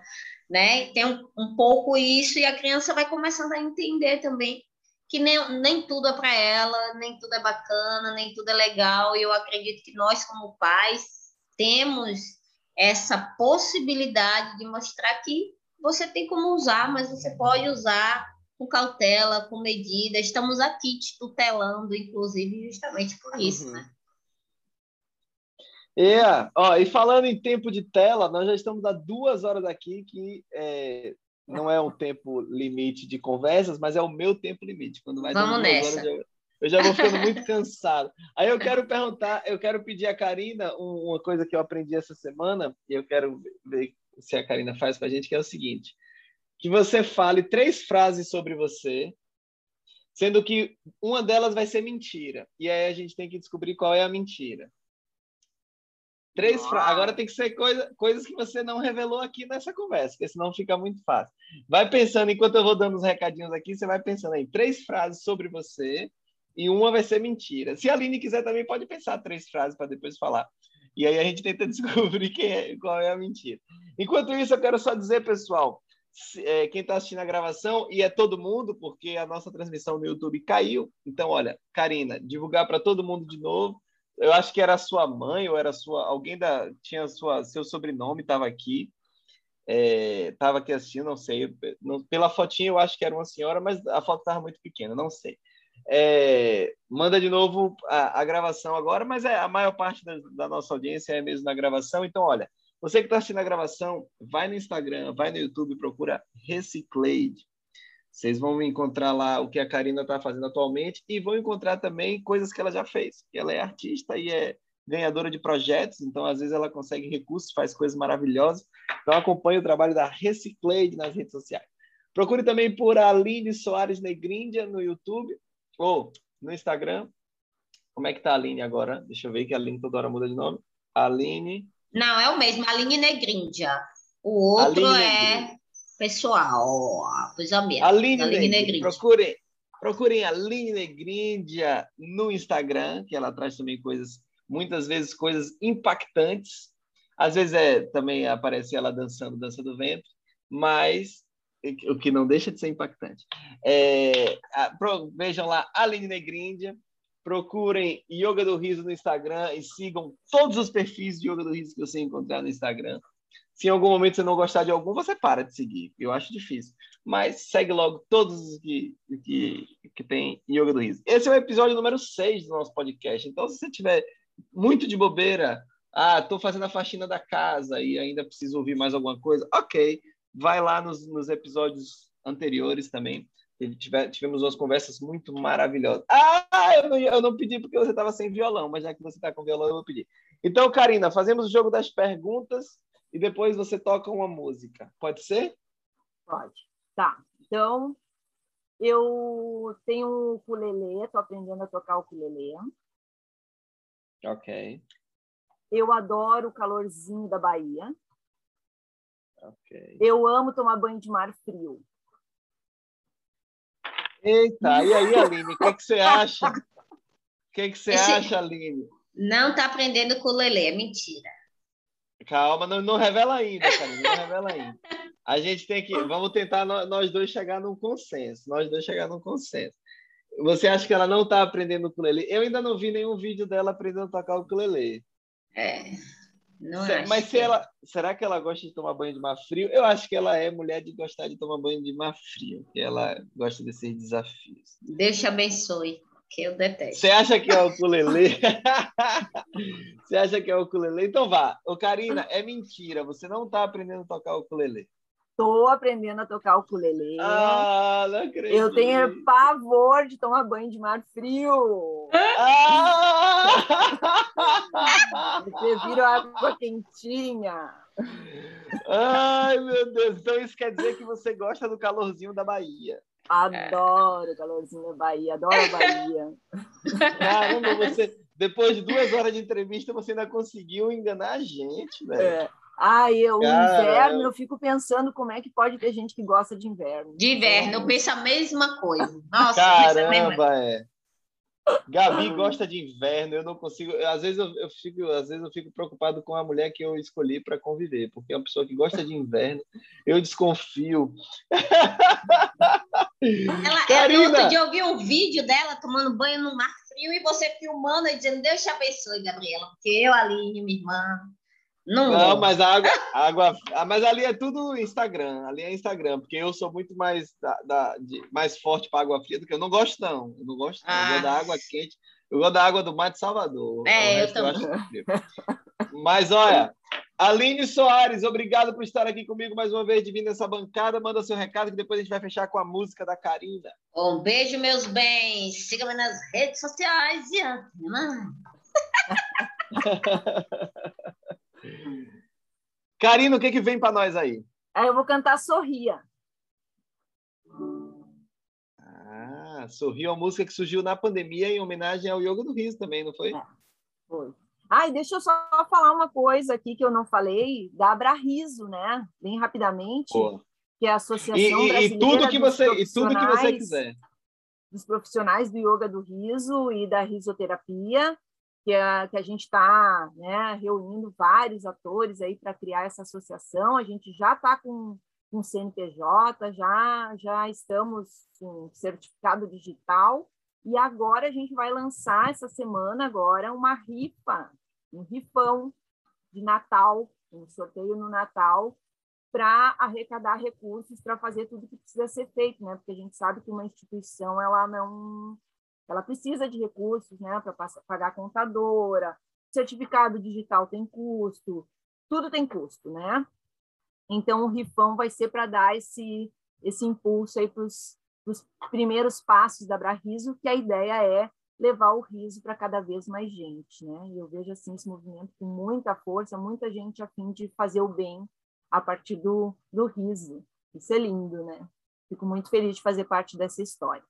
né, tem um, um pouco isso, e a criança vai começando a entender também que nem, nem tudo é para ela, nem tudo é bacana, nem tudo é legal. E eu acredito que nós, como pais, temos essa possibilidade de mostrar que você tem como usar, mas você pode usar com cautela, com medida. Estamos aqui te tutelando, inclusive, justamente por isso, uhum. né? É, ó, e falando em tempo de tela, nós já estamos há duas horas aqui, que é, não é um tempo limite de conversas, mas é o meu tempo limite. Quando vai Vamos nessa. Horas, eu, eu, já vou ficando muito cansado. Aí eu quero perguntar, eu quero pedir a Karina uma coisa que eu aprendi essa semana, e eu quero ver se a Karina faz para a gente, que é o seguinte: que você fale três frases sobre você, sendo que uma delas vai ser mentira. E aí a gente tem que descobrir qual é a mentira. Três frases. Agora tem que ser coisa, coisas que você não revelou aqui nessa conversa, porque senão fica muito fácil. Vai pensando, enquanto eu vou dando os recadinhos aqui, você vai pensando aí, três frases sobre você e uma vai ser mentira. Se a Aline quiser também, pode pensar três frases para depois falar. E aí a gente tenta descobrir quem é, qual é a mentira. Enquanto isso, eu quero só dizer, pessoal, é, quem está assistindo a gravação, e é todo mundo, porque a nossa transmissão no YouTube caiu. Então, olha, Karina, divulgar para todo mundo de novo. Eu acho que era sua mãe ou era sua alguém da tinha sua seu sobrenome estava aqui, estava é, aqui assistindo, não sei. Pela fotinha eu acho que era uma senhora, mas a foto estava muito pequena, não sei. É, manda de novo a, a, gravação agora, mas é, a maior parte da, da, nossa audiência é mesmo na gravação. Então, olha, você que está assistindo a gravação, vai no Instagram, vai no YouTube, procura Reciclade. Vocês vão encontrar lá o que a Karina está fazendo atualmente e vão encontrar também coisas que ela já fez. Ela é artista e é ganhadora de projetos, então às vezes ela consegue recursos, faz coisas maravilhosas. Então acompanhe o trabalho da Reciclade nas redes sociais. Procure também por Aline Soares Negrindia no YouTube ou no Instagram. Como é que tá a Aline agora? Deixa eu ver que a Aline toda hora muda de nome. Aline. Não, é o mesmo, Aline Negrindia. O outro Aline é Negrindia. pessoal, coisa mesmo. Aline, Aline Negrindia. Procurem, procurem a Aline Negrindia no Instagram, que ela traz também coisas, muitas vezes coisas impactantes. Às vezes é também aparece ela dançando dança do vento, mas o que não deixa de ser impactante. É, vejam lá, Aline Negríndia, procurem Yoga do Riso no Instagram e sigam todos os perfis de Yoga do Riso que você encontrar no Instagram. Se em algum momento você não gostar de algum, você para de seguir. Eu acho difícil. Mas segue logo todos os que, que, que tem Yoga do Riso. Esse é o episódio número 6 do nosso podcast. Então, se você tiver muito de bobeira, ah, estou fazendo a faxina da casa e ainda preciso ouvir mais alguma coisa, ok. Vai lá nos, nos episódios anteriores também. Tivemos umas conversas muito maravilhosas. Ah, eu não, eu não pedi porque você estava sem violão, mas já que você está com violão, eu vou pedir. Então, Karina, fazemos o jogo das perguntas e depois você toca uma música. Pode ser? Pode. Tá. Então, eu tenho um ukulele, estou aprendendo a tocar o ukulele. Ok. Eu adoro o calorzinho da Bahia. Ok. Eu amo tomar banho de mar frio. Eita, e aí, Aline, o que, é que você acha? O que, é que você Esse... acha, Aline? Não está aprendendo com o Lelê, é mentira. Calma, não, não revela ainda, cara, não revela ainda. A gente tem que, vamos tentar nós dois chegar num consenso, nós dois chegar num consenso. Você acha que ela não está aprendendo o ukulele? Eu ainda não vi nenhum vídeo dela aprendendo a tocar o ukulele. É. Não se, mas se ela, será que ela gosta de tomar banho de mar frio? Eu acho que ela é mulher de gostar de tomar banho de mar frio, que ela gosta desses desafios. Deus te abençoe que eu detesto. Você acha que é o ukulele? você acha que é o ukulele? Então vá. Ô, Karina, é mentira. Você não está aprendendo a tocar o ukulele. Estou aprendendo a tocar o ukulele. Ah, não acredito. Eu tenho pavor de tomar banho de mar frio. Ah! Eu prefiro água quentinha. Ai, meu Deus. Então isso quer dizer que você gosta do calorzinho da Bahia. Adoro o calorzinho da Bahia, adoro a Bahia. Caramba, você, depois de duas horas de entrevista, você ainda conseguiu enganar a gente, velho. É. Ah, eu, o inverno, eu fico pensando como é que pode ter gente que gosta de inverno. De inverno, eu penso a mesma coisa. Nossa, Caramba, é. Gabi gosta de inverno, eu não consigo. Às vezes eu, eu, fico, às vezes eu fico preocupado com a mulher que eu escolhi para conviver, porque é uma pessoa que gosta de inverno, eu desconfio. Ela, Karina, outro dia eu vi um vídeo dela tomando banho no mar frio e você filmando e dizendo Deus te abençoe, Gabriela, porque eu, Aline, minha irmã, não, não mas a água, a água, ah, mas ali é tudo Instagram, ali é Instagram, porque eu sou muito mais da, da de, mais forte para água fria do que eu não gosto não, eu não gosto, ah. eu gosto da água quente, eu gosto da água do mar de Salvador. É, eu também. Eu mas olha, Aline Soares, obrigado por estar aqui comigo mais uma vez, divina essa bancada. Manda seu recado que depois a gente vai fechar com a música da Karina. Um beijo, meus bens. Siga-me nas redes sociais e Karina, o que, que vem para nós aí? Aí eu vou cantar Sorria. Ah, Sorria é uma música que surgiu na pandemia em homenagem ao Yoga do Riso também, não foi? É, foi. Ai, deixa eu só falar uma coisa aqui que eu não falei, da Abrariso, né? Bem rapidamente, Pô. que é a Associação e, Brasileira e tudo que você E tudo que você quiser. Dos profissionais do Yoga do Riso e da risoterapia, que a, que a gente está né, reunindo vários atores aí para criar essa associação. A gente já está com um CNPJ, já, já estamos com certificado digital, e agora a gente vai lançar essa semana agora uma rifa, um rifão de Natal, um sorteio no Natal, para arrecadar recursos para fazer tudo que precisa ser feito, né? Porque a gente sabe que uma instituição ela não ela precisa de recursos né, para pagar a contadora, certificado digital tem custo, tudo tem custo, né? Então, o RIFão vai ser para dar esse, esse impulso aí para os primeiros passos da Brariso, que a ideia é levar o riso para cada vez mais gente, né? E eu vejo assim esse movimento com muita força, muita gente a fim de fazer o bem a partir do, do riso. Isso é lindo, né? Fico muito feliz de fazer parte dessa história.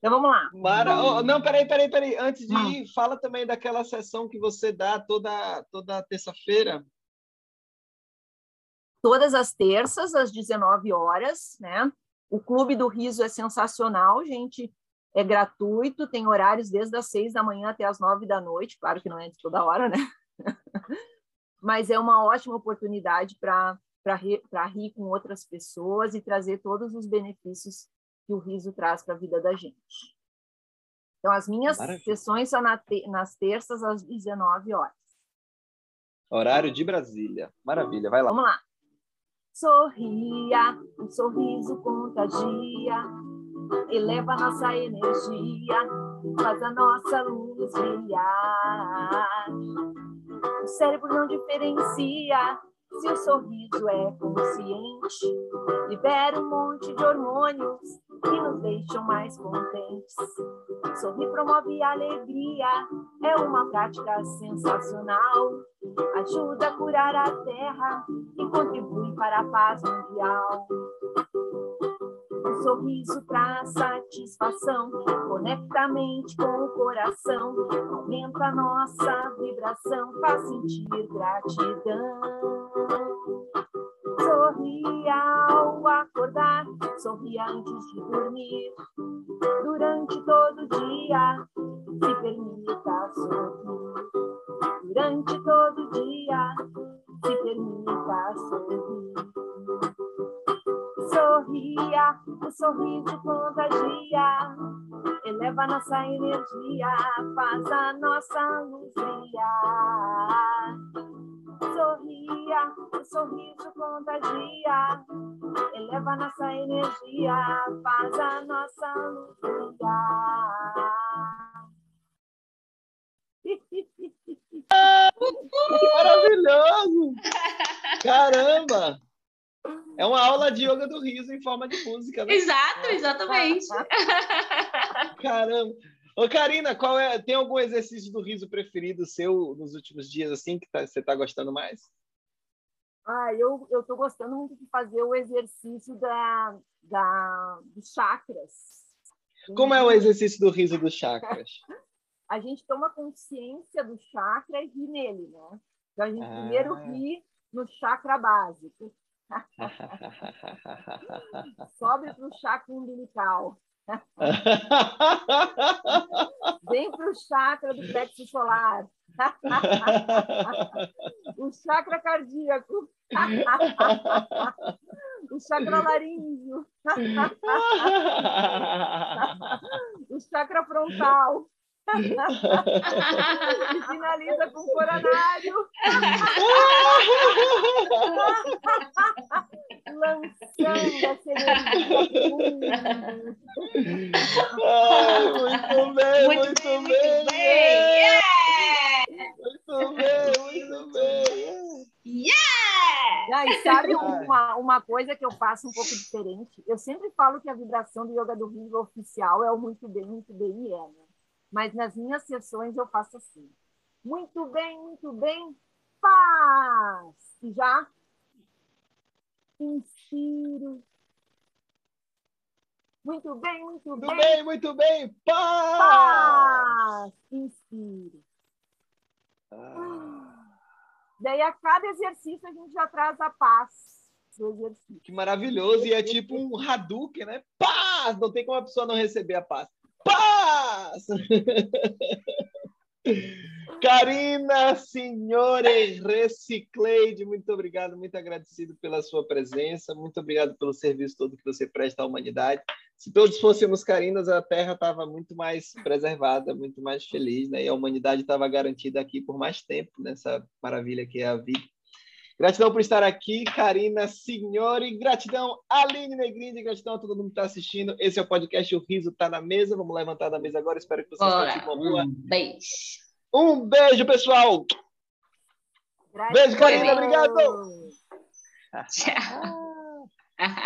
Então vamos lá. Mara... Oh, não, peraí, peraí, peraí. Antes de ir, fala também daquela sessão que você dá toda, toda terça-feira. Todas as terças, às 19 horas, né? O Clube do Riso é sensacional, gente. É gratuito, tem horários desde as seis da manhã até as nove da noite. Claro que não é de toda hora, né? Mas é uma ótima oportunidade para rir, rir com outras pessoas e trazer todos os benefícios que o riso traz para a vida da gente. Então, as minhas Maravilha. sessões são na te nas terças às 19 horas. Horário de Brasília. Maravilha, vai lá. Vamos lá. Sorria, um sorriso contagia, eleva nossa energia, faz a nossa luz brilhar. O cérebro não diferencia se o sorriso é consciente, libera um monte de hormônios que nos deixam mais contentes. Sorrir promove alegria, é uma prática sensacional. Ajuda a curar a terra e contribui para a paz mundial. O sorriso traz satisfação, conecta a mente com o coração, aumenta a nossa vibração, faz sentir gratidão. Sorria antes de dormir. Durante todo o dia, se permita sorrir. Durante todo o dia, se permita sorrir. Sorria, o sorriso contagia, eleva nossa energia, faz a nossa luz brilhar. Sorria, o sorriso contagia, eleva nossa energia, faz a nossa luz brilhar. Que maravilhoso! Caramba! É uma aula de yoga do riso em forma de música, né? Exato, exatamente. Caramba! Ô, Karina, qual é? Tem algum exercício do riso preferido seu nos últimos dias, assim, que tá, você está gostando mais? Ah, eu tô gostando muito de fazer o exercício da, da dos chakras. Como é o exercício do riso dos chakras? A gente toma consciência do chakra e ri nele, né? Então a gente Ah. primeiro ri no chakra básico, sobe para o chakra umbilical, vem para o chakra do plexo solar, o chakra cardíaco, o chakra laríngeo, o chakra frontal e finaliza com o coronário, lançando no mundo. Ai, muito bem, Muito muito, bem, bem. muito bem. Yeah! Muito bem, muito bem. Yeah! Ah, e sabe uma, uma coisa que eu faço um pouco diferente? Eu sempre falo que a vibração do yoga do riso oficial é o muito bem, muito bem e é, né? Mas nas minhas sessões eu faço assim. Muito bem, muito bem, paz! E já inspiro. Muito bem, muito Muito bem, bem, muito bem. Paz! paz! Inspiro. Ah, Daí a cada exercício a gente já traz a paz do exercício. que maravilhoso. E é tipo um Hadouken, né? Paz! Não tem como a pessoa não receber a paz. Paz! Karina Signore Recicleide, muito obrigado, muito agradecido pela sua presença, muito obrigado pelo serviço todo que você presta à humanidade. Se todos fôssemos Carinas, a Terra estava muito mais preservada, muito mais feliz, né? E a humanidade estava garantida aqui por mais tempo, nessa maravilha que é a vida. Gratidão por estar aqui, Karina Signore. Gratidão, Aline Negrinde. Gratidão a todo mundo que está assistindo. Esse é o podcast O Riso Está na Mesa. Vamos levantar da mesa agora. Espero que vocês Bora. tenham uma boa. Um beijo. Um beijo, pessoal. Beijo, Karina. Gratidão. Obrigado. Tchau.